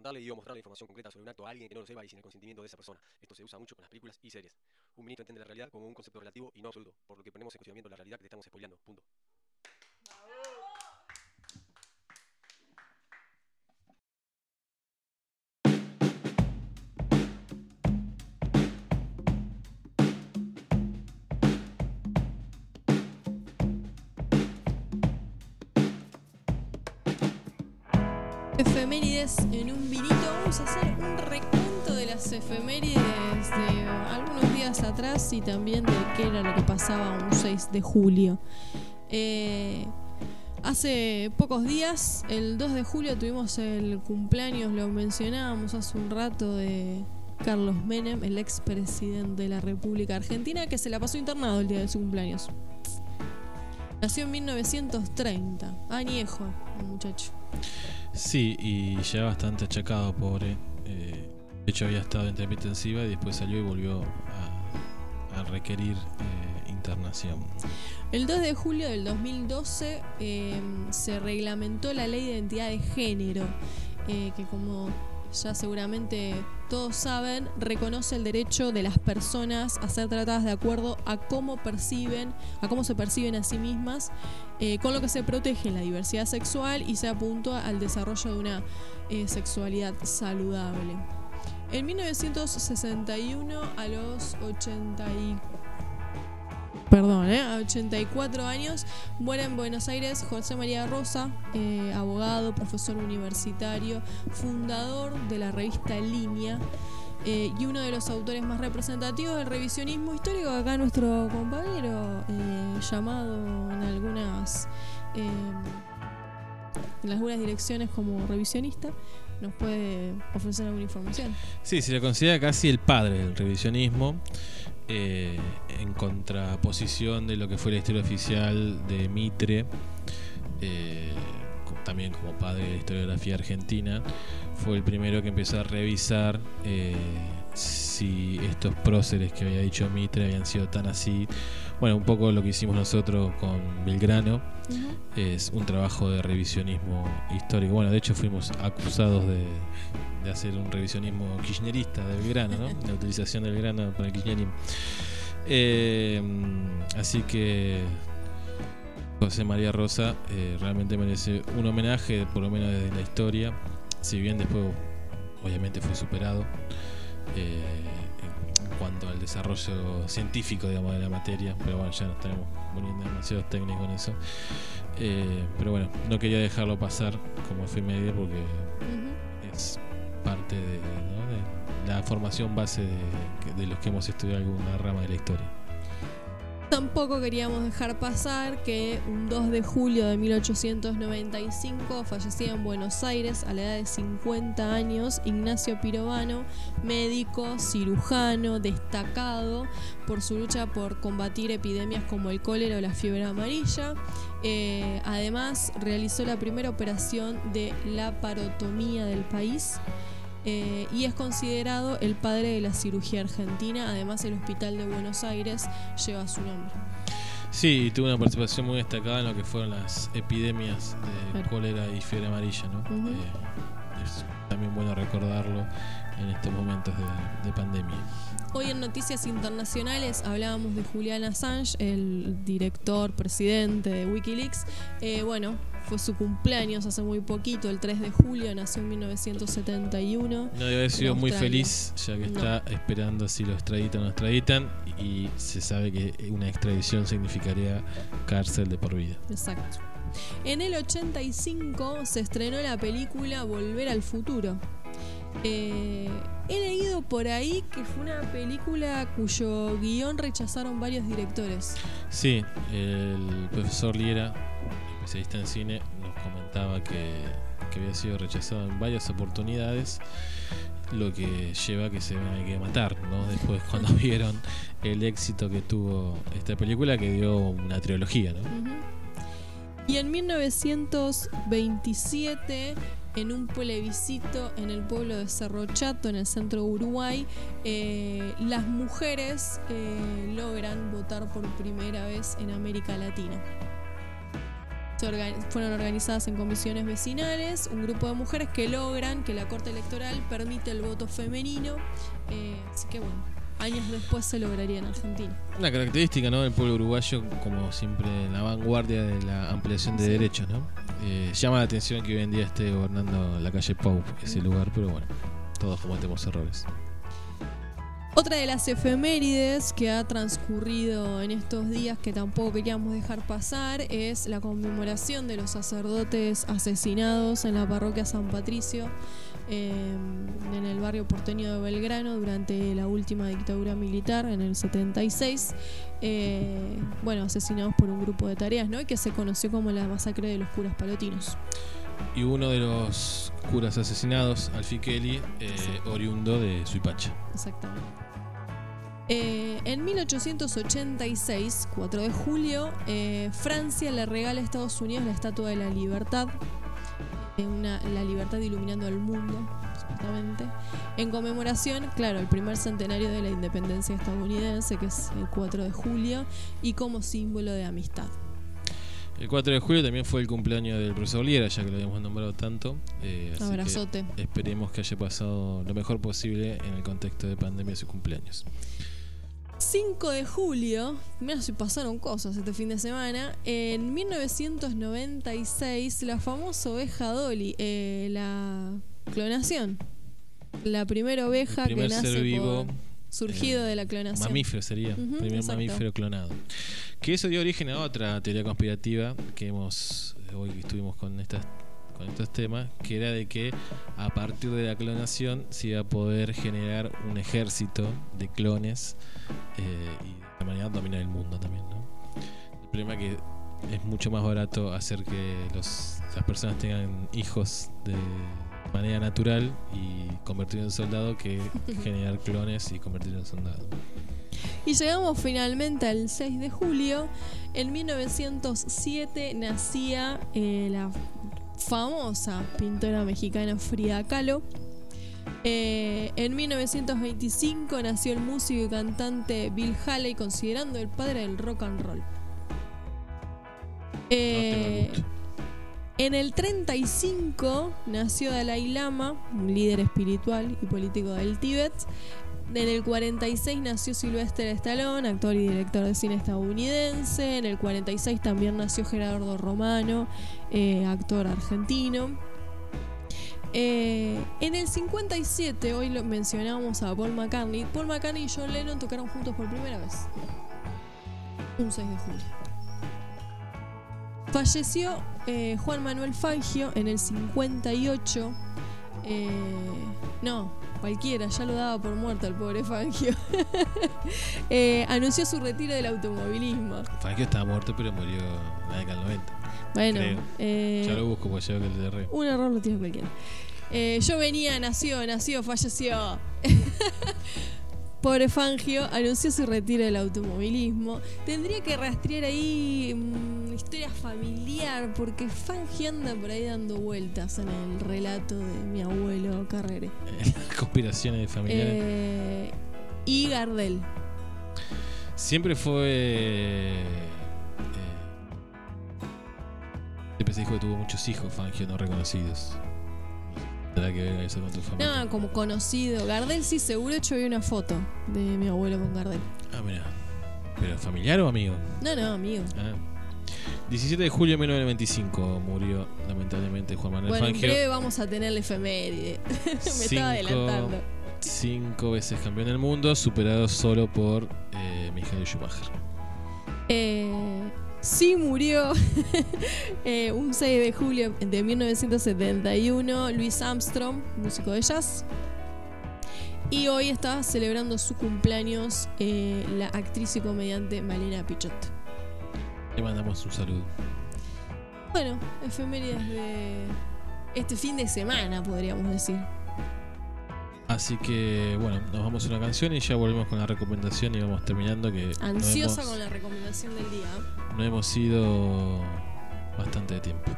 Contarle y o mostrarle información concreta sobre un acto a alguien que no lo sepa y sin el consentimiento de esa persona. Esto se usa mucho con las películas y series. Un vinito entiende la realidad como un concepto relativo y no absoluto, por lo que ponemos en cuestionamiento la realidad que te estamos spoileando. Punto.
Efemérides en un vinito. Vamos a hacer un recuento de las efemérides de algunos días atrás y también de qué era lo que pasaba un 6 de julio. Eh, hace pocos días, el 2 de julio, tuvimos el cumpleaños, lo mencionábamos hace un rato, de Carlos Menem, el expresidente de la República Argentina, que se la pasó internado el día de su cumpleaños. Nació en 1930, añejo, el muchacho.
Sí, y ya bastante achacado, pobre. Eh, de hecho, había estado en terapia intensiva y después salió y volvió a, a requerir eh, internación.
El 2 de julio del 2012 eh, se reglamentó la ley de identidad de género, que como ya seguramente todos saben, reconoce el derecho de las personas a ser tratadas de acuerdo a cómo perciben, a cómo se perciben a sí mismas, eh, con lo que se protege la diversidad sexual y se apunta al desarrollo de una eh, sexualidad saludable. En 1961, a los 84 perdón, ¿eh? a 84 años, muere en Buenos Aires José María Rosa, eh, abogado, profesor universitario, fundador de la revista Línea. eh, y uno de los autores más representativos del revisionismo histórico, acá nuestro compañero, eh, llamado en algunas, en algunas direcciones como revisionista, nos puede ofrecer alguna información.
Sí, se le considera casi el padre del revisionismo, eh, en contraposición de lo que fue la historia oficial de Mitre, eh, también como padre de la historiografía argentina, fue el primero que empezó a revisar eh, si estos próceres que había dicho Mitre habían sido tan así. Bueno, un poco lo que hicimos nosotros con Belgrano es un trabajo de revisionismo histórico. Bueno, de hecho fuimos acusados de, de hacer un revisionismo kirchnerista de Belgrano, ¿no? La utilización del Belgrano para el kirchnerismo. Eh, así que José María Rosa eh, realmente merece un homenaje, por lo menos desde la historia, si bien después obviamente fue superado eh, en cuanto al desarrollo científico digamos, de la materia, pero bueno, ya nos estaremos poniendo demasiado técnicos en eso. Eh, pero bueno, no quería dejarlo pasar como efeméride porque es parte de, la formación base de, de los que hemos estudiado alguna rama de la historia.
Tampoco queríamos dejar pasar que un 2 de julio de 1895 fallecía en Buenos Aires a la edad de 50 años Ignacio Pirovano, médico, cirujano, destacado por su lucha por combatir epidemias como el cólera o la fiebre amarilla. Eh, además, realizó la primera operación de laparotomía del país. Eh, y es considerado el padre de la cirugía argentina. Además, el Hospital de Buenos Aires lleva su nombre.
Sí, tuvo una participación muy destacada en lo que fueron las epidemias de cólera y fiebre amarilla, ¿no? Eh, es también bueno recordarlo en estos momentos de, de pandemia.
Hoy en Noticias Internacionales hablábamos de Julian Assange, el director, presidente de Wikileaks. Eh, bueno, fue su cumpleaños hace muy poquito, el 3 de julio, nació en 1971.
No debe haber sido muy feliz, ya que
No.
está esperando si lo extraditan o no extraditan, y se sabe que una extradición significaría cárcel de por vida.
Exacto. En el 85 se estrenó la película Volver al Futuro. Eh, he leído por ahí que fue una película cuyo guion rechazaron varios directores.
Sí, el profesor Liera, especialista en cine, nos comentaba que, que había sido rechazado en varias oportunidades, lo que lleva a que se vean que matar, ¿no? Después cuando vieron el éxito que tuvo esta película, que dio una trilogía, ¿no?
Y en 1927, en un plebiscito en el pueblo de Cerro Chato, en el centro de Uruguay, eh, las mujeres eh, logran votar por primera vez en América Latina. Fueron organizadas en comisiones vecinales, un grupo de mujeres que logran que la Corte Electoral permite el voto femenino. eh, así que bueno, años después se lograría en Argentina.
Una característica ¿no? del pueblo uruguayo, como siempre, en la vanguardia de la ampliación de derechos. ¿no? Eh, llama la atención que hoy en día esté gobernando la calle Pau, ese lugar, pero bueno, todos cometemos errores.
Otra de las efemérides que ha transcurrido en estos días que tampoco queríamos dejar pasar es la conmemoración de los sacerdotes asesinados en la parroquia San Patricio eh, en el barrio porteño de Belgrano durante la última dictadura militar en el 76. eh, bueno, asesinados por un grupo de tareas, ¿no? Y que se conoció como la masacre de los curas palotinos.
Y uno de los curas asesinados, Alfi Kelly, eh, oriundo de Suipacha.
Exactamente. Eh, en 1886, 4 de julio, eh, Francia le regala a Estados Unidos la Estatua de la Libertad, una- la libertad iluminando al mundo, supuestamente, en conmemoración, claro, el primer centenario de la independencia estadounidense, que es el 4 de julio, y como símbolo de amistad.
El 4 de julio también fue el cumpleaños del profesor Liera, ya que lo habíamos nombrado tanto. eh, que
Abrazote.
esperemos que haya pasado lo mejor posible en el contexto de pandemia su cumpleaños.
5 de julio, mira si pasaron cosas este fin de semana. En 1996, la famosa oveja Dolly, eh, la clonación. La primera oveja
primer
que nace
ser vivo,
por- surgido
eh,
de la clonación.
Mamífero sería, primer
exacto.
mamífero clonado. Que eso dio origen a otra teoría conspirativa que hemos, hoy estuvimos con estas con estos temas, que era de que a partir de la clonación se iba a poder generar un ejército de clones eh, y de esta manera dominar el mundo también, ¿no? El problema es que es mucho más barato hacer que los, las personas tengan hijos de manera natural y convertirlos en soldado que generar clones y convertirlos en soldado.
Y llegamos finalmente al 6 de julio. En 1907 nacía eh, la famosa pintora mexicana Frida Kahlo. Eh, en 1925 nació el músico y cantante Bill Haley, considerando el padre del rock and roll. Eh, en el 35 nació Dalai Lama, un líder espiritual y político del Tíbet. En el 46 nació Sylvester Stallone, actor y director de cine estadounidense. En el 46 también nació Gerardo Romano, eh, actor argentino. Eh, en el 57, hoy lo mencionamos a Paul McCartney. Paul McCartney y John Lennon tocaron juntos por primera vez. Un 6 de julio. Falleció eh, Juan Manuel Fangio en el 58. Eh, no, cualquiera, ya lo daba por muerto el pobre Fangio. Eh, anunció su retiro del automovilismo.
Fangio estaba muerto, pero murió en la década del 90.
Bueno, eh,
Ya lo busco porque ya que el DR.
un error lo tiene cualquiera. Eh, yo venía, nació, nació, falleció. Pobre Fangio anunció su retiro del automovilismo. Tendría que rastrear ahí mm, historia familiar, porque Fangio anda por ahí dando vueltas en el relato de mi abuelo Carrere.
Conspiraciones familiares.
Eh, y Gardel.
Siempre fue. eh, siempre se dijo que tuvo muchos hijos, Fangio, no reconocidos. Tendrá que ver eso con tu familia.
No, como conocido. Gardel sí, seguro. Hecho, vi una foto de mi abuelo con Gardel.
Ah, mira. ¿Pero familiar o amigo?
No, no, amigo.
Ah. 17 de julio de 1995 murió lamentablemente Juan Manuel
Bueno, en
Fangio.
breve vamos a tener la efeméride. Me
Cinco-
estaba adelantando.
Cinco veces campeón del mundo, superado solo por eh, Michael Schumacher.
Eh, sí murió eh, un 6 de julio de 1971 Louis Armstrong, músico de jazz. Y hoy está celebrando su cumpleaños eh, la actriz y comediante Malena Pichot.
Le mandamos un saludo.
Bueno, efemérides de este fin de semana, podríamos decir.
Así que bueno, nos vamos a una canción y ya volvemos con la recomendación y vamos terminando que no
Ansiosa
hemos,
con la recomendación del día.
no hemos ido bastante de tiempo.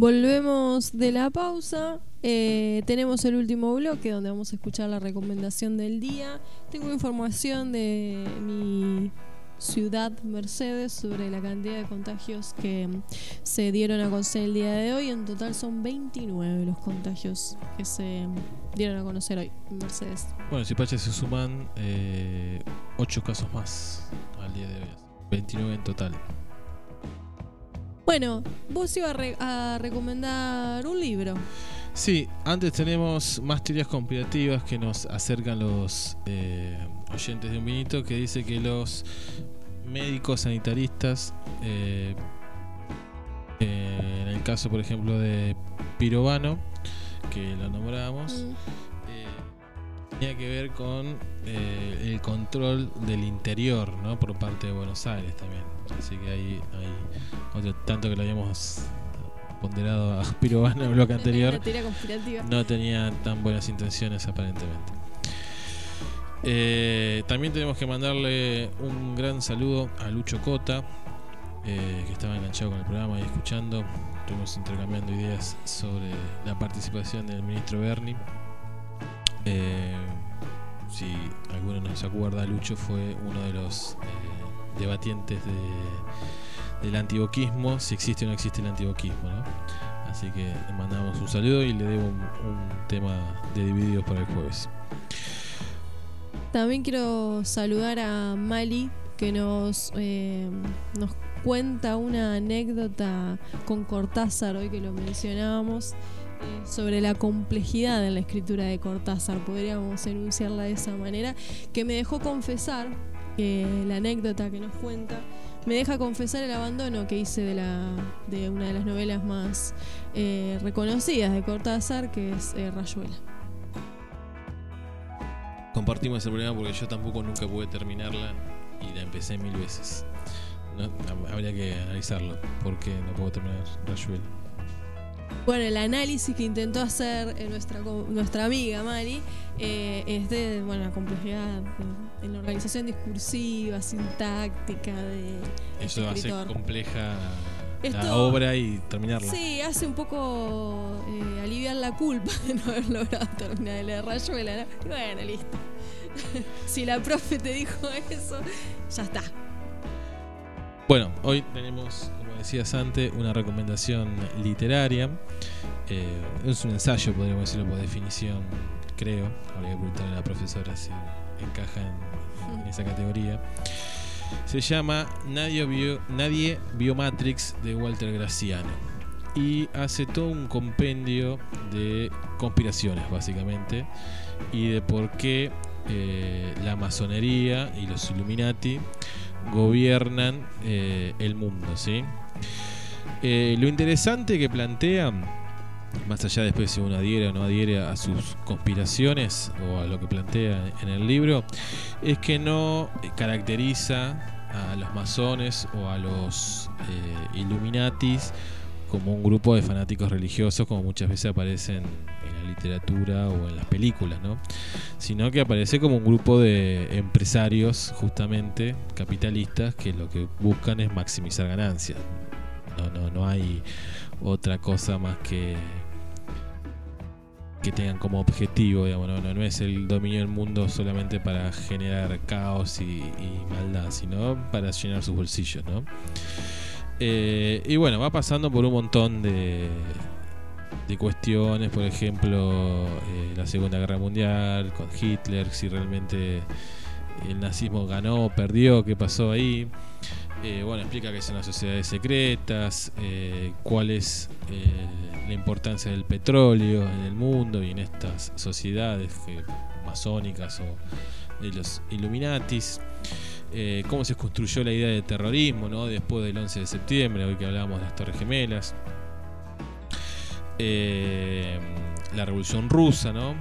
Volvemos de la pausa. Eh, tenemos el último bloque donde vamos a escuchar la recomendación del día. Tengo información de mi ciudad Mercedes sobre la cantidad de contagios que se dieron a conocer el día de hoy. En total son 29 los contagios que se dieron a conocer hoy en Mercedes.
Bueno, si Pacha se suman 8 casos más al día de hoy. 29 en total.
Bueno, vos ibas a, re- a recomendar un libro.
Sí, antes tenemos más teorías conspirativas que nos acercan los eh, oyentes de un vinito que dice que los médicos sanitaristas, eh, eh, en el caso por ejemplo de Pirovano, que lo nombramos,
Mm.
eh, tenía que ver con el control del interior, ¿no? Por parte de Buenos Aires también. Así que hay otro tanto que lo habíamos ponderado a Pirovano en el bloque anterior. No tenía tan buenas intenciones aparentemente. Eh, también tenemos que mandarle un gran saludo a Lucho Cota, eh, que estaba enganchado con el programa y escuchando. estuvimos intercambiando ideas sobre la participación del ministro Berni. Eh, si alguno no se acuerda, Lucho fue uno de los debatientes de, del antiboquismo, si existe o no existe el antiboquismo. ¿no? Así que le mandamos un saludo y le debo un, tema de divididos para el jueves.
También quiero saludar a Mali, que nos, eh, nos cuenta una anécdota con Cortázar, hoy que lo mencionábamos, eh, sobre la complejidad en la escritura de Cortázar, podríamos enunciarla de esa manera, que me dejó confesar, que la anécdota que nos cuenta, me deja confesar el abandono que hice de, la, de una de las novelas más eh, reconocidas de Cortázar, que es eh, Rayuela.
Compartimos ese problema porque yo tampoco nunca pude terminarla y la empecé mil veces. Habría que analizarlo, porque no puedo terminar Rayuela.
Bueno, el análisis que intentó hacer eh, nuestra, nuestra amiga Mari eh, es de bueno, la complejidad de- en la organización discursiva, sintáctica de este
Eso hace compleja la
Esto-
obra y terminarla.
Sí, hace un poco eh, aliviar la culpa de no haber logrado terminar de leer Rayuela. ¿no? Y bueno, listo. si la profe te dijo eso, ya está.
Bueno, hoy tenemos, decías antes, una recomendación literaria. Eh, es un ensayo, podríamos decirlo por definición, creo. Habría que preguntarle a la profesora si encaja en, esa categoría. Se llama Nadie vio Matrix de Walter Graciano. Y hace todo un compendio de conspiraciones, básicamente, y de por qué eh, la masonería y los Illuminati gobiernan eh, el mundo, ¿sí? Eh, lo interesante que plantean, más allá después si uno adhiere o no adhiere a sus conspiraciones o a lo que plantea en el libro, es que no caracteriza a los masones o a los eh, Illuminatis como un grupo de fanáticos religiosos como muchas veces aparecen en la literatura o en las películas, ¿no? sino que aparece como un grupo de empresarios justamente capitalistas que lo que buscan es maximizar ganancias. No, no, no hay otra cosa más que que tengan como objetivo, digamos, no, no, es el dominio del mundo solamente para generar caos y, y maldad, sino para llenar sus bolsillos, ¿no? Eh, y bueno, va pasando por un montón de, de cuestiones, por ejemplo, eh, la Segunda Guerra Mundial con Hitler, si realmente el nazismo ganó, perdió, qué pasó ahí. Eh, bueno, explica que son las sociedades secretas, eh, cuál es eh, la importancia del petróleo en el mundo y en estas sociedades masónicas o de los Illuminatis. Cómo se construyó la idea de terrorismo ¿no? después del 11 de septiembre, hoy que hablábamos de las Torres Gemelas. La Revolución Rusa ¿no?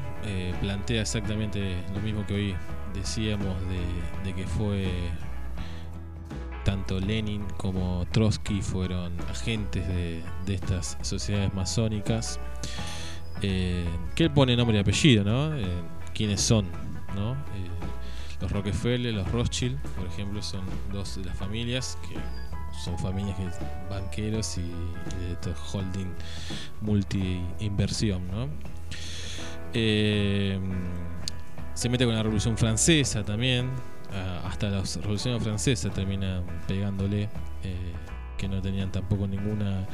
Plantea exactamente lo mismo que hoy decíamos de, de que fue tanto Lenin como Trotsky fueron agentes de, estas sociedades masónicas. Eh, que él pone nombre y apellido, ¿no? Eh, ¿Quiénes son? ¿no? Eh, los Rockefeller, los Rothschild, por ejemplo, son dos de las familias que son familias que banqueros y, y de estos holding multi-inversión, ¿no? Eh, se mete con la Revolución Francesa también. Ah, hasta la Revolución Francesa termina pegándole, eh, que no tenían tampoco ninguna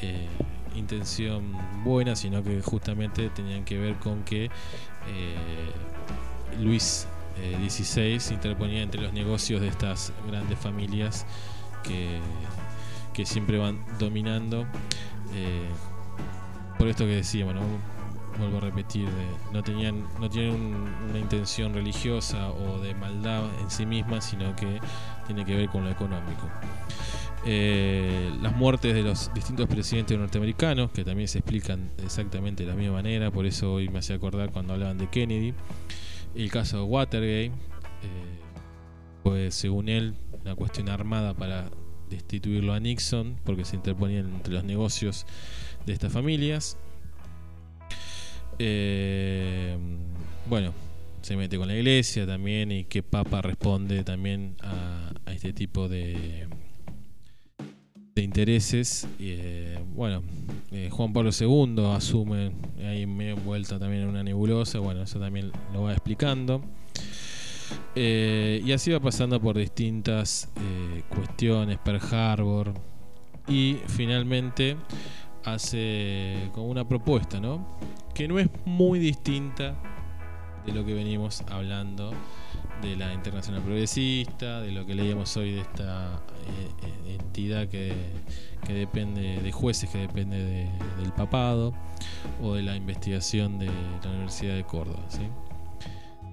eh, intención buena, sino que justamente tenían que ver con que eh, Luis XVI interponía entre los negocios de estas grandes familias que, que siempre van dominando. por esto que decíamos, ¿no? Vuelvo a repetir, no tenían, no tienen un- una intención religiosa o de maldad en sí misma, sino que tiene que ver con lo económico. Eh, las muertes de los distintos presidentes norteamericanos, que también se explican exactamente de la misma manera, por eso hoy me hace acordar cuando hablaban de Kennedy. El caso de Watergate, eh, pues según él, una cuestión armada para destituirlo a Nixon, porque se interponían entre los negocios de estas familias. Eh, bueno, se mete con la iglesia también y qué papa responde también a, este tipo de de intereses. Eh, bueno, eh, Juan Pablo II asume ahí medio envuelta también en una nebulosa. Bueno, eso también lo va explicando. Y así va pasando por distintas cuestiones, Pearl Harbor. Y finalmente hace como una propuesta, ¿no? Que no es muy distinta de lo que venimos hablando de la Internacional Progresista, de lo que leíamos hoy de esta eh, eh, entidad que, que depende de jueces, que depende de- del papado, o de la investigación de la Universidad de Córdoba.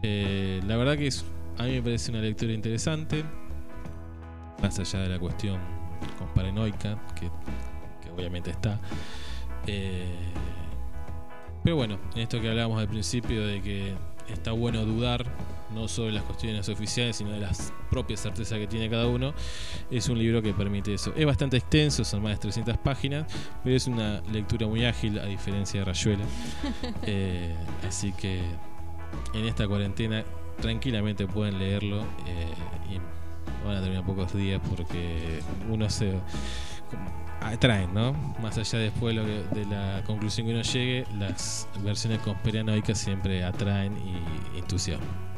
Eh, la verdad que a mí me parece una lectura interesante, más allá de la cuestión paranoica, que, que obviamente está. Eh, pero bueno, en esto que hablábamos al principio de que está bueno dudar no sobre las cuestiones oficiales, sino de las propias certezas que tiene cada uno, es un libro que permite eso. Es bastante extenso, son más de 300 páginas, pero es una lectura muy ágil a diferencia de Rayuela. Eh, así que en esta cuarentena tranquilamente pueden leerlo eh, y van a terminar pocos días porque uno se atraen, ¿no? Más allá después lo que- de la conclusión que uno llegue, las versiones conspiranoicas siempre atraen y entusiasman.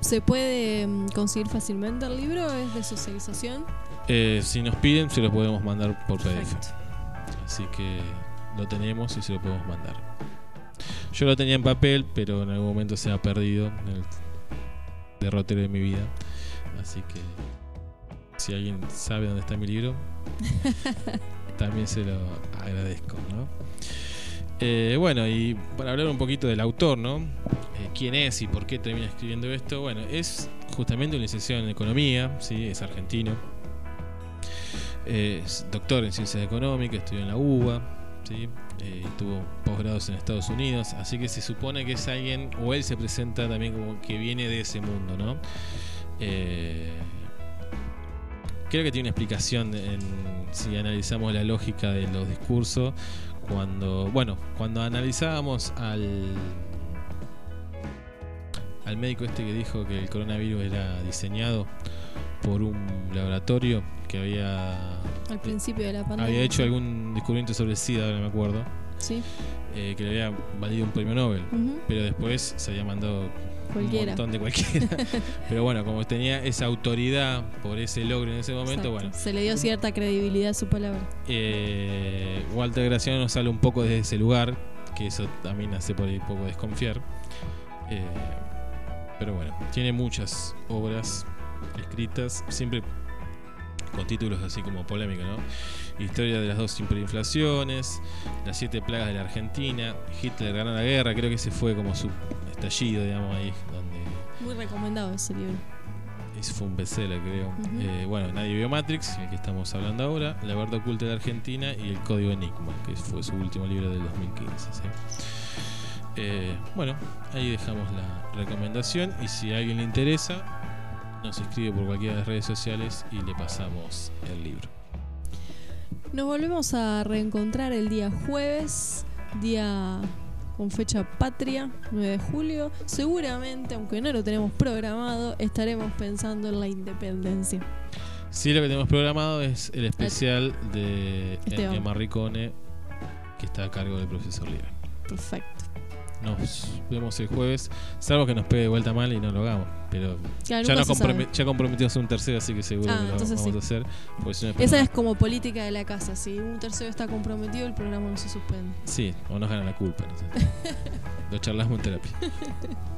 ¿Se puede mm, conseguir fácilmente el libro? ¿Es de socialización?
Eh, si nos piden, se lo podemos mandar por PDF.
Perfecto.
Así que lo tenemos y se lo podemos mandar. Yo lo tenía en papel, pero en algún momento se ha perdido en el derrotero de mi vida. Así que si alguien sabe dónde está mi libro, también se lo agradezco, ¿no? Eh, bueno, y para hablar un poquito del autor, ¿no? Eh, ¿Quién es y por qué termina escribiendo esto? Bueno, es justamente un licenciado en economía, ¿sí? Es argentino. Es doctor en ciencias económicas, estudió en la UBA, ¿sí? Eh, tuvo posgrados en Estados Unidos, así que se supone que es alguien, o él se presenta también como que viene de ese mundo, ¿no? Eh, creo que tiene una explicación en, si analizamos la lógica de los discursos, cuando, bueno, cuando analizábamos al al médico este que dijo que el coronavirus era diseñado por un laboratorio que había
Al principio de la pandemia.
había hecho algún descubrimiento sobre el SIDA, ahora me acuerdo,
Sí,
eh, que le había valido un premio Nobel. Pero después se había mandado
Cualquiera.
un montón de cualquiera. Pero bueno, como tenía esa autoridad por ese logro en ese momento,
exacto.
bueno,
Se le dio cierta credibilidad a su palabra.
eh, Walter Graciano nos sale un poco desde ese lugar, que eso también hace por ahí un poco desconfiar. Eh, pero bueno, tiene muchas obras escritas, siempre con títulos así como polémicos, ¿no? Historia de las dos hiperinflaciones, las siete plagas de la Argentina, Hitler ganó la guerra, creo que ese fue como su estallido, digamos, ahí, donde
Muy recomendado ese libro.
ese fue un bestseller, creo. Eh, bueno, Nadie vio Matrix, el que estamos hablando ahora, La verdad oculta de Argentina y El Código Enigma, que fue su último libro del 2015. ¿sí? Eh, bueno, ahí dejamos la recomendación y si a alguien le interesa, nos escribe por cualquiera de las redes sociales y le pasamos el libro.
Nos volvemos a reencontrar el día jueves, día con fecha patria, 9 de julio. Seguramente, aunque no lo tenemos programado, estaremos pensando en la independencia.
Sí, lo que tenemos programado es el especial de
Esteban.
Emma Ricone, que está a cargo del profesor Libre.
Perfecto.
Nos vemos el jueves, salvo que nos pegue de vuelta mal y no lo hagamos. Pero
Claro,
ya,
nunca
nos
se sabe.
comprome- ya comprometimos a un tercero, así que seguro
Ah,
que lo vamos
sí.
a hacer. si no
Esa
no-
es como política de la casa. Si un tercero está comprometido, el programa no se suspende.
Sí, o nos ganan la culpa. No sé. lo charlamos en terapia.